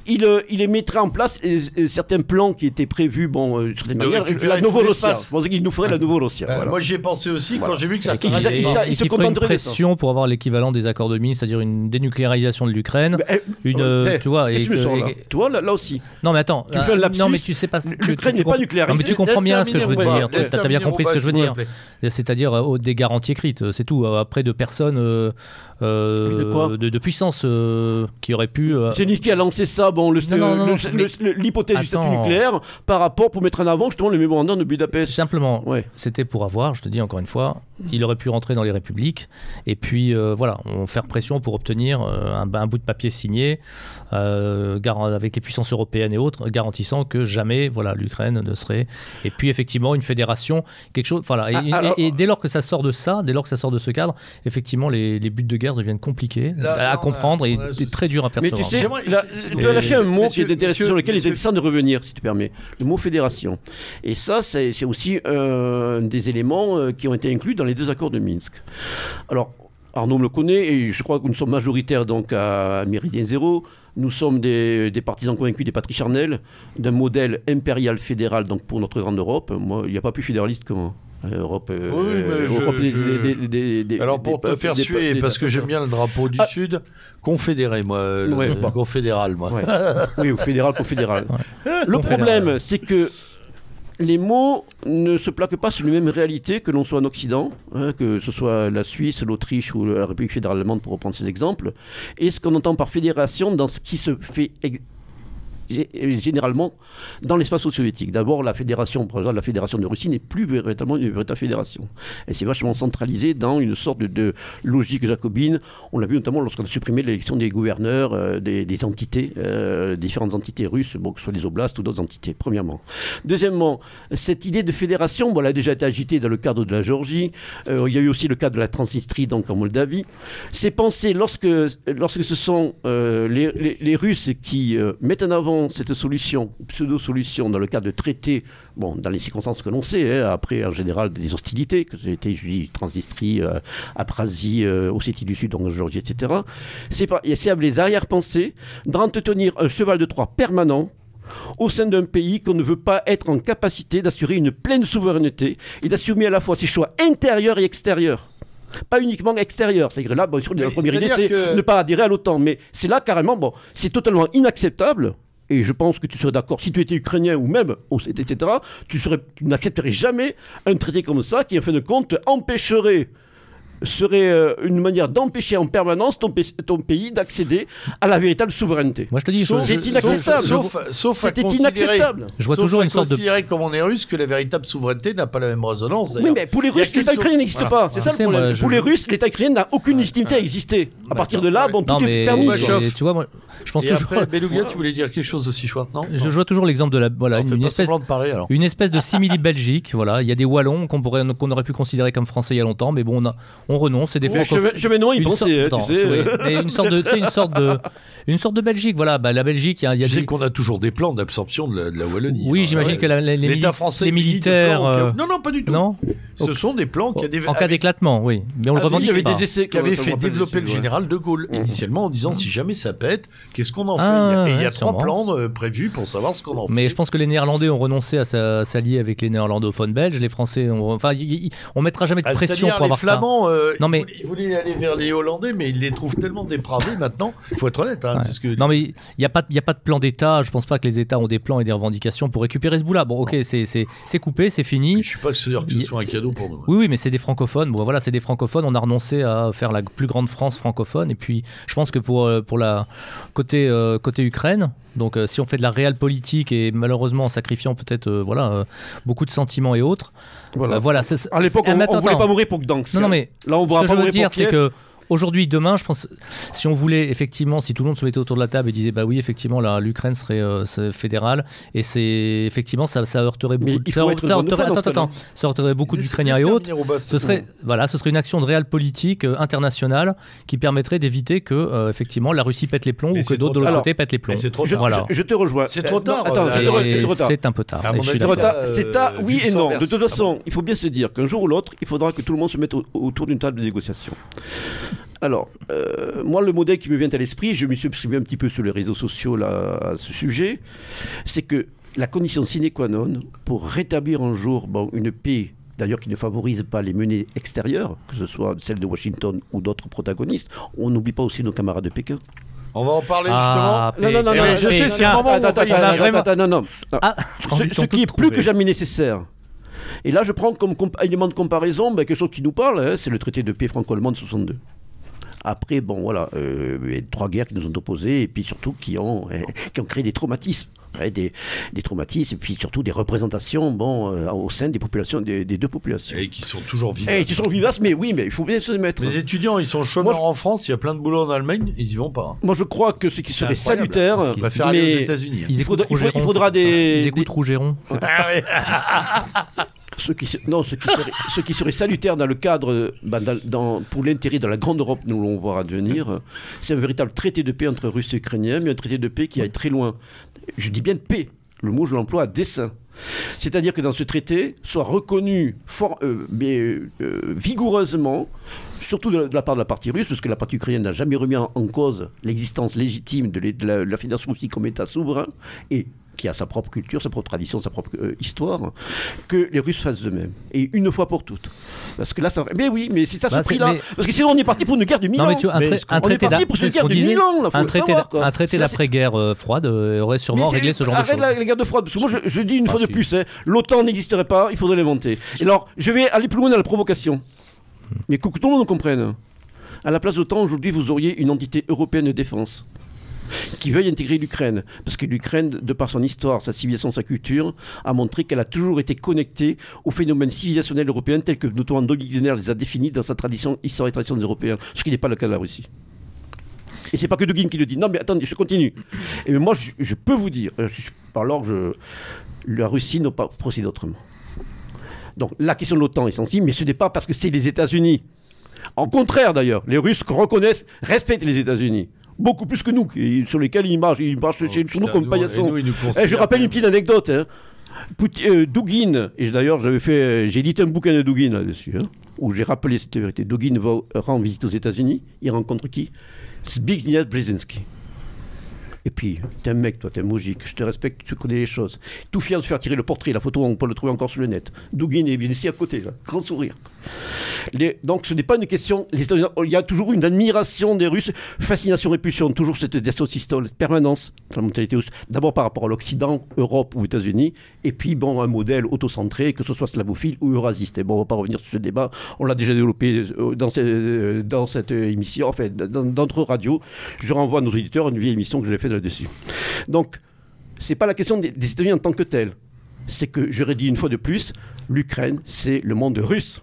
il, euh, il mettrait en place euh, euh, certains plans qui étaient prévus, bon, sur des manières, la Novorossia. Je pensais qu'il nous ferait la Novorossia. Voilà. Moi, j'y ai pensé aussi quand j'ai vu que ça il, se contenterait une pression pour avoir l'équivalent des accords de Minsk, c'est-à-dire une dénucléarisation de l'Ukraine. une, tu vois, et, tu vois là, aussi. Non, mais attends. Non, mais tu sais pas. L'Ukraine n'est pas nucléaire. Non, mais tu comprends bien ce que je veux dire. Tu as bien compris ce que je veux dire. C'est-à-dire des garanties écrites, c'est tout. Après, de personnes euh, de, de, puissance euh, qui aurait pu. Euh, c'est qui a lancé ça, bon, l'hypothèse du statut nucléaire par rapport pour mettre en avant justement le mémorandum de Budapest. Simplement, ouais. c'était pour avoir, je te dis encore une fois, il aurait pu rentrer dans les républiques et puis euh, voilà, on faire pression pour obtenir euh, un, bout de papier signé euh, avec les puissances européennes et autres, garantissant que jamais voilà l'Ukraine ne serait. Et puis effectivement une fédération, quelque chose. Voilà. Et, ah, dès lors que ça sort de ça, dès lors que ça sort de ce cadre, effectivement les, buts de guerre deviennent compliqués à, comprendre et c'est très dur à percevoir. Mais tu sais, tu as lâché un mot qui est intéressant sur lequel il est intéressant de revenir, si tu permets. Le mot fédération. Et ça, c'est aussi un des éléments qui ont été inclus dans les deux accords de Minsk. Alors, Arnaud me le connaît et je crois que nous sommes majoritaires donc à Méridien Zéro. Nous sommes des, partisans convaincus des Patrick Charnel, d'un modèle impérial fédéral donc pour notre grande Europe. Moi, il n'y a pas plus fédéraliste que moi. Europe, Alors pour te faire suer, parce que j'aime bien le drapeau du ah. Sud, confédéré, moi, confédéral, moi. oui, ou fédéral, confédéral. (laughs) Le problème, c'est que les mots ne se plaquent pas sur les mêmes réalités que l'on soit en Occident, hein, que ce soit la Suisse, l'Autriche ou la République fédérale allemande pour reprendre ces exemples, et ce qu'on entend par fédération dans ce qui se fait généralement dans l'espace soviétique. D'abord, la fédération, la fédération de Russie n'est plus véritablement une véritable fédération. Elle s'est vachement centralisée dans une sorte de, logique jacobine. On l'a vu notamment lorsqu'on a supprimé l'élection des gouverneurs euh, des, entités, euh, différentes entités russes, que ce soit les oblasts ou d'autres entités, premièrement. Deuxièmement, cette idée de fédération, bon, elle a déjà été agitée dans le cadre de la Géorgie. Euh, il y a eu aussi le cas de la Transnistrie, donc en Moldavie. C'est pensé lorsque, lorsque ce sont les, Russes qui mettent en avant cette solution, pseudo-solution, dans le cas de traités, bon, dans les circonstances que l'on sait, hein, après en général des hostilités, que c'était Transnistrie, euh, Aprasie, euh, Ossétie du Sud, donc Géorgie, etc., c'est à les arrière-pensées d'entretenir un cheval de Troie permanent au sein d'un pays qu'on ne veut pas être en capacité d'assurer une pleine souveraineté et d'assumer à la fois ses choix intérieurs et extérieurs. Pas uniquement extérieurs. C'est-à-dire là, bon, la première idée, c'est ne pas adhérer à l'OTAN. Mais c'est là carrément, bon, c'est totalement inacceptable et je pense que tu serais d'accord, si tu étais ukrainien ou même, etc., tu, tu n'accepterais jamais un traité comme ça qui, en fin de compte, empêcherait serait euh, une manière d'empêcher en permanence ton, ton pays d'accéder à la véritable souveraineté. Moi, je te dis, c'est inacceptable. Sauf, sauf C'était inacceptable. Je vois toujours une sorte de. comme on est russe, que la véritable souveraineté n'a pas la même résonance. Oui, mais pour les Russes, l'État ukrainien n'existe pas. C'est ça le problème. Pour les Russes, l'État ukrainien n'a aucune légitimité à exister. À partir de là, bon, tout est permis. Tu vois, moi, je pense Et après, (laughs) Beluga, tu voulais dire quelque chose aussi chouette, non Je vois toujours l'exemple de la. Voilà, une espèce, une espèce de simili-Belgique. Voilà, il y a des Wallons qu'on aurait pu considérer comme français il y a longtemps, mais bon, on renonce. C'est des je, vais non, il pensait, tu sais. une sorte de, une sorte de, une sorte de Belgique. Voilà, bah, la Belgique, il y a, y a sais qu'on a toujours des plans d'absorption de, la Wallonie. Oui, j'imagine que les, les militaires. Euh, non, non, pas du tout. Non. Ce sont des plans qui En cas d'éclatement, oui. Mais on le revendique. Il y avait des essais qui avaient fait développer le général de Gaulle mmh. initialement en disant si jamais ça pète, qu'est-ce qu'on en fait? Ah, Et il y a trois plans euh, prévus pour savoir ce qu'on en fait. Mais je pense que les Néerlandais ont renoncé à s'allier avec les néerlandophones belges. Les Français, enfin, on mettra jamais de ah, pression pour avoir ça. Euh, non mais ils voulaient aller vers les Hollandais, mais ils les trouvent tellement dépravés maintenant. Il faut être honnête. Hein, non, mais il n'y a, pas, a pas de plan d'État. Je pense pas que les États ont des plans et des revendications pour récupérer ce bout-là. Bon, ok, c'est coupé, c'est fini. je suis pas sûr que ce soit un cadeau pour nous. Oui, oui, mais c'est des francophones. Bon, voilà, c'est des francophones. On a renoncé à faire la plus grande France francophone. Et puis, je pense que pour, euh, pour la côté, euh, côté Ukraine, donc euh, si on fait de la réelle politique et malheureusement en sacrifiant peut-être voilà beaucoup de sentiments et autres, voilà. voilà à l'époque, on, ne voulait pas mourir pour Gdansk. Non, non, mais là, on ce que je veux dire, c'est que Aujourd'hui, demain, je pense, si on voulait effectivement, si tout le monde se mettait autour de la table et disait, bah oui, effectivement, l'Ukraine serait euh, fédérale, et c'est effectivement, ça, ça heurterait beaucoup. Ça, ça heurterait beaucoup d'Ukrainiens et autres. Ce serait, voilà, ce serait une action de réelle politique euh, internationale qui permettrait d'éviter que, euh, effectivement, la Russie pète les plombs ou que d'autres de l'autre côté pètent les plombs. Trop je, voilà. je, te rejoins. C'est trop tard. c'est un peu tard. C'est tard, oui et non. De toute façon, il faut bien se dire qu'un jour ou l'autre, il faudra que tout le monde se mette autour d'une table de négociation. Alors, euh, moi, le modèle qui me vient à l'esprit, je me suis exprimé un petit peu sur les réseaux sociaux là, à ce sujet, c'est que la condition sine qua non pour rétablir un jour bon, une paix d'ailleurs qui ne favorise pas les menées extérieures, que ce soit celle de Washington ou d'autres protagonistes. On n'oublie pas aussi nos camarades de Pékin. On va en parler ah, justement. non, non, non, je sais, c'est le moment attends, non, non, ah, ce, qui est plus que jamais nécessaire. Et là, je prends comme élément de comparaison ben, quelque chose qui nous parle, hein, c'est le traité de paix franco-allemand de 62. Après, bon, voilà, euh, trois guerres qui nous ont opposés et puis surtout qui ont, (laughs) qui ont créé des traumatismes des, des, traumatismes, et puis surtout des représentations bon, euh, au sein des populations, des, deux populations. Et qui sont toujours vivaces. Et qui sont vivaces, mais oui, mais il faut bien se mettre. Les étudiants, ils sont chômeurs en France, il y a plein de boulot en Allemagne, ils y vont pas. Moi, je crois que ce qui serait salutaire. Ils préfèrent aller aux États-Unis. il, faudra, il, faudra des. Ils écoutent Rougeron. (laughs) ce qui, non, ce qui, serait, (laughs) ce qui serait salutaire dans le cadre, bah, dans, pour l'intérêt de la grande Europe, nous l'on voir advenir, c'est un véritable traité de paix entre Russes et Ukrainiens, mais un traité de paix qui aille très loin. Je dis bien de paix, le mot je l'emploie à dessein. C'est-à-dire que dans ce traité soit reconnu fort, euh, mais, euh, vigoureusement, surtout de la, part de la partie russe, parce que la partie ukrainienne n'a jamais remis en, cause l'existence légitime de, la, de la Fédération russe comme État souverain, et qui a sa propre culture, sa propre tradition, sa propre euh, histoire, que les Russes fassent de même. Et une fois pour toutes. Parce que là, ça. Mais oui, mais c'est ça ce bah, prix-là. Parce que sinon, on est parti pour une guerre de mille ans. un, un traité Un traité d'après-guerre euh, froide euh, aurait sûrement réglé ce genre de choses. Arrête la, guerre de froide. Parce que moi, je, dis une ah, fois de plus, hein, l'OTAN n'existerait pas, il faudrait l'inventer. Et alors, je vais aller plus loin dans la provocation. Mais que tout le monde comprenne. À la place de l'OTAN, aujourd'hui, vous auriez une entité européenne de défense (laughs) qui veuille intégrer l'Ukraine. Parce que l'Ukraine, de par son histoire, sa civilisation, sa culture, a montré qu'elle a toujours été connectée aux phénomènes civilisationnels européens tels que notamment Dogner les a définis dans sa tradition, histoire et tradition des Européens, ce qui n'est pas le cas de la Russie. Et c'est pas que Dugin qui le dit. Non, mais attendez, je continue. Et moi, je, peux vous dire, euh, je, alors la Russie n'a pas procédé autrement. Donc la question de l'OTAN est sensible, mais ce n'est pas parce que c'est les États-Unis. En contraire d'ailleurs, les Russes reconnaissent, respectent les États-Unis beaucoup plus que nous, sur lesquels ils marchent, ils marchent oh, sur nous comme paillasson. Eh, je rappelle une petite anecdote. Hein. Euh, Dugin, et d'ailleurs j'avais fait, j'ai édité un bouquin de Dugin là-dessus, hein, où j'ai rappelé cette vérité. Dugin va rendre visite aux États-Unis, il rencontre qui? Zbigniew Brzezinski. Et puis, t'es un mec, toi, t'es un moujik, je te respecte, tu connais les choses. Tout fier de faire tirer le portrait, la photo, on peut le trouver encore sur le net. Dugin est bien ici à côté, là, grand sourire donc ce n'est pas une question. il y a toujours une admiration des Russes, fascination, répulsion, toujours cette dissociation, permanence dans la mentalité russe. D'abord par rapport à l'Occident, Europe ou États-Unis, et puis bon, un modèle autocentré, que ce soit slavophile ou eurasiste. Et bon, on ne va pas revenir sur ce débat, on l'a déjà développé euh, dans, euh, dans cette émission, en fait, dans d'autres radios. Je renvoie à nos éditeurs à une vieille émission que j'ai faite là-dessus. Donc, c'est pas la question des, des États-Unis en tant que tel. C'est que, j'aurais dit une fois de plus, l'Ukraine, c'est le monde russe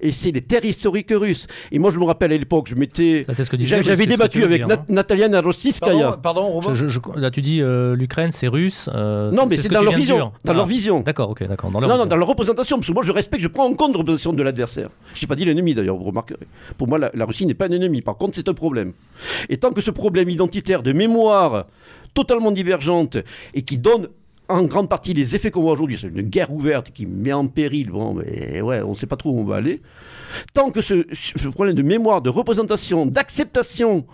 et c'est les terres historiques russes. Et moi, je me rappelle à l'époque, je m'étais. J'avais débattu avec hein. Natalia Narostinskaya. Pardon, pardon Là, tu dis euh, l'Ukraine, c'est russe. Euh, non, mais c'est dans, leur vision. Dans leur vision. D'accord, ok, d'accord. non, non, dans leur représentation. Parce que moi, je respecte, je prends en compte la représentation de l'adversaire. Je n'ai pas dit l'ennemi d'ailleurs, vous remarquerez. Pour moi, la, la Russie n'est pas un ennemi. Par contre, c'est un problème. Et tant que ce problème identitaire de mémoire totalement divergente et qui donne en grande partie les effets qu'on voit aujourd'hui, c'est une guerre ouverte qui met en péril, bon, mais ouais, on ne sait pas trop où on va aller. Tant que ce, problème de mémoire, de représentation, d'acceptation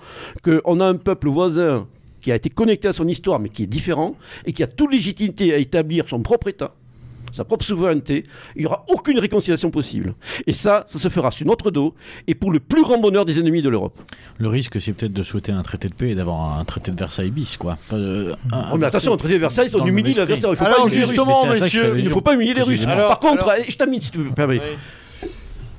qu'on a un peuple voisin qui a été connecté à son histoire, mais qui est différent, et qui a toute légitimité à établir son propre État, sa propre souveraineté, il n'y aura aucune réconciliation possible. Et ça, ça se fera sur notre dos et pour le plus grand bonheur des ennemis de l'Europe. Le risque, c'est peut-être de souhaiter un traité de paix et d'avoir un traité de Versailles bis, quoi. Euh, oh, mais attention, un traité de Versailles, on humilie l'adversaire. Il ne faut pas humilier les Russes. Il ne faut pas humilier les Russes. Par contre, je t'amène si tu me permets.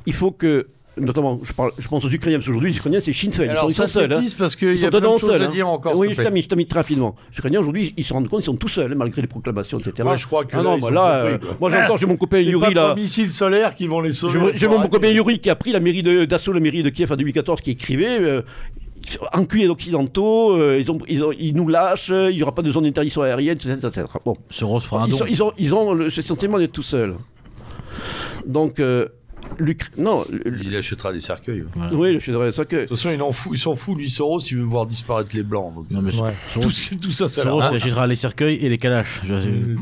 Il faut que notamment, je, parle, je pense aux Ukrainiens, parce qu'aujourd'hui, les Ukrainiens, c'est Sinn Féin. ils sont, seuls. Hein. parce qu'il y a plein de choses à hein. dire encore. Oui, je t'amène très rapidement. Les Ukrainiens, aujourd'hui, ils se rendent compte qu'ils sont tout seuls, malgré les proclamations, etc. Moi, je crois que. Ah non, bah là, euh, moi, j'ai encore, j'ai mon copain Yuri là. C'est pas missiles solaires qui vont les sauver. J'ai mon copain Yuri qui a pris la mairie d'assaut, la mairie de Kiev en 2014, qui écrivait. Euh, enculés d'occidentaux, euh, ils, ont, ils, ont, ils, nous lâchent, il n'y aura pas de zone d'interdiction aérienne, etc. Bon. Rose fera ils, ils, ont, ils ont le, ce sentiment d'être tout seuls. Donc, non. Il achètera des cercueils. Oui, il achètera des cercueils. De toute façon, il en fout, s'en fout, lui, Soros, il veut voir disparaître les blancs. non, mais (laughs) tout, tout, ça, ça Soros, il achètera les cercueils et les calaches.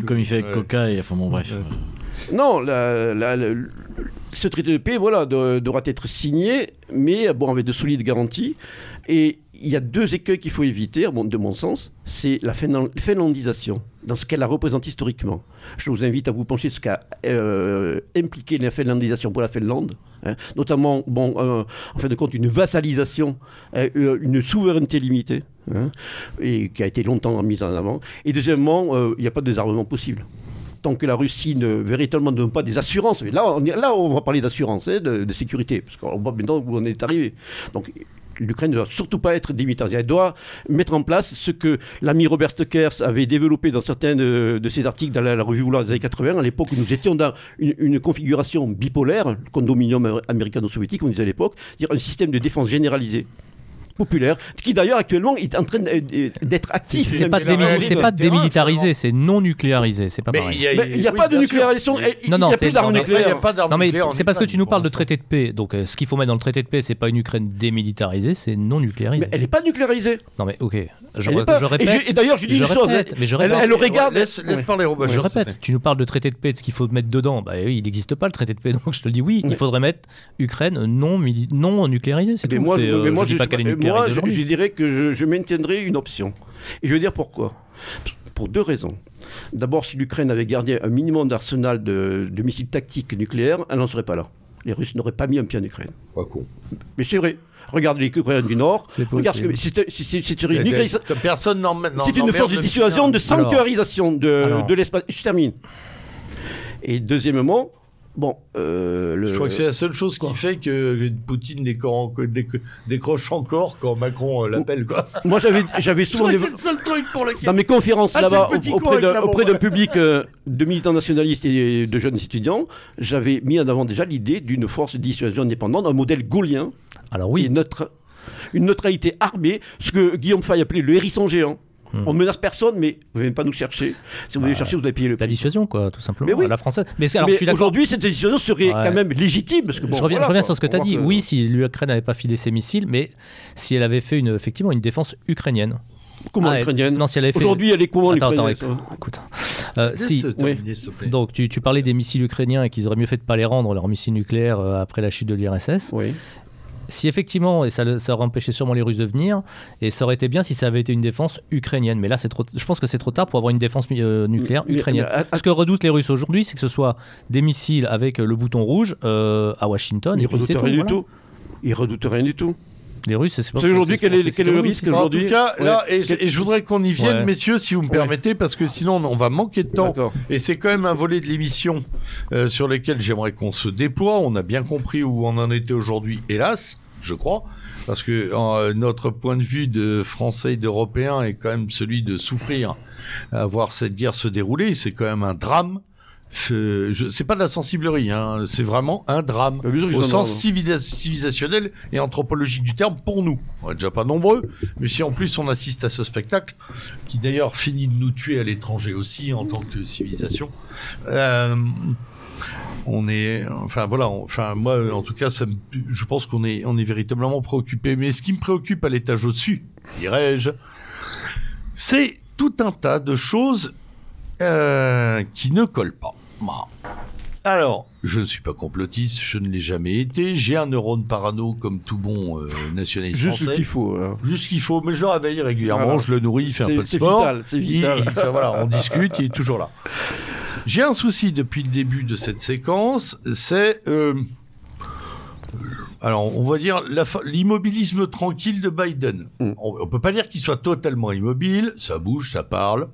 Comme il fait avec Coca et enfin bon, bref. Non, ce traité de paix, voilà, devra être signé, mais bon, avec de solides garanties. Et il y a deux écueils qu'il faut éviter, de mon sens. C'est la finlandisation, dans ce qu'elle a représenté historiquement. Je vous invite à vous pencher sur ce qu'a euh, impliqué la finlandisation pour la Finlande. Hein. notamment, bon, euh, en fin de compte, une vassalisation, euh, une souveraineté limitée, hein, et qui a été longtemps mise en avant. Et deuxièmement, il n'y a pas de désarmement possible tant que la Russie ne véritablement ne donne pas des assurances. Mais là, on, là, on va parler d'assurance, hein, de, de, sécurité, parce qu'on voit maintenant où on est arrivé. Donc, l'Ukraine ne doit surtout pas être démilitarisée. Elle doit mettre en place ce que l'ami Robert Stöckers avait développé dans certains de, ses articles dans la, revue Vouloir des années 80, à l'époque où nous étions dans une, configuration bipolaire, le condominium américano-soviétique, on disait à l'époque, c'est-à-dire un système de défense généralisé populaire, qui d'ailleurs actuellement est en train d'être actif. C'est pas, pas démilitarisé, c'est non nucléarisé, c'est pas pareil. Il n'y a, pas de nucléarisation, il n'y a plus d'armes nucléaires. Non mais c'est parce que tu nous parles de traité de paix, donc euh, ce qu'il faut mettre dans le traité de paix, c'est pas une Ukraine démilitarisée, c'est non nucléarisé. Mais elle n'est pas nucléarisée. Non mais ok, je, répète. Et, d'ailleurs, je dis une chose. Mais je répète, elle, regarde. Laisse, parler Robert. Je répète. Tu nous parles de traité de paix, de ce qu'il faut mettre dedans. Bah oui, il n'existe pas le traité de paix. (laughs) Donc je te dis oui, il faudrait mettre Ukraine non, non nucléarisée. C'est tout. Moi, euh, moi, je, moi, je dirais que je maintiendrai une option. Et je vais dire pourquoi. Pour deux raisons. D'abord, si l'Ukraine avait gardé un minimum d'arsenal de, missiles tactiques nucléaires, elle n'en serait pas là. Les Russes n'auraient pas mis un pied en Ukraine. Pas con. Mais c'est vrai. Regarde les Ukrainiens du Nord. C'est une Personne C'est une force de dissuasion, de sanctuarisation de, de l'espace. Je termine. Et deuxièmement, Bon, euh, Je crois que c'est la seule chose qui fait que Poutine décroche encore quand Macron euh, l'appelle. (laughs) Moi, j'avais, j'avais souvent. C'est le seul truc pour lequel. Dans mes conférences ah, là-bas, auprès, d'un, public euh, de militants nationalistes et de jeunes étudiants, j'avais mis en avant déjà l'idée d'une force de dissuasion indépendante, un modèle gaulien. Alors oui. Neutre, une neutralité armée, ce que Guillaume Fay appelait le hérisson géant. Hmm. On menace personne, mais vous venez pas nous chercher. Si vous venez bah, chercher, vous allez payer le prix. La dissuasion, quoi, tout simplement. Mais oui. La française. Mais, aujourd'hui, cette dissuasion serait quand même légitime. Parce que je reviens, je reviens sur ce que tu as dit. Oui, si l'Ukraine n'avait pas filé ses missiles, mais si elle avait fait une, effectivement une défense ukrainienne. Comment ah, ukrainienne Non, si elle avait fait... Aujourd'hui, elle est comment l'Ukraine Écoute. Euh, si, Donc, tu, tu, parlais des missiles ukrainiens et qu'ils auraient mieux fait de ne pas les rendre, leurs missiles nucléaires, euh, après la chute de l'IRSS. Oui si effectivement, et ça, aurait empêché sûrement les Russes de venir, et ça aurait été bien si ça avait été une défense ukrainienne. Mais là, c'est trop, je pense que c'est trop tard pour avoir une défense euh, nucléaire ukrainienne. Ce que redoutent les Russes aujourd'hui, c'est que ce soit des missiles avec le bouton rouge euh, à Washington. Ils redoutent rien du tout. Ils redoutent rien du tout. Les Russes, c'est aujourd'hui quel, est, le risque aujourd'hui En tout cas, là, et, je voudrais qu'on y vienne, messieurs, si vous me permettez, parce que sinon on va manquer de temps. Et c'est quand même un volet de l'émission euh, sur lequel j'aimerais qu'on se déploie. On a bien compris où on en était aujourd'hui, hélas je crois, parce que euh, notre point de vue de Français et d'Européens est quand même celui de souffrir à voir cette guerre se dérouler. C'est quand même un drame. C'est pas de la sensiblerie, hein. c'est vraiment un drame au sens civilisationnel et anthropologique du terme pour nous. On est déjà pas nombreux, mais si en plus on assiste à ce spectacle, qui d'ailleurs finit de nous tuer à l'étranger aussi en tant que civilisation, euh, on est, enfin voilà, enfin moi en tout cas, ça je pense qu'on est, on est véritablement préoccupé. Mais ce qui me préoccupe à l'étage au-dessus, dirais-je, c'est tout un tas de choses euh, qui ne collent pas. Alors, je ne suis pas complotiste, je ne l'ai jamais été. J'ai un neurone parano comme tout bon euh, nationaliste Juste ce qu'il faut. Juste ce qu'il faut, mais je le réveille régulièrement, je le nourris, il fait un peu de sport. C'est vital, c'est vital. voilà, on discute, il est toujours là. (laughs) J'ai un souci depuis le début de cette séquence, c'est... Euh, alors, on va dire l'immobilisme tranquille de Biden. Mm. On, ne peut pas dire qu'il soit totalement immobile. Ça bouge, ça parle,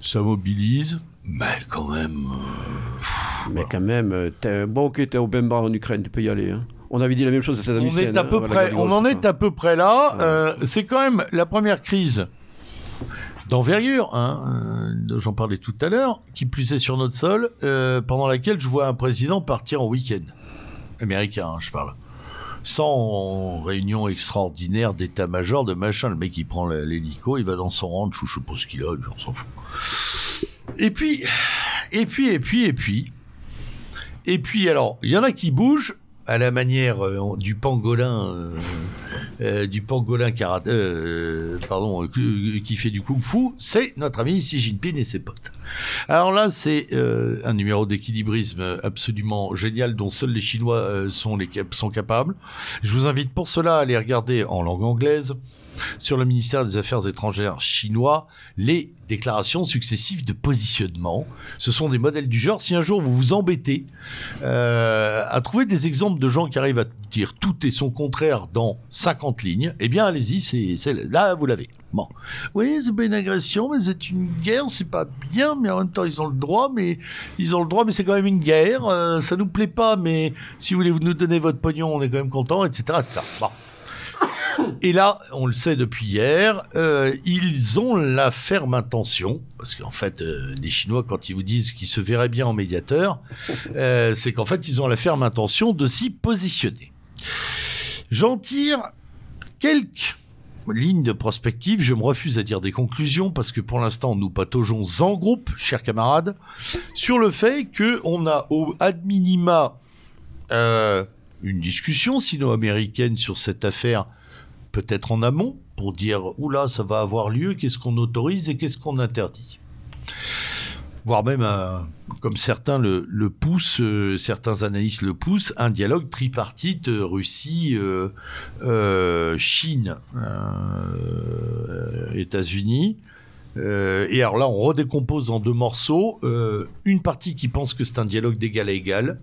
ça mobilise, mais quand même. Euh, mais quand même, euh, es, bon, ok, t'es au Bemba en Ukraine, tu peux y aller. Hein. On avait dit la même chose à Saddam Hussein. On est à peu hein, près, on en est à peu près là. c'est quand même la première crise d'envergure, hein, euh, j'en parlais tout à l'heure, qui plus est sur notre sol, euh, pendant laquelle je vois un président partir en week-end. Américain, hein, je parle. Sans réunion extraordinaire d'état-major, de machin. Le mec, il prend l'hélico, il va dans son ranch, ou je sais pas ce qu'il a, on s'en fout. Et puis, et puis, et puis, et puis, et puis, alors, il y en a qui bougent, à la manière euh, du pangolin, euh, euh, du pangolin qui fait du kung-fu, c'est notre ami Xi Jinping et ses potes. Alors là, c'est un numéro d'équilibrisme absolument génial dont seuls les Chinois sont, les, sont capables. Je vous invite pour cela à aller regarder en langue anglaise sur le ministère des Affaires étrangères chinois les déclarations successives de positionnement. Ce sont des modèles du genre. Si un jour vous vous embêtez euh, à trouver des exemples de gens qui arrivent à dire tout et son contraire dans 50 lignes, eh bien allez-y, c'est là vous l'avez. Bon, oui, c'est pas une agression, mais c'est une guerre, c'est pas bien, mais en même temps ils ont le droit, mais ils ont le droit, mais c'est quand même une guerre. Euh, ça nous plaît pas, mais si vous voulez nous donner votre pognon, on est quand même content, etc. etc. Bon. Et là, on le sait depuis hier, euh, ils ont la ferme intention, parce qu'en fait, euh, les Chinois, quand ils vous disent qu'ils se verraient bien en médiateur, euh, c'est qu'en fait, ils ont la ferme intention de s'y positionner. J'en tire quelques lignes de prospective. Je me refuse à dire des conclusions parce que pour l'instant, nous pataugeons en groupe, chers camarades, sur le fait qu'on a au ad minima une discussion sino-américaine sur cette affaire peut-être en amont pour dire oula, ça va avoir lieu, qu'est-ce qu'on autorise et qu'est-ce qu'on interdit. Voire même, euh, comme certains le, poussent, euh, certains analystes le poussent, un dialogue tripartite euh, Russie, Chine, États-Unis. et alors là, on redécompose en deux morceaux. une partie qui pense que c'est un dialogue d'égal à égal,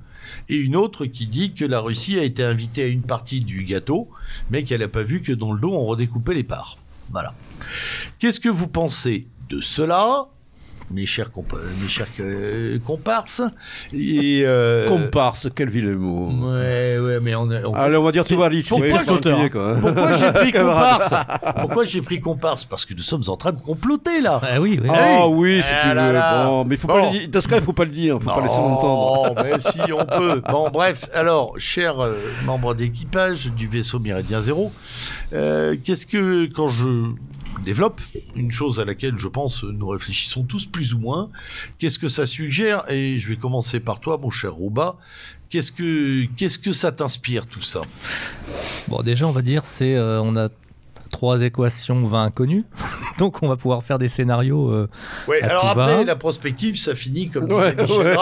et une autre qui dit que la Russie a été invitée à une partie du gâteau, mais qu'elle n'a pas vu que dans le dos on redécoupait les parts. Voilà. Qu'est-ce que vous pensez de cela? Mes chers, mes chers euh, comparses. Et, euh... Comparse, quel vilain mot. Ouais, ouais, mais on, on... Allez, on va dire Pourquoi, pourquoi j'ai pris (laughs) comparse? Pourquoi j'ai pris comparse? Parce que nous sommes en train de comploter là. Ah oui, oui. Ah oui, c'est ah Bon, mais faut pas le dire. dans ce cas, il faut pas le dire. Faut pas laisser l'entendre. Non, (laughs) mais si, on peut. Bon, bref. Alors, chers euh, membres d'équipage du vaisseau Méridien Zéro, euh, qu'est-ce que quand je développe, une chose à laquelle je pense nous réfléchissons tous plus ou moins. Qu'est-ce que ça suggère? Et je vais commencer par toi, mon cher Rouba. Qu'est-ce que qu'est-ce que ça t'inspire tout ça? Bon, déjà, on va dire c'est euh, on a trois équations 20 inconnues. (laughs) Donc on va pouvoir faire des scénarios. Euh, ouais, alors après, la prospective, ça finit, comme disait Michel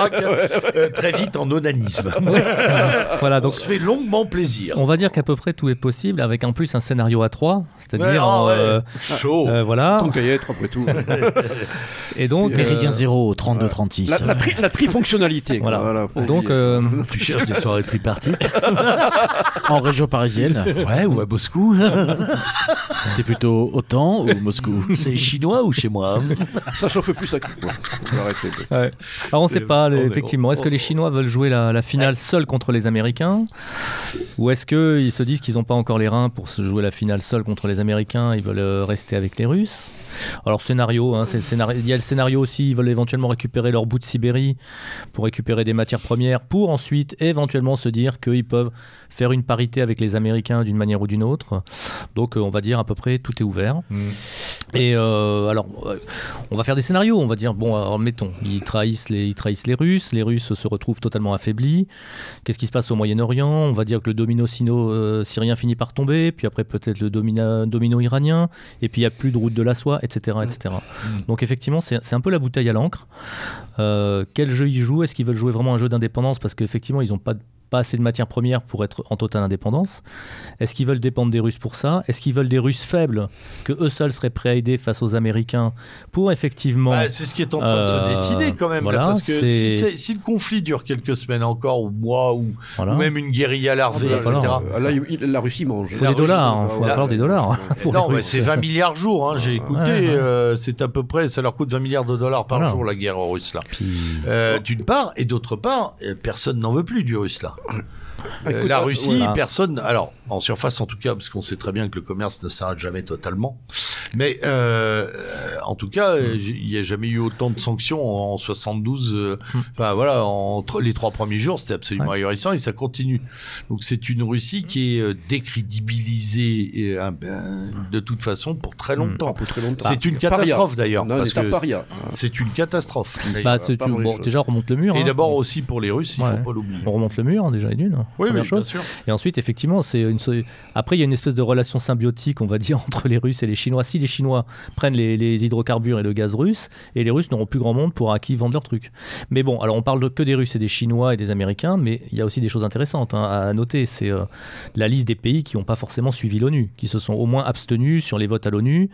euh, très vite en onanisme. (laughs) voilà, donc, on se fait longuement plaisir. On va dire qu'à peu près tout est possible, avec en plus un scénario à 3, c'est-à-dire. Ah euh, Chaud Voilà. Ton cahier, après tout. (laughs) Et donc. Méridien 0, 32-36. La, la, tri, la trifonctionnalité. Voilà. voilà donc. Tu cherches des soirées tripartites? En région parisienne? Ouais, ou à Moscou (laughs) T'es plutôt OTAN ou Moscou (laughs) C'est chinois ou chez moi (laughs) Ça chauffe plus ouais. Alors on sait pas, effectivement. Est-ce que les Chinois veulent jouer la, finale seuls contre les Américains Ou est-ce qu'ils se disent qu'ils n'ont pas encore les reins pour se jouer la finale seuls contre les Américains Ils veulent euh, rester avec les Russes? Alors scénario, hein, il y a le scénario aussi, ils veulent éventuellement récupérer leur bout de Sibérie pour récupérer des matières premières, pour ensuite éventuellement se dire qu'ils peuvent faire une parité avec les Américains d'une manière ou d'une autre. Donc euh, on va dire à peu près tout est ouvert. Mm. Et euh, alors euh, on va faire des scénarios, on va dire bon alors mettons, ils trahissent les, ils trahissent les Russes, les Russes se retrouvent totalement affaiblis. Qu'est-ce qui se passe au Moyen-Orient? On va dire que le domino sino syrien finit par tomber, puis après peut-être le domino, domino iranien, et puis il n'y a plus de route de la soie, etc. etc. Mm. Donc effectivement c'est un peu la bouteille à l'encre. quel jeu ils jouent? Est-ce qu'ils veulent jouer vraiment un jeu d'indépendance? Parce qu'effectivement ils n'ont pas de pas assez de matières premières pour être en totale indépendance Est-ce qu'ils veulent dépendre des Russes pour ça? Est-ce qu'ils veulent des Russes faibles que eux seuls seraient prêts à aider face aux Américains pour effectivement bah, C'est ce qui est en train de se euh, décider quand même. parce que si, le conflit dure quelques semaines encore, ou mois, ou, même une guérilla larvée, ah, bah, etc. Euh, là, la Russie mange. Il faut des dollars. Il faut avoir des dollars. (laughs) non, mais c'est 20 milliards jour. Hein, j'ai écouté. Euh, c'est à peu près, ça leur coûte 20 milliards de dollars par jour la guerre russe là. D'une part, et d'autre part, personne n'en veut plus du russe là. Euh, la Russie, personne. Alors, en surface en tout cas, parce qu'on sait très bien que le commerce ne s'arrête jamais totalement. Mais euh, en tout cas, hmm. il n'y a jamais eu autant de sanctions en 72. Euh, hmm. Enfin voilà, entre les trois premiers jours, c'était absolument ahurissant et ça continue. Donc c'est une Russie qui est euh, décrédibilisée ben, de toute façon pour très hmm. longtemps. C'est une catastrophe d'ailleurs. C'est une catastrophe. Bah, bon, déjà on remonte le mur. Et hein. d'abord aussi pour les Russes, il ne faut pas l'oublier. On remonte le mur déjà et d'une. Oui, première chose. Bien sûr. Et ensuite effectivement c'est après, il y a une espèce de relation symbiotique, on va dire, (laughs) entre les Russes et les Chinois. Si les Chinois prennent les, hydrocarbures et le gaz russe, et les Russes n'auront plus grand monde pour à qui vendre leurs trucs. Mais bon, alors on parle que des Russes et des Chinois et des Américains, mais il y a aussi des choses intéressantes hein, à noter. C'est euh, la liste des pays qui n'ont pas forcément suivi l'ONU, qui se sont au moins abstenus sur les votes à l'ONU.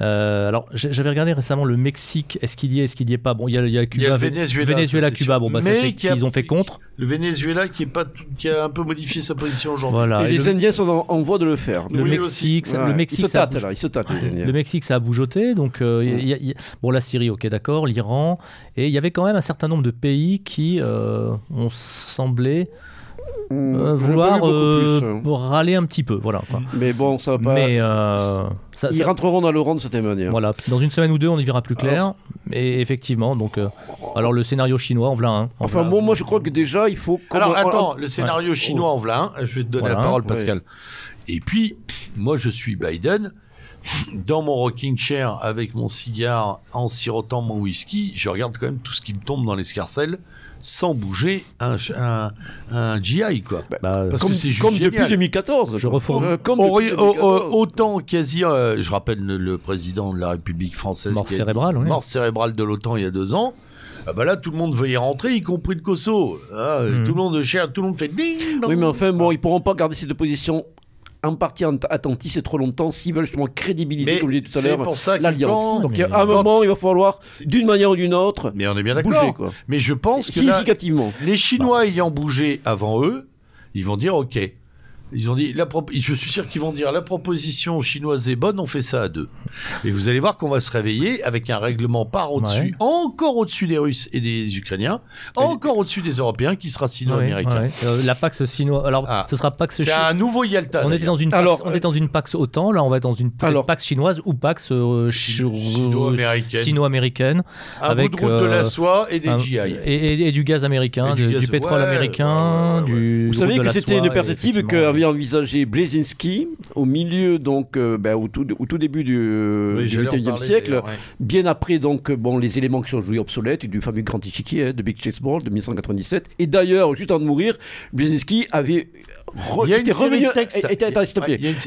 Euh, alors, j'avais regardé récemment le Mexique. Est-ce qu'il y est, est-ce qu'il y est pas? Bon, il y a, le Cuba, Venezuela, Cuba. Bon, bah, mais qu'ils ont fait contre. Le Venezuela qui, est pas, qui a un peu modifié sa position aujourd'hui. Voilà. Et, les Indiens sont en, voie de le faire. Le Mexique, le Mexique, ils se tâtent, là, ils se tâtent, les Indiens. Le Mexique, ça a bougeoté. Donc, euh, y bon, la Syrie, ok, d'accord, l'Iran. Et il y avait quand même un certain nombre de pays qui euh, ont semblé mmh. vouloir râler un petit peu. Voilà, Mais bon, ça va pas. Mais, Ils rentreront dans le rang de cette manière. Voilà, dans une semaine ou deux, on y verra plus clair. Et effectivement, donc, alors le scénario chinois, en voilà un. enfin, bon, moi je crois que déjà, il faut. Alors attends, le scénario chinois, en voilà un. Je vais te donner la parole, Pascal. Et puis, moi je suis Biden dans mon rocking chair avec mon cigare en sirotant mon whisky, je regarde quand même tout ce qui me tombe dans l'escarcelle sans bouger un, un, GI quoi. Bah, bah, Parce comme, que comme depuis 2014. Je refonds. Euh, autant quasi, euh, je rappelle le, président de la République française. Mort cérébrale, oui. Mort cérébrale de l'OTAN il y a deux ans. Ah bah là, tout le monde veut y rentrer, y compris le COSO. Ah, hmm. Tout le monde cher, tout le monde fait. Oui, mais enfin, bon, ils pourront pas garder cette position en partie attentif c'est trop longtemps s'ils veulent justement crédibiliser, comme je disais tout à l'heure, l'alliance. Donc à un moment, il va falloir, d'une manière ou d'une autre, mais on est bien d'accord. Mais je pense que significativement, les Chinois ayant bougé avant eux, ils vont dire OK. Ils ont dit, la je suis sûr qu'ils vont dire la proposition chinoise est bonne, on fait ça à deux. Et vous allez voir qu'on va se réveiller avec un règlement par au-dessus, encore au-dessus des Russes et des Ukrainiens, encore au-dessus des Européens, qui sera sino-américain. Euh, la Pax sino, alors ah. ce sera Pax. C'est un nouveau Yalta. On était dans une Pax, alors, on est dans une Pax OTAN, là on va être dans une Pax chinoise ou Pax euh, sino-américaine, avec de, de la euh, soie et des GI et, du gaz américain, du, pétrole américain, du. Vous savez que c'était une perspective que envisagé Brzezinski au milieu, donc, euh, ben, au, tout, au, tout, début du, XXIe siècle, bien après donc, bon, les éléments qui sont joués obsolètes, du fameux grand échiquier hein, de Big Chessboard de 1997. Et d'ailleurs, juste avant de mourir, Brzezinski avait était, revenu,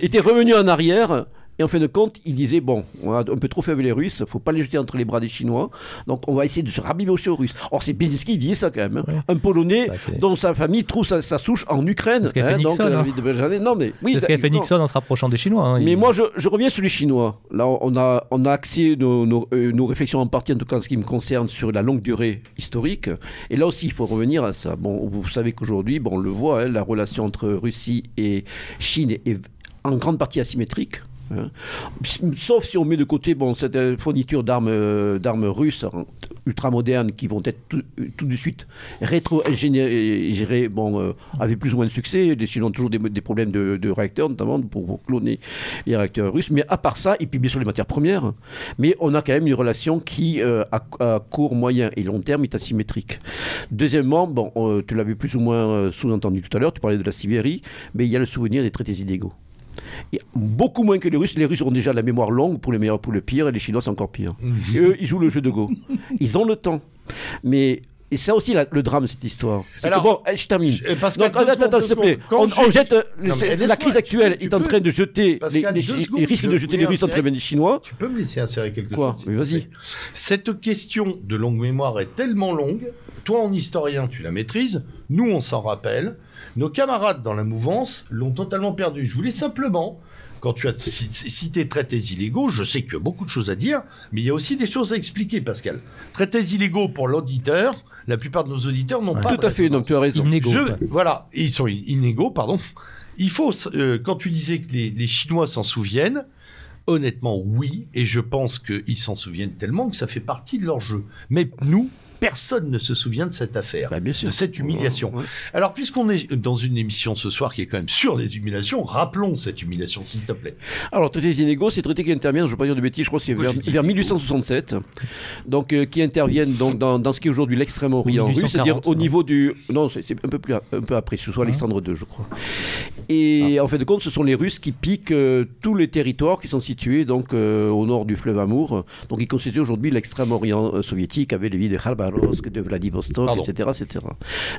était revenu en arrière et en fin de compte, il disait bon, on a un peu trop fait avec les Russes, faut pas les jeter entre les bras des Chinois, donc on va essayer de se rabibocher aux Russes. Or, c'est Belinsky qui disait ça quand même. Hein. Un Polonais bah, dont sa famille trouve sa, souche en Ukraine. Hein, donc, euh, hein. non, mais, oui, ce qu'a fait Nixon en se rapprochant des Chinois. Hein, mais moi, je, reviens sur les Chinois. Là, on a, on a axé nos, euh, nos, réflexions en partie, en tout cas en ce qui me concerne, sur la longue durée historique. Et là aussi, il faut revenir à ça. Bon, vous savez qu'aujourd'hui, bon, on le voit, la relation entre Russie et Chine est en grande partie asymétrique. Hein. Sauf si on met de côté cette euh, fourniture d'armes, euh, d'armes russes ultramodernes qui vont être tout, de suite rétro-ingérées bon, euh, avec plus ou moins de succès. Ont toujours des, problèmes de, réacteurs, notamment pour, cloner les réacteurs russes. Mais à part ça, et puis bien sûr les matières premières, mais on a quand même une relation qui, à, court, moyen et long terme, est asymétrique. Deuxièmement, bon, tu l'avais plus ou moins sous-entendu tout à l'heure, tu parlais de la Sibérie, mais il y a le souvenir des traités illégaux beaucoup moins que les Russes. Les Russes ont déjà la mémoire longue pour le meilleur, pour le pire, et les Chinois, c'est encore pire. (laughs) Mhm. Et eux, ils jouent le jeu de Go. Ils ont le temps. Mais et c'est aussi le drame, cette histoire. Alors, bon, eh, je termine. Parce Donc, attends, attends, s'il te plaît. On, jette, la crise actuelle est en train de jeter, les, risques de jeter les Russes entre les Chinois. Tu peux me laisser insérer quelque Quoi chose Vas-y. Cette question de longue mémoire est tellement longue. Toi, en historien, tu la maîtrises. Nous, on s'en rappelle. Nos camarades dans la mouvance l'ont totalement perdu. Je voulais simplement, quand tu as cité traités illégaux, je sais qu'il y a beaucoup de choses à dire, mais il y a aussi des choses à expliquer, Pascal. Traités illégaux pour l'auditeur, la plupart de nos auditeurs n'ont pas. Tout à fait, donc tu as raison. Inégaux, voilà, ils sont inégaux, pardon. Il faut, euh, quand tu disais que les, les Chinois s'en souviennent, honnêtement, oui, et je pense qu'ils s'en souviennent tellement que ça fait partie de leur jeu. Mais nous, personne ne se souvient de cette affaire, bah, de cette humiliation. Alors, puisqu'on est dans une émission ce soir qui est quand même sur les humiliations, rappelons cette humiliation, s'il te plaît. Alors, traité des inégaux, c'est traité qui intervient, je ne veux pas dire de bêtises, je crois que c'est vers, 1867, donc euh, qui interviennent donc, dans, ce qui est aujourd'hui l'extrême-orient russe, c'est-à-dire au niveau du... Non, c'est un peu, plus, un peu après, ce soit hein? Alexandre II, je crois. Et ah. en fait de compte, ce sont les Russes qui piquent euh, tous les territoires qui sont situés donc, euh, au nord du fleuve Amour, donc qui constituent aujourd'hui l'extrême-orient soviétique, avec les villes de Kharbar de Vladivostok, etc., etc.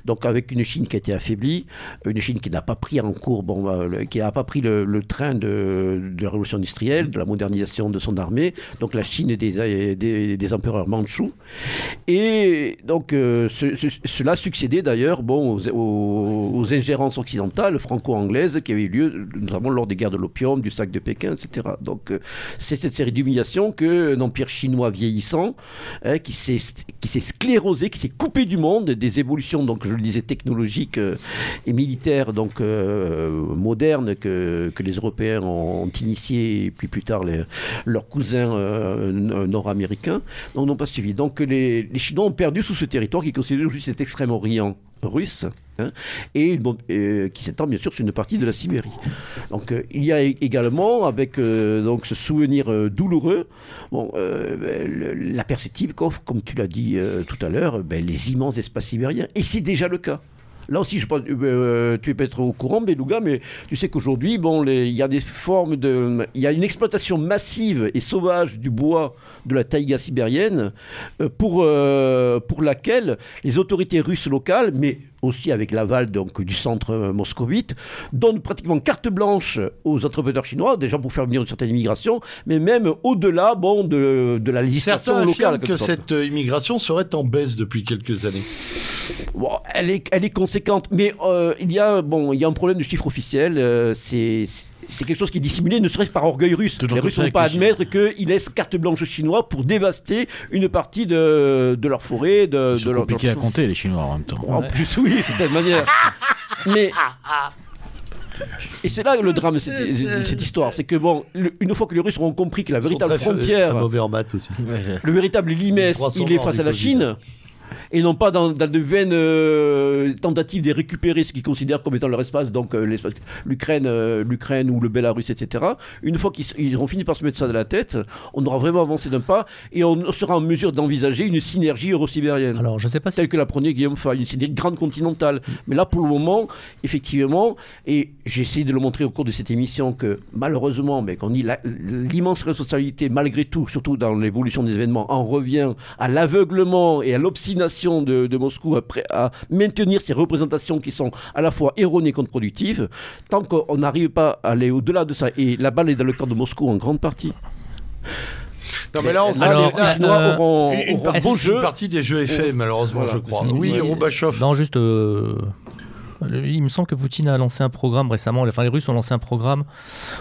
Donc avec une Chine qui a été affaiblie, une Chine qui n'a pas pris en cours, bon, bah, qui n'a pas pris le, train de, la révolution industrielle, de la modernisation de son armée, donc la Chine des, des, des empereurs mandchous. Et donc euh, cela succédait d'ailleurs bon, aux, ingérences occidentales franco-anglaises qui avaient eu lieu notamment lors des guerres de l'opium, du sac de Pékin, etc. Donc euh, c'est cette série d'humiliations que empire chinois vieillissant, hein, qui s'est sclérosé, qui s'est coupé du monde, des évolutions, donc je le disais, technologiques euh, et militaires, donc euh, modernes que, que, les Européens ont, initiées, et puis plus tard leurs cousins euh, nord-américains, n'ont pas suivi. Donc les, Chinois ont perdu sous ce territoire qui considère aujourd'hui cet extrême-orient russe hein, et qui s'étend bien sûr sur une partie de la Sibérie. Donc il y a également, avec donc ce souvenir douloureux, bon, la perspective qu'offre, comme tu l'as dit tout à l'heure, ben, les immenses espaces sibériens. Et c'est déjà le cas. Là aussi, je pense, euh, euh, tu es peut-être au courant, Beluga, mais tu sais qu'aujourd'hui, bon, il y a des formes de, il y a une exploitation massive et sauvage du bois de la taïga sibérienne, euh, pour pour laquelle les autorités russes locales, mais aussi avec l'aval donc du centre euh, moscovite, donne pratiquement carte blanche aux entrepreneurs chinois, déjà pour faire venir une certaine immigration, mais même au-delà bon, de, de la législation locale. que cette euh, immigration serait en baisse depuis quelques années. Bon, elle, est, elle est conséquente, mais euh, il, y a, bon, il y a un problème de chiffre officiel. c'est c'est quelque chose qui est dissimulé, ne serait-ce par orgueil russe. les Russes ne vont pas admettre qu'ils laissent carte blanche aux Chinois pour dévaster une partie de, de leur forêt. De, c'est compliqué à compter, les Chinois, en même temps. En plus, oui, c'est de manière. (laughs) Mais. Et c'est là le drame de cette, histoire, c'est que bon, une fois que les Russes auront compris que la véritable frontière, mauvais en aussi. le véritable limès, il est face à la Chine, et non pas dans, de vaines euh, tentatives de récupérer ce qu'ils considèrent comme étant leur espace, donc euh, l'Ukraine, euh, l'Ukraine ou le Bélarus, etc. Une fois qu'ils auront fini par se mettre ça dans la tête, on aura vraiment avancé d'un pas et on sera en mesure d'envisager une synergie euro-sibérienne. Alors, je sais pas si... Telle que la première Guillaume Fay, une synergie grande continentale. Mais là, pour le moment, effectivement, et j'ai essayé de le montrer au cours de cette émission que malheureusement, mais qu'on dit l'immense responsabilité, malgré tout, surtout dans l'évolution des événements, en revient à l'aveuglement et à l'obstination de, Moscou à, maintenir ces représentations qui sont à la fois erronées et contre-productives, tant qu'on n'arrive pas à aller au-delà de ça, et la balle est dans le camp de Moscou en grande partie. Non, mais là, on Alors, les, Chinois euh, auront, une, partie, une, partie des jeux est faite, malheureusement, je crois. Oui, Roubachov. Non, juste. Euh, il me semble que Poutine a lancé un programme récemment, enfin les Russes ont lancé un programme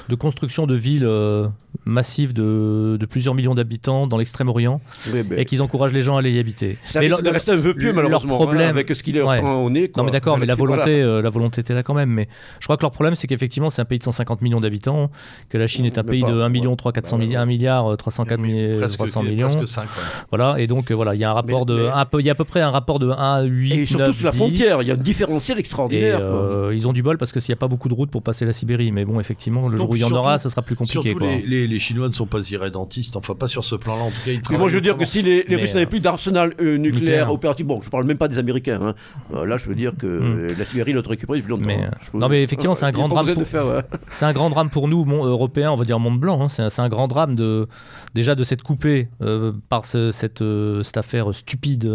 de construction de villes euh, massives de, plusieurs millions d'habitants dans l'extrême-orient ben. et qu'ils encouragent les gens à aller y habiter. Ça mais le, reste un peu plus malheureusement leur problème, avec ce qu'il est ouais. au nez. Non mais d'accord, mais la volonté, euh, la volonté était là quand même. Mais je crois que leur problème c'est qu'effectivement c'est un pays de 150 millions d'habitants, que la Chine est un pays de 1 million 3 400 milliards, 1 milliard 304 300 millions. Presque 5, voilà et donc euh, voilà il y a un rapport de, il y a à peu près un rapport de 1 à 8. Et surtout sur la frontière, il y a un différentiel extraordinaire. Euh, ils ont du bol parce que s'il n'y a pas beaucoup de routes pour passer la Sibérie. Mais bon, effectivement, le jour où il y en aura, ça sera plus compliqué. Surtout Les, Chinois ne sont pas irrédentistes, enfin pas sur ce plan-là. En tout cas, moi, je veux dire que si les, Russes n'avaient plus d'arsenal euh, nucléaire, opératif, bon, je parle même pas des Américains. Hein. Euh, là, je veux dire que hmm. la Sibérie l'aurait récupérée depuis longtemps. Hein. non, mais effectivement, c'est un grand drame. Pour... (laughs) C'est un grand drame pour nous, Européens, on va dire monde blanc. Hein. C'est un grand drame de déjà de s'être coupé par cette, cette affaire stupide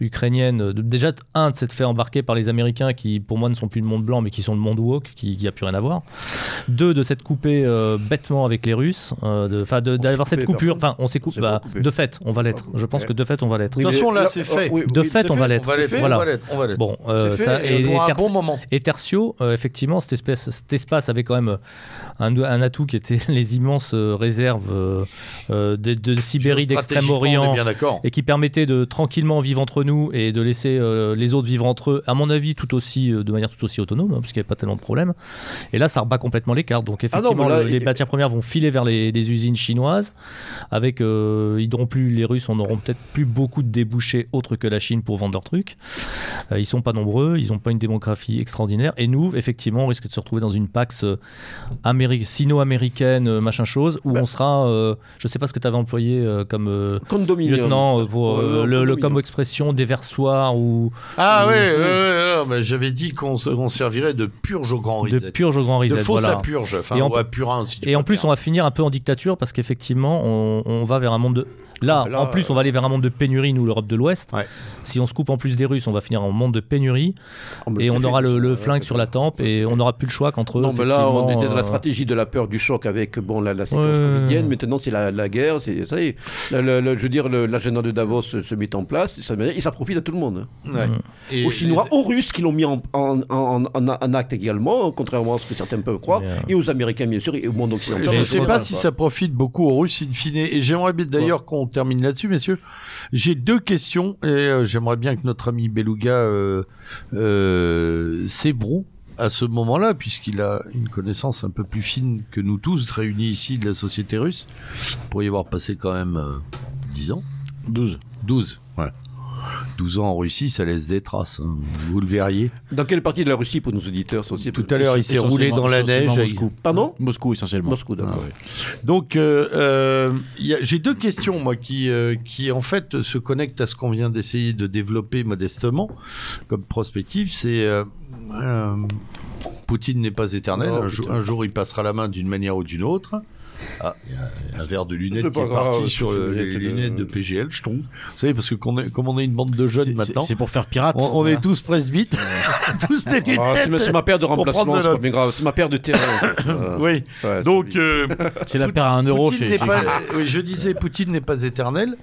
ukrainienne. Déjà, un, de s'être fait embarquer par les Américains qui, pour moi, ne sont plus le monde blanc, mais qui sont le monde woke, qui n'a plus rien à voir. Deux, de s'être coupé euh, bêtement avec les Russes, euh, enfin d'avoir cette coupure. Enfin, on s'est coupé. Bah, de fait, on va l'être. Je pense que de fait, on va l'être. De toute façon, là, c'est fait. de fait, on va l'être. Voilà. On va l'être. Bon, euh, ça, et, et, un bon moment. et Tertio, effectivement, cet, espèce, cet espace avait quand même un, un, atout qui était (laughs) les immenses réserves de, de, Sibérie, d'Extrême-Orient, et qui permettait de tranquillement vivre entre nous et de laisser les autres vivre entre eux, à mon avis, tout aussi de manière tout aussi autonome, hein, parce qu'il n'y avait pas tellement de problèmes. Et là, ça rebat complètement les cartes. Donc, ah effectivement, les matières premières vont filer vers les, usines chinoises. Avec, euh, ils n'auront plus, les Russes n'auront peut-être plus beaucoup de débouchés autres que la Chine pour vendre leurs trucs. Euh, ils sont pas nombreux, ils n'ont pas une démographie extraordinaire. Et nous, effectivement, on risque de se retrouver dans une Pax euh, sino-américaine, machin chose, où bah. on sera, je sais pas ce que tu avais employé comme lieutenant pour le, comme expression déversoir ou. Ah oui, ouais, j'avais dit qu'on on servirait de purge au grand reset. De purge au grand reset. De fausse à purge, enfin, et en, ou à purin. et en plus, on va finir un peu en dictature parce qu'effectivement, on, on, va vers un monde de Là, en plus, on va aller vers un monde de pénurie, nous, l'Europe de l'Ouest. Si on se coupe en plus des Russes, on va finir en monde de pénurie. Oh, et on aura le, flingue sur la tempe et on n'aura plus le choix qu'entre eux. Non, mais là, on était dans la euh, stratégie de la peur du choc avec bon, la, la séquence covidienne. Maintenant, c'est la, guerre. C'est, ça y est. je veux dire, l'agenda de Davos se, met en place. Ça, et ça profite à tout le monde. aux Chinois, aux Russes qui l'ont mis en, en, acte également, contrairement à ce que certains peuvent croire. Et aux Américains, bien sûr, et au monde occidental. Je ne sais pas si ça profite beaucoup aux Russes, in fine. Et j'aimerais d'ailleurs qu'on on termine là-dessus, messieurs. J'ai deux questions et euh, j'aimerais bien que notre ami Beluga euh, euh, s'ébroue à ce moment-là, puisqu'il a une connaissance un peu plus fine que nous tous réunis ici de la société russe. Pour y avoir passé quand même 10 ans. 12. 12, voilà. 12 ans en Russie, ça laisse des traces. Hein. Vous le verriez. Dans quelle partie de la Russie pour nos auditeurs Tout à l'heure, il s'est roulé dans la neige. Moscou. Pardon Moscou essentiellement. Moscou, d'accord. Ah Donc, euh, euh, j'ai deux questions, moi, qui, euh, qui en fait se connectent à ce qu'on vient d'essayer de développer modestement comme prospective. C'est Poutine n'est pas éternel. Oh, un, jour, il passera la main d'une manière ou d'une autre. Ah, il y a un verre de lunettes qui est parti sur les lunettes de... PGL, je trouve. Vous savez, parce que comme on est une bande de jeunes maintenant. C'est pour faire pirate. On, est tous presbytes. (laughs) tous des ah, lunettes. c'est ma paire de remplacement, c'est grave. C'est ma paire de terrain. (coughs) oui. Donc. Euh, (laughs) c'est la paire à un euro chez. oui, je disais, Poutine n'est pas éternel.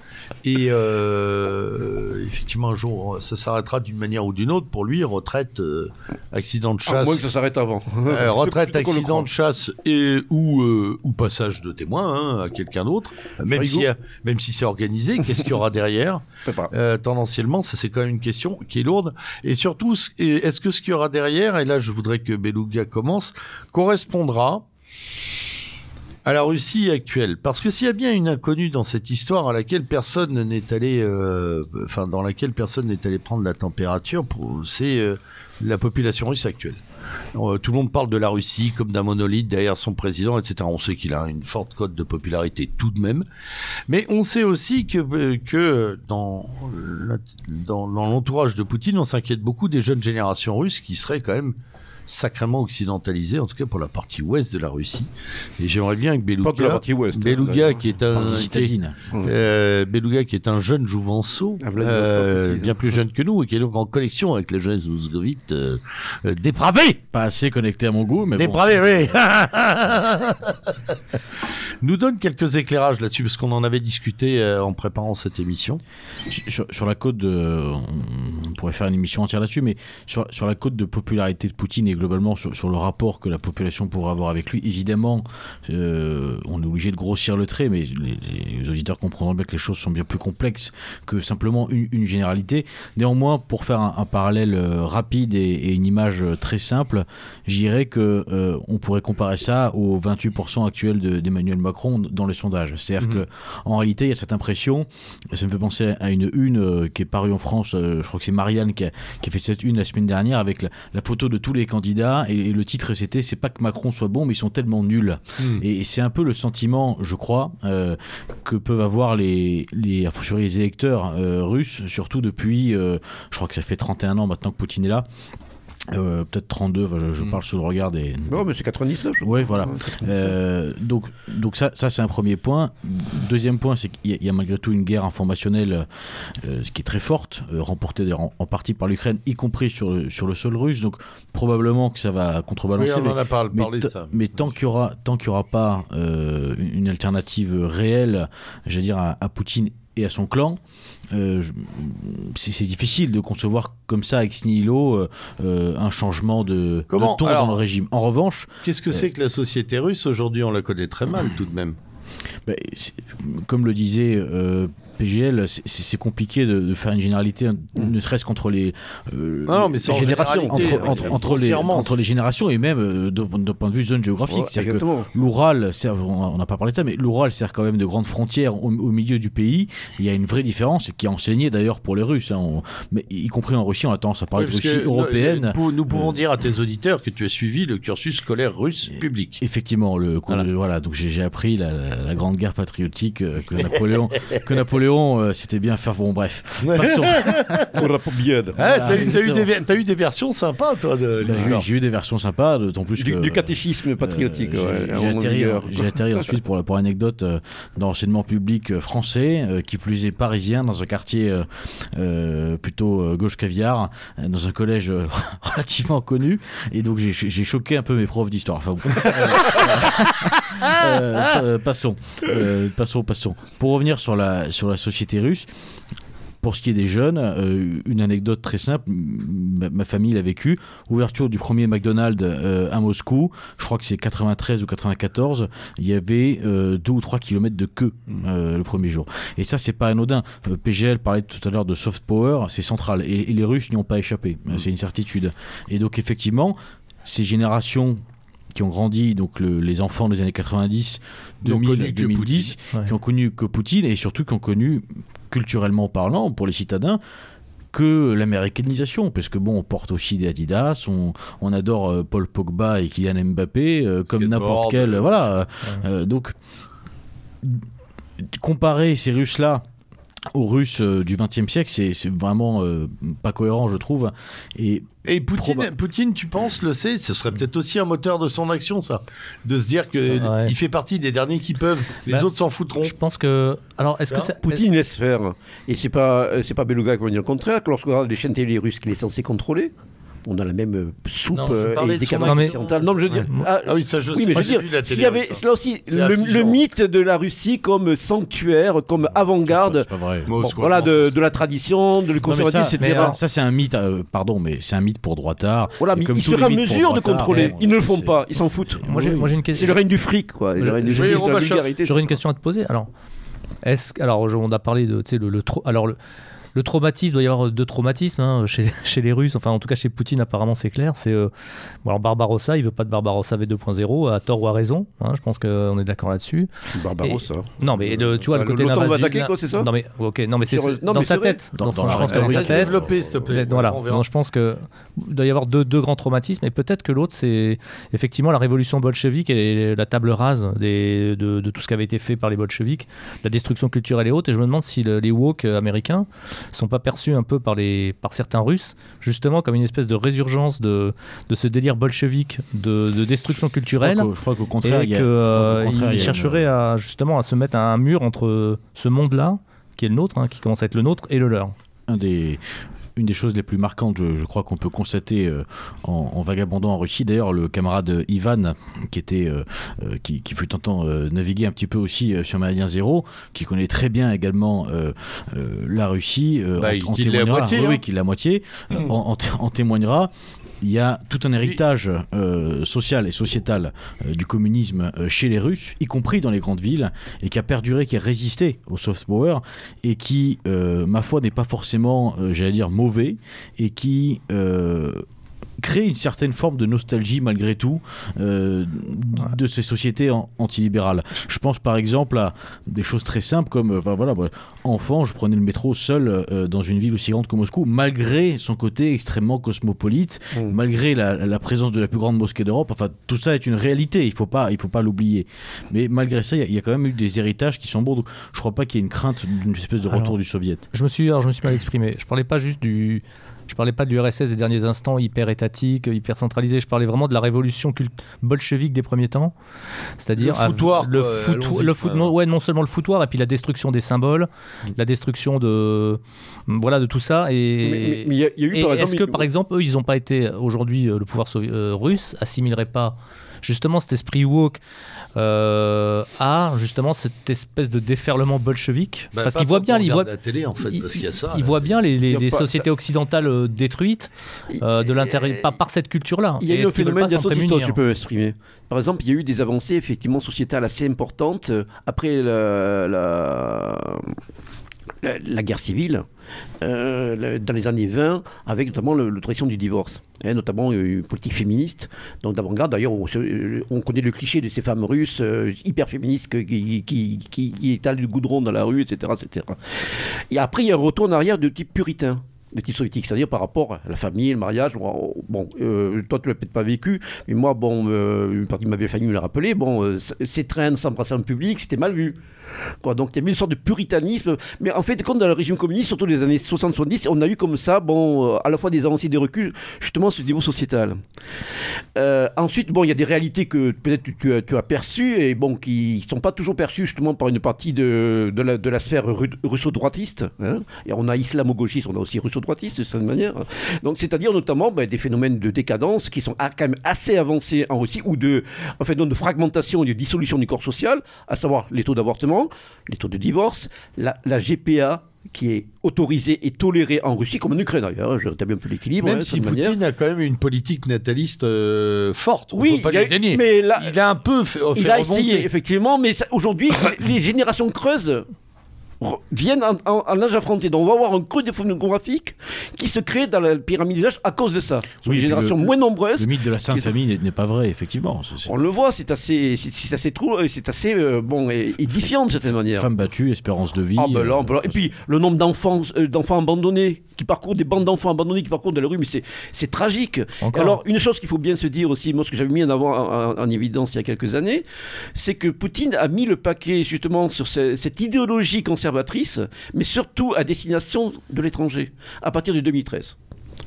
Et euh, effectivement, un jour, ça s'arrêtera d'une manière ou d'une autre. Pour lui, retraite, euh, accident de chasse. À moins que ça s'arrête avant. retraite, (laughs) accident de chasse et ou, ou passage de témoin hein, à quelqu'un d'autre, même si, même si c'est organisé, qu'est-ce qu'il y aura derrière (laughs) euh, Tendanciellement, ça c'est quand même une question qui est lourde. Et surtout, est-ce que ce qu'il y aura derrière, et là je voudrais que Beluga commence, correspondra à la Russie actuelle. Parce que s'il y a bien une inconnue dans cette histoire à laquelle personne n'est allé, euh, enfin dans laquelle personne n'est allé prendre la température, c'est euh, la population russe actuelle. Euh, tout le monde parle de la Russie comme d'un monolithe derrière son président, etc. On sait qu'il a une forte cote de popularité tout de même. Mais on sait aussi que, euh, dans l'entourage de Poutine, on s'inquiète beaucoup des jeunes générations russes qui seraient quand même sacrément occidentalisé, en tout cas pour la partie ouest de la Russie. Et j'aimerais bien que Beluga, Beluga qui est un euh, Beluga qui est un jeune jouvenceau, ah, euh, bien plus jeune que nous et qui est donc en connexion avec les jeunesses moscovites euh, euh, dépravés. Pas assez connecté à mon goût, mais dépravés, oui. (laughs) nous donne quelques éclairages là-dessus parce qu'on en avait discuté en préparant cette émission. Sur, la côte de, on pourrait faire une émission entière là-dessus, mais sur, sur la côte de popularité de Poutine globalement sur, le rapport que la population pourra avoir avec lui. Évidemment, euh, on est obligé de grossir le trait, mais les, auditeurs comprendront bien que les choses sont bien plus complexes que simplement une, généralité. Néanmoins, pour faire un, parallèle euh, rapide et, une image euh, très simple, je dirais que on pourrait comparer ça aux 28% actuels d'Emmanuel Macron dans les sondages. C'est-à-dire qu'en mhm. que en réalité, il y a cette impression, ça me fait penser à une une qui est parue en France, je crois que c'est Marianne qui a, fait cette une la semaine dernière avec la, la photo de tous les candidats et, le titre c'était c'est pas que Macron soit bon mais ils sont tellement nuls hmm. et, c'est un peu le sentiment je crois euh, que peuvent avoir les les, les électeurs euh, russes surtout depuis euh, je crois que ça fait 31 ans maintenant que Poutine est là euh, peut-être 32, je, hmm. parle sous le regard des. Non, mais c'est 99. Oui, voilà. Euh, donc, donc ça, ça c'est un premier point. Deuxième point, c'est qu'il y, a malgré tout une guerre informationnelle, euh, ce qui est très forte, remportée en, en, partie par l'Ukraine, y compris sur, sur le sol russe. Donc probablement que ça va contrebalancer. Oui, on en a parlé, mais, de ça. Mais tant qu'il y aura, tant qu'il y aura pas une alternative réelle, j'allais dire à, à Poutine et à son clan, euh, c'est difficile de concevoir comme ça, ex nihilo, euh, euh, un changement de, ton dans le régime. En revanche. Qu'est-ce que c'est que la société russe Aujourd'hui, on la connaît très mal tout de même. Ben, comme le disait PGL, c'est compliqué de, faire une généralité, ne serait-ce qu'entre les, euh, non, mais générations, entre, entre, entre, les, entre les générations et même euh, d'un point de vue zone géographique. Que l'Oural, on n'a pas parlé de ça, mais l'Oural sert quand même de grande frontière au, milieu du pays. Il y a une vraie différence qui est enseignée d'ailleurs pour les Russes, hein, mais y compris en Russie, on a tendance à parler de Russie européenne. Nous, pouvons euh, dire à tes auditeurs que tu as suivi le cursus scolaire russe public. Effectivement, le, voilà. donc j'ai appris la, grande guerre patriotique que Napoléon, que Napoléon euh, c'était bien faire. Bon, bref. (laughs) Passons. Ah, t'as eu, eu, des versions sympas, toi, de bah, J'ai eu des versions sympas, d'autant plus du, que. Du catéchisme patriotique, J'ai atterri, atterri, ensuite, pour, pour anecdote, euh, dans l'enseignement public euh, français, qui plus est parisien, dans un quartier plutôt gauche caviar, dans un collège (laughs) relativement connu. Et donc, j'ai choqué un peu mes profs d'histoire. Enfin, (laughs) passons. passons, passons. Pour revenir sur la, sur la société russe. Pour ce qui est des jeunes, euh, une anecdote très simple, ma, famille l'a vécu. Ouverture du premier McDonald's euh, à Moscou, je crois que c'est 93 ou 94, il y avait euh, deux ou trois kilomètres de queue le premier jour. Et ça, c'est pas anodin. PGL parlait tout à l'heure de soft power, c'est central. Et, et, les Russes n'y ont pas échappé, c'est une certitude. Et donc, effectivement, ces générations qui ont grandi, donc les enfants des années 90, 2000, 2010, qui ont connu que Poutine et surtout qui ont connu, culturellement parlant, pour les citadins, que l'américanisation, parce que bon, on porte aussi des Adidas, on, on adore Paul Pogba et Kylian Mbappé, comme n'importe quel. voilà. donc, comparer ces Russes-là aux Russes euh, du XXe siècle, c'est vraiment euh, pas cohérent, je trouve. Et, et Poutine, Poutine, tu penses, le sait, ce serait peut-être aussi un moteur de son action, ça, de se dire qu'il il fait partie des derniers qui peuvent, les bah, autres s'en foutront. Je pense que, alors, est-ce que ça... Poutine laisse faire, et c'est pas, euh, c'est pas Beluga qui va dire le contraire. Que lorsqu'on regarde les chaînes télé russes qu'il est censé contrôler, on a la même soupe non, euh, et décadence occidentale. Non, mais je veux dire. Ah, ah, oui, ça, je oui, mais je veux dire, s'il y avait là aussi le, mythe de la Russie comme sanctuaire, comme avant-garde, voilà, de, de, la tradition, de conservatisme, etc. Ça, ça c'est un mythe, euh, pardon, mais c'est un mythe pour droit tard. Voilà, mais ils seraient en mesure de contrôler. Ils ne le font pas, ils s'en foutent. Moi, j'ai une question. C'est le règne du fric, quoi. J'aurais une question à te poser. Alors, est-ce alors on a parlé de, tu sais, le, le trop, alors le le traumatisme, il doit y avoir deux traumatismes hein, (laughs) chez, chez, les Russes, enfin en tout cas chez Poutine apparemment c'est clair. C'est euh, alors Barbarossa, il veut pas de Barbarossa V2.0 à tort ou à raison. Hein, je pense qu'on est d'accord là-dessus. Barbarossa. non mais tu vois le côté va attaquer quoi, c'est ça Non mais ok, non mais c'est dans sa tête. Dans, je pense que sa tête. Développer s'il te plaît. Voilà. je pense que il doit y avoir deux, deux grands traumatismes et peut-être que l'autre c'est effectivement la révolution bolchevique et la table rase des, de, de, tout ce qui avait été fait par les bolcheviks, la destruction culturelle et autres. Et je me demande si les woke américains sont pas perçus un peu par, les, par certains Russes, justement comme une espèce de résurgence de, de ce délire bolchevique de, de destruction culturelle. Je crois qu'au contraire, et qu'ils chercheraient à, justement à se mettre à un mur entre ce monde-là, qui est le nôtre, hein, qui commence à être le nôtre, et le leur. Un des, une des choses les plus marquantes, je, crois qu'on peut constater euh, en, vagabondant en Russie. D'ailleurs, le camarade Ivan, qui était, euh, euh, qui, fut tentant naviguer un petit peu aussi sur Maladien Zéro, qui connaît très bien également la Russie, bah, en, témoignera, oui, oui, hein. la moitié, en, témoignera il y a tout un héritage euh, social et sociétal euh, du communisme euh, chez les Russes, y compris dans les grandes villes, et qui a perduré, qui a résisté au soft power, et qui, ma foi, n'est pas forcément, j'allais dire, mauvais, et qui crée une certaine forme de nostalgie malgré tout euh, de ces sociétés antilibérales. Je pense par exemple à des choses très simples comme, euh, enfin, voilà, enfant, je prenais le métro seul euh, dans une ville aussi grande que Moscou, malgré son côté extrêmement cosmopolite, mm. malgré la, présence de la plus grande mosquée d'Europe. Enfin, tout ça est une réalité, il faut pas, il faut pas l'oublier. Mais malgré ça, il y, a quand même eu des héritages qui sont bons. Donc, je crois pas qu'il y ait une crainte d'une espèce de retour du soviet. Je me suis, alors, je me suis mal exprimé. Je parlais pas juste du je parlais pas de l'URSS des derniers instants hyper étatique, hyper centralisé. Je parlais vraiment de la révolution bolchevique des premiers temps, c'est-à-dire le foutoir, le, le ouais, non seulement le foutoir et puis la destruction des symboles, mm. la destruction de voilà de tout ça. Et, est-ce que par exemple eux ils n'ont pas été aujourd'hui euh, le pouvoir euh, russe assimilerait pas justement cet esprit woke euh, à justement cette espèce de déferlement bolchevique bah, parce qu'il voit bien, il voit la télé en fait, parce qu'il y a ça. Il voit bien les, les, sociétés occidentales euh, détruites euh, de l'intérieur, pas par cette culture-là. Il y a eu un phénomène d'association, si je peux exprimer. Par exemple, il y a eu des avancées effectivement sociétales assez importantes après la, la, la guerre civile. Euh, dans les années 20, avec notamment l'autorisation du divorce, hein, notamment une politique féministe, donc d'avant-garde. D'ailleurs, on, connaît le cliché de ces femmes russes euh, hyper féministes qui, qui, étalent du goudron dans la rue, etc., etc. Et après, il y a un retour en arrière de type puritain de type soviétique, c'est-à-dire par rapport à la famille, le mariage. Bon, euh, toi, tu l'as peut-être pas vécu, mais moi, bon, une partie de ma vieille famille me l'a rappelé. Bon, ces traînes s'embrasser en public, c'était mal vu. Donc il y a eu une sorte de puritanisme. Mais en fait, quand dans le régime communiste, surtout les années 60-70, on a eu comme ça, bon, euh, à la fois des avancées et des reculs, justement, ce niveau sociétal. Euh, ensuite, bon, il y a des réalités que peut-être tu, as perçues et bon, qui ne sont pas toujours perçues justement par une partie de, la, sphère russo-droitiste. Hein. On a islamo-gauchiste, on a aussi russo-droitiste de cette manière. Donc c'est-à-dire notamment ben, des phénomènes de décadence qui sont quand même assez avancés en Russie ou de, en fait, de fragmentation et de dissolution du corps social, à savoir les taux d'avortement les taux de divorce, la, GPA qui est autorisée et tolérée en Russie, comme en Ukraine d'ailleurs, je rétablis un peu l'équilibre. Même hein, si Poutine a quand même une politique nataliste euh, forte, on oui, peut pas il mais là, il a un peu fait, Il a essayé, effectivement, mais aujourd'hui, (coughs) les générations creusent viennent en, âge affronté. Donc on va avoir un creux démographique qui se crée dans la pyramide d'âge à cause de ça. Oui, une génération moins nombreuse. Le mythe de la Sainte Famille n'est pas vrai, effectivement. On le voit, c'est assez, c'est assez, c'est assez euh, bon et édifiant de cette manière. Femmes battues, espérance de vie. Ah, ben là, Et puis le nombre d'enfants, euh, d'enfants abandonnés qui parcourent des bandes d'enfants abandonnés qui parcourent de la rue, mais c'est tragique. Alors une chose qu'il faut bien se dire aussi, moi ce que j'avais mis en avant en, évidence il y a quelques années, c'est que Poutine a mis le paquet justement sur cette idéologie conservatrice, mais surtout à destination de l'étranger, à partir de 2013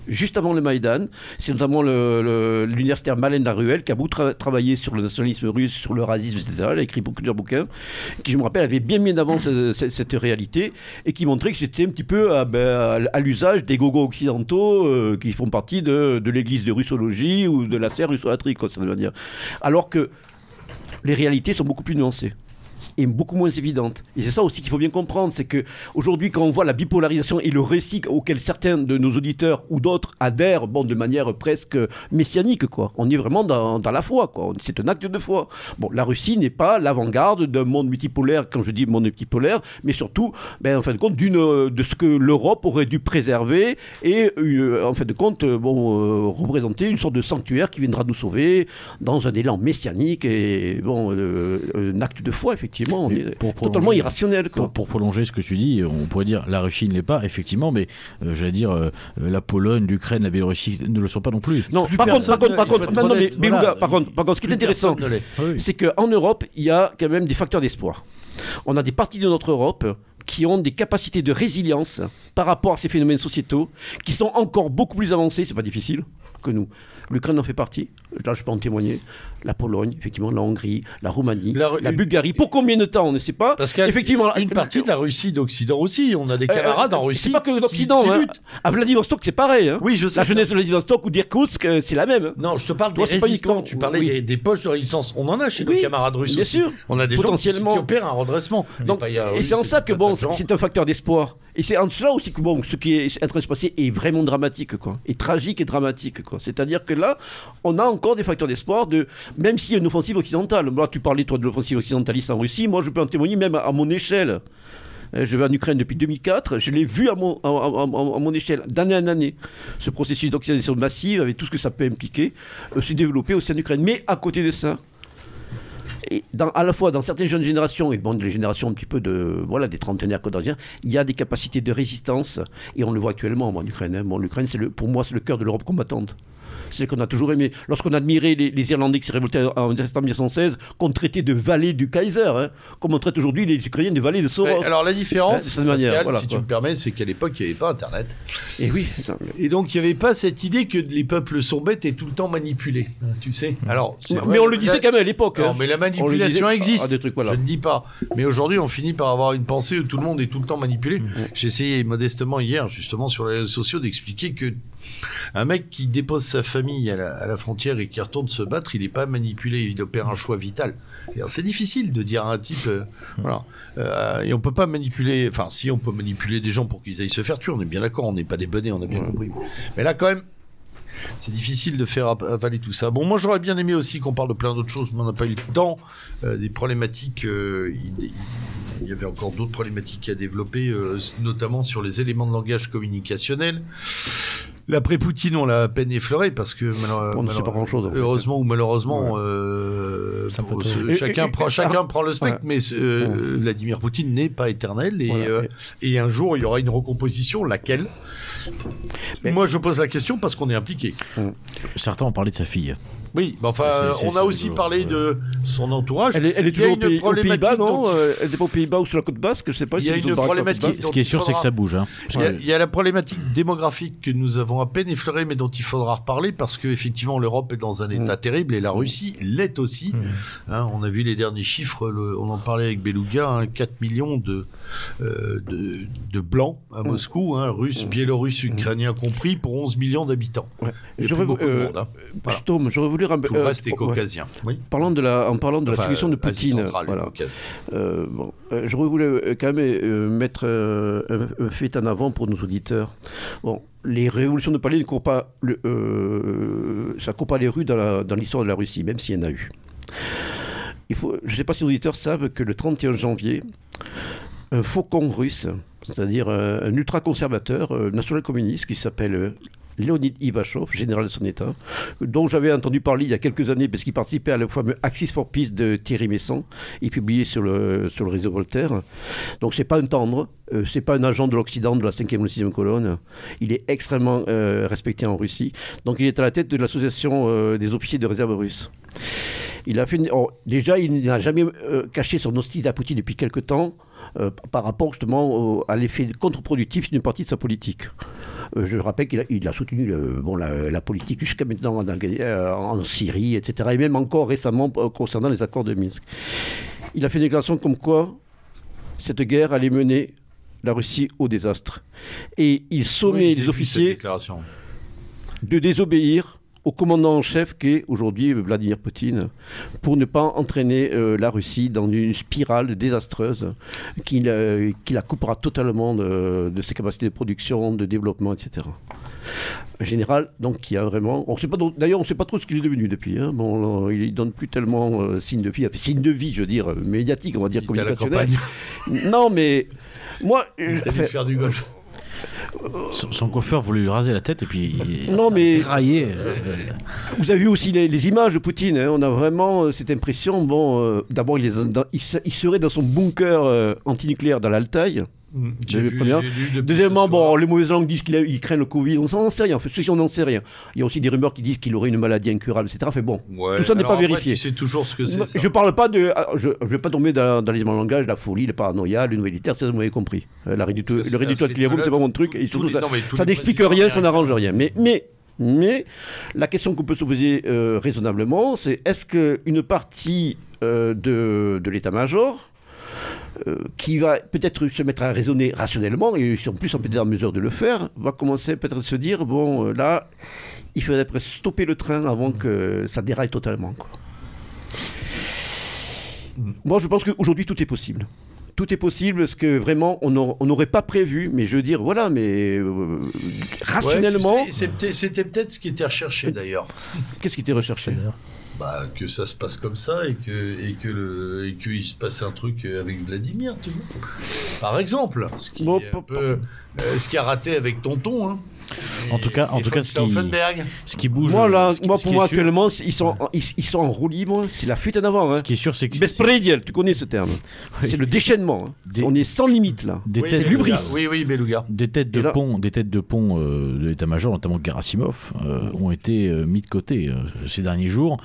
juste avant le Maïdan. C'est notamment l'universitaire Malène Daruel qui a beaucoup travaillé sur le nationalisme russe, sur le racisme, etc. Elle a écrit de bouquins qui, je me rappelle, avait bien mis en avant cette, réalité et qui montrait que c'était un petit peu à, ben, l'usage des gogos occidentaux euh, qui font partie de, l'église de russologie ou de la sphère russolatrique, ça veut dire. Alors que les réalités sont beaucoup plus nuancées est beaucoup moins évidente. Et c'est ça aussi qu'il faut bien comprendre, c'est que aujourd'hui, quand on voit la bipolarisation et le récit auquel certains de nos auditeurs ou d'autres adhèrent, bon, de manière presque messianique, quoi. On est vraiment dans, la foi, quoi. C'est un acte de foi. Bon, la Russie n'est pas l'avant-garde d'un monde multipolaire, quand je dis monde multipolaire, mais surtout, ben, en fin de compte, d'une, de ce que l'Europe aurait dû préserver et, euh, en fin de compte, bon, euh, représenter une sorte de sanctuaire qui viendra nous sauver dans un élan messianique et, bon, euh, un acte de foi, effectivement pour totalement irrationnel. Pour, prolonger ce que tu dis, on pourrait dire la Russie ne l'est pas, effectivement, mais euh, j'allais dire euh, la Pologne, l'Ukraine, la Biélorussie ne le sont pas non plus. Non, par contre, par contre, par contre, par contre, par contre, ce qui est intéressant, c'est qu'en Europe, il y a quand même des facteurs d'espoir. On a des parties de notre Europe qui ont des capacités de résilience par rapport à ces phénomènes sociétaux, qui sont encore beaucoup plus avancés, c'est pas difficile, que nous. L'Ukraine en fait partie, là je peux en témoigner. La Pologne, effectivement, la Hongrie, la Roumanie, la, Bulgarie. Pour combien de temps On ne sait pas. Parce qu'effectivement, une partie de la Russie d'Occident aussi. On a des euh, camarades en Russie. C'est pas que d'Occident. Hein. À Vladivostok, c'est pareil. Hein. Oui, je sais. La jeunesse de Vladivostok ou d'Irkoutsk, euh, c'est la même. Non, je te parle des résistants. Tu parlais des, poches de résistance. On en a chez nos camarades russes. Bien sûr. On a des potentiellement gens qui, opèrent un redressement. Donc, et c'est en ça que bon, c'est un facteur d'espoir. Et c'est en cela aussi que bon, ce qui est en train de se passer est vraiment dramatique, quoi. Et tragique et dramatique, quoi. C'est-à-dire que là, on a encore des facteurs d'espoir de, même s'il y a une offensive occidentale. Moi, tu parlais, toi, de l'offensive occidentaliste en Russie. Moi, je peux en témoigner même à mon échelle. Euh, je vais en Ukraine depuis 2004. Je l'ai vu à mon, à, mon échelle, d'année en année. Ce processus d'oxydation massive, avec tout ce que ça peut impliquer, euh, se développer aussi en Ukraine. Mais à côté de ça, à la fois dans certaines jeunes générations, et bon, des générations un petit peu de, voilà, des trentenaires quatorziens, il y a des capacités de résistance, et on le voit actuellement en Ukraine. Hein. Bon, L'Ukraine, pour moi, c'est le cœur de l'Europe combattante c'est qu'on a toujours aimé. Lorsqu'on admirait les, les, Irlandais qui s'est révoltés en, 1916, qu'on traitait de vallée du Kaiser, hein, comme on traite aujourd'hui les Ukrainiens de vallée de Soros. alors la différence, manière, si tu me permets, c'est qu'à l'époque, il n'y avait pas Internet. Et oui. Et donc, il n'y avait pas cette idée que les peuples sont bêtes et tout le temps manipulés. Tu sais alors, Mais on le disait quand même à l'époque. Non, hein. mais la manipulation existe. des trucs, voilà. Je ne dis pas. Mais aujourd'hui, on finit par avoir une pensée où tout le monde est tout le temps manipulé. Mm. J'ai essayé modestement hier, justement, sur les réseaux sociaux, d'expliquer que un mec qui dépose sa famille à la, frontière et qui retourne se battre, il n'est pas manipulé, il opère un choix vital. C'est difficile de dire à un type, euh, voilà, euh, et on peut pas manipuler, enfin si on peut manipuler des gens pour qu'ils aillent se faire tuer, on est bien d'accord, on n'est pas des bonnets, on a bien compris. Mais là quand même, c'est difficile de faire avaler tout ça. Bon, moi j'aurais bien aimé aussi qu'on parle de plein d'autres choses, mais on n'a pas eu le temps. Euh, des problématiques, il, y avait encore d'autres problématiques à développer, notamment sur les éléments de langage communicationnel. L'après-Poutine, on l'a à peine effleuré parce que on ne sait pas grand-chose. Heureusement ou malheureusement, euh, chacun, prend, chacun prend le spectre, mais euh, Vladimir Poutine n'est pas éternel et, euh, et, un jour il y aura une recomposition, laquelle? Moi, je pose la question parce qu'on est impliqué. Certains ont parlé de sa fille. Oui, enfin, on a aussi parlé de son entourage. Elle est, toujours aux, Pays-Bas, non Elle n'est pas aux Pays-Bas ou sur la côte basque, je sais pas. Il y a une problématique. Ce qui est sûr, c'est que ça bouge. Hein. Il, y a, la problématique démographique que nous avons à peine effleurée, mais dont il faudra reparler parce qu'effectivement, l'Europe est dans un état mm. terrible et la Russie l'est aussi. Mm. Hein, on a vu les derniers chiffres, on en parlait avec Beluga, 4 hein, millions de, euh, de, blancs à mm. Moscou, russes, biélorusses, ukrainiens compris, pour 11 millions d'habitants. J'aurais euh, voulu tout le euh, reste est caucasien. Parlant de la, en parlant de la situation de Poutine, voilà. Euh, bon, euh, j'aurais voulu quand même mettre un, fait en avant pour nos auditeurs. Bon, les révolutions de palais ne courent pas, le, ça court pas les rues dans l'histoire de la Russie, même s'il y en a eu. Il faut, je ne sais pas si nos auditeurs savent que le 31 janvier, un faucon russe, c'est-à-dire un ultra-conservateur national-communiste qui s'appelle Léonid Ivachov, général de son État, dont j'avais entendu parler il y a quelques années parce qu'il participait à le fameux Axis for Peace de Thierry Messon et publié sur le, sur le réseau Voltaire. Donc c'est pas un tendre, euh, c'est pas un agent de l'Occident de la 5e ou 6e colonne. Il est extrêmement euh, respecté en Russie. Donc il est à la tête de l'association euh, des officiers de réserve russes. Il a fait oh, déjà, il n'a jamais caché son hostilité à depuis quelque temps par rapport justement à l'effet contre-productif d'une partie de sa politique. Euh, je rappelle qu'il a, soutenu bon, la, politique jusqu'à maintenant en, euh, en, Syrie, etc. Et même encore récemment euh, concernant les accords de Minsk. Il a fait une déclaration comme quoi cette guerre allait mener la Russie au désastre. Et il sommait les officiers de désobéir au commandant en chef qu'est aujourd'hui Vladimir Poutine pour ne pas entraîner euh, la Russie dans une spirale désastreuse qui, qui la coupera totalement de, ses capacités de production, de développement, etc. Un général, donc, qui a vraiment. On sait pas, d'ailleurs, on ne sait pas trop ce qu'il est devenu depuis. Hein. Bon, il donne plus tellement euh, signe de vie, enfin, signe de vie, je veux dire, médiatique, on va dire, communicationnel. Non, mais moi. Il je, faire du golf. Son, coiffeur voulait lui raser la tête et puis non mais vous avez vu aussi les, images de Poutine. Hein. on a vraiment euh, cette impression. Bon, euh, d'abord il, il, serait dans son bunker euh, antinucléaire dans l'Altaï. Mm. Deuxièmement, bon, les mauvaises langues disent qu'il craint le Covid. On n'en sait rien. ceci, on n'en sait rien. Il y a aussi des rumeurs qui disent qu'il aurait une maladie incurable, etc. Fait bon, tout ça n'est pas vérifié. C'est toujours ce que c'est. Je parle pas de. Ah, je ne vais pas tomber dans, dans les langage, la folie, le paranoïa, le militaire, c'est vous m'avez compris. Euh, la réduction, le réducteur de c'est pas mon truc. Et surtout, ça, n'explique rien, ça n'arrange rien. Mais, mais mais la question qu'on peut se poser euh, raisonnablement, c'est est-ce qu'une partie euh, de, de l'état-major euh, qui va peut-être se mettre à raisonner rationnellement, et si en plus on peut être en mesure de le faire, va commencer peut-être à se dire, bon, euh, là, il faudrait stopper le train avant que ça déraille totalement. Moi, je pense qu'aujourd'hui, tout est possible. Tout est possible parce que vraiment on n'aurait pas prévu mais je veux dire voilà mais euh, rationnellement c'était peut-être ce qui était recherché d'ailleurs. Qu'est-ce qui était recherché? D'ailleurs bah, que ça se passe comme ça et que et que le et qu'il se passe un truc avec Vladimir, tu vois. Par exemple, ce qui, euh, ce qui a raté avec Tonton. Hein. En tout cas, en tout cas ce, qui, ce qui bouge. Moi, là, moi pour moi, actuellement, ils sont, ils, sont en roue libre. C'est la fuite en avant. Hein. Ce qui est sûr, c'est que. tu connais ce terme. C'est le déchaînement. Hein. On est sans limite, là. Des oui, têtes Oui, oui, Beluga. Des têtes de pont, des têtes de pont euh, de l'état-major, notamment Gerasimov, euh, ont été mis de côté ces derniers jours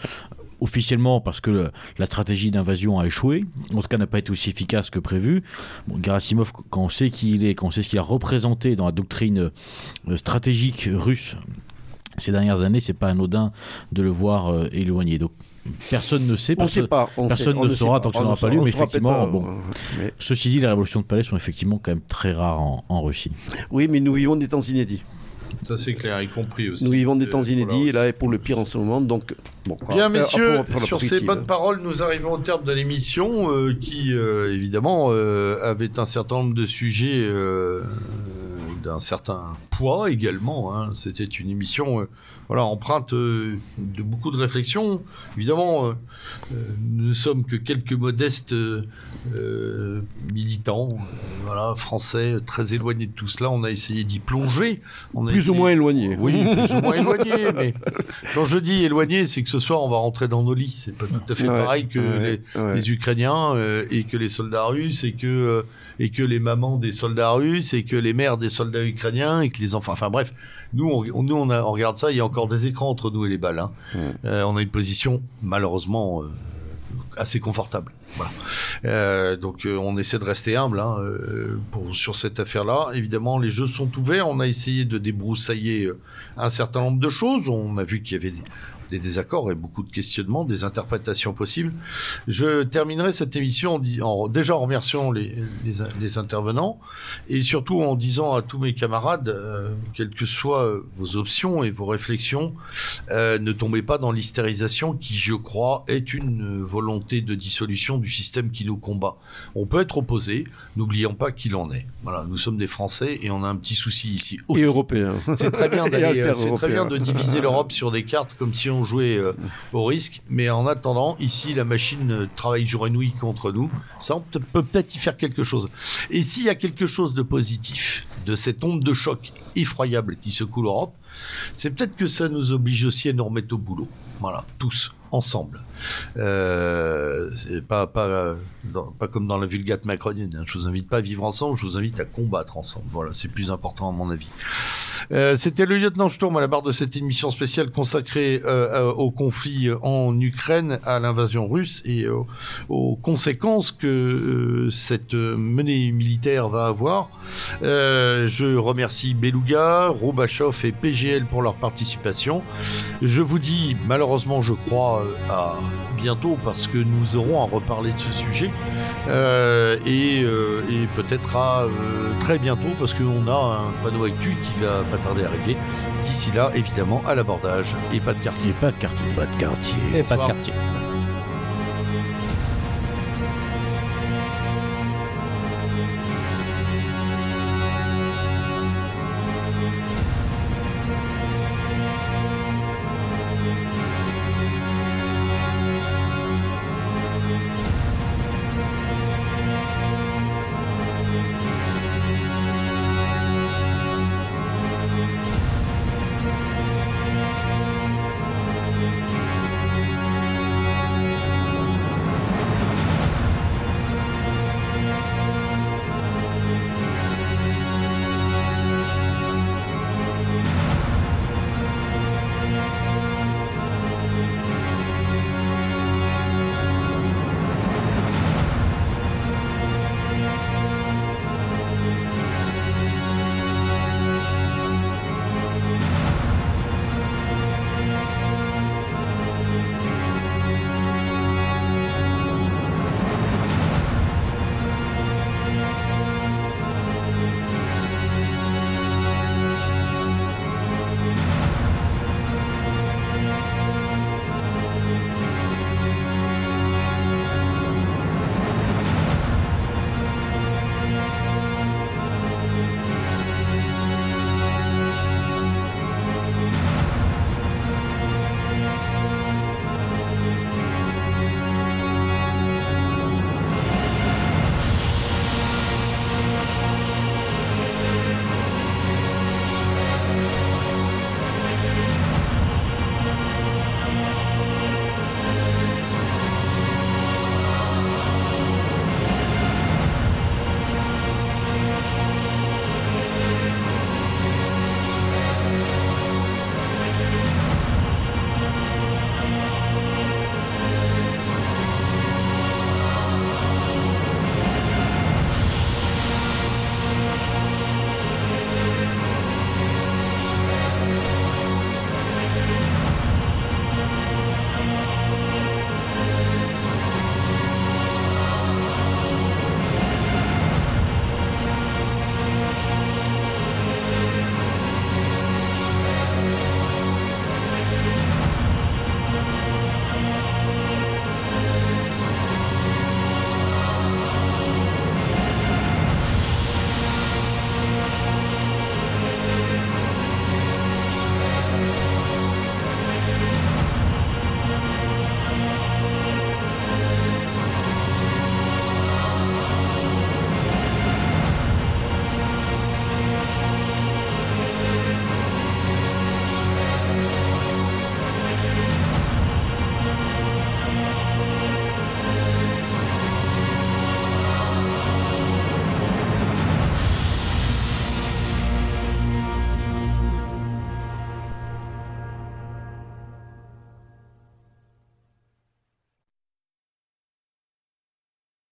officiellement parce que la stratégie d'invasion a échoué, en tout cas n'a pas été aussi efficace que prévu. Bon, Gerasimov, quand on sait qui il est, quand on sait ce qu'il a représenté dans la doctrine euh, stratégique russe ces dernières années, c'est pas anodin de le voir euh, éloigné. Donc personne ne sait, personne, pas, personne ne saura tant que ça n'aura pas lu, mais effectivement, bon, ceci dit, les révolutions de palais sont effectivement quand même très rares en, en Russie. Oui, mais nous vivons des temps inédits. Ça c'est clair, y compris aussi. Nous vivons des temps inédits et là est pour le pire en ce moment. Donc, bon, Bien, messieurs, sur ces bonnes paroles, nous arrivons au terme de l'émission euh, qui, euh, évidemment, euh, avait un certain nombre de sujets d'un certain poids également. Hein. C'était une émission voilà, empreinte de beaucoup de réflexions. Évidemment, nous ne sommes que quelques modestes euh, militants, euh, voilà, français, très éloignés de tout cela. On a essayé d'y plonger. On plus ou moins éloignés. Oui, plus ou moins éloignés. Mais quand je dis éloignés, c'est que ce soir on va rentrer dans nos lits. C'est pas tout à fait pareil que les, Ukrainiens euh, et que les soldats russes et que et que les mamans des soldats russes et que les mères des soldats ukrainiens et que les enfants. Enfin bref, nous on, nous on, a, on regarde ça. Il y a encore des écrans entre nous et les balles. Hein. on a une position malheureusement assez confortable. Voilà. Euh, donc euh, on essaie de rester humble hein, euh, pour, sur cette affaire-là. Évidemment, les jeux sont ouverts. On a essayé de débroussailler un certain nombre de choses. On a vu qu'il y avait des désaccords et beaucoup de questionnements, des interprétations possibles. Je terminerai cette émission en, déjà en remerciant les, les, intervenants et surtout en disant à tous mes camarades, euh, quelles que soient vos options et vos réflexions, euh, ne tombez pas dans l'hystérisation qui, je crois, est une volonté de dissolution du système qui nous combat. On peut être opposé, n'oublions pas qu'il en est. Voilà, nous sommes des Français et on a un petit souci ici. Aussi. Et européens. C'est très bien (laughs) d'aller, c'est très bien de diviser (laughs) l'Europe sur des cartes comme si on jouer au risque. Mais en attendant, ici, la machine travaille jour et nuit contre nous. Ça, on peut peut-être y faire quelque chose. Et s'il y a quelque chose de positif de cette onde de choc effroyable qui secoue l'Europe, c'est peut-être que ça nous oblige aussi à nous remettre au boulot. Voilà, tous ensemble. Euh, c'est pas, pas, pas comme dans la vulgate macronienne. Hein. Je vous invite pas à vivre ensemble, je vous invite à combattre ensemble. Voilà, c'est plus important à mon avis. Euh, c'était le lieutenant Sturm à la barre de cette émission spéciale consacrée euh, au conflit en Ukraine, à l'invasion russe et aux conséquences que cette menée militaire va avoir. je remercie Beluga, Robachov et PGL pour leur participation. Je vous dis, malheureusement, je crois, euh, à bientôt parce que nous aurons à reparler de ce sujet euh, et, euh, et peut-être à très bientôt parce qu'on a un panneau actu qui va pas tarder à arriver. D'ici là, évidemment, à l'abordage et pas de quartier. Pas de quartier. Pas de quartier. Et pas de quartier.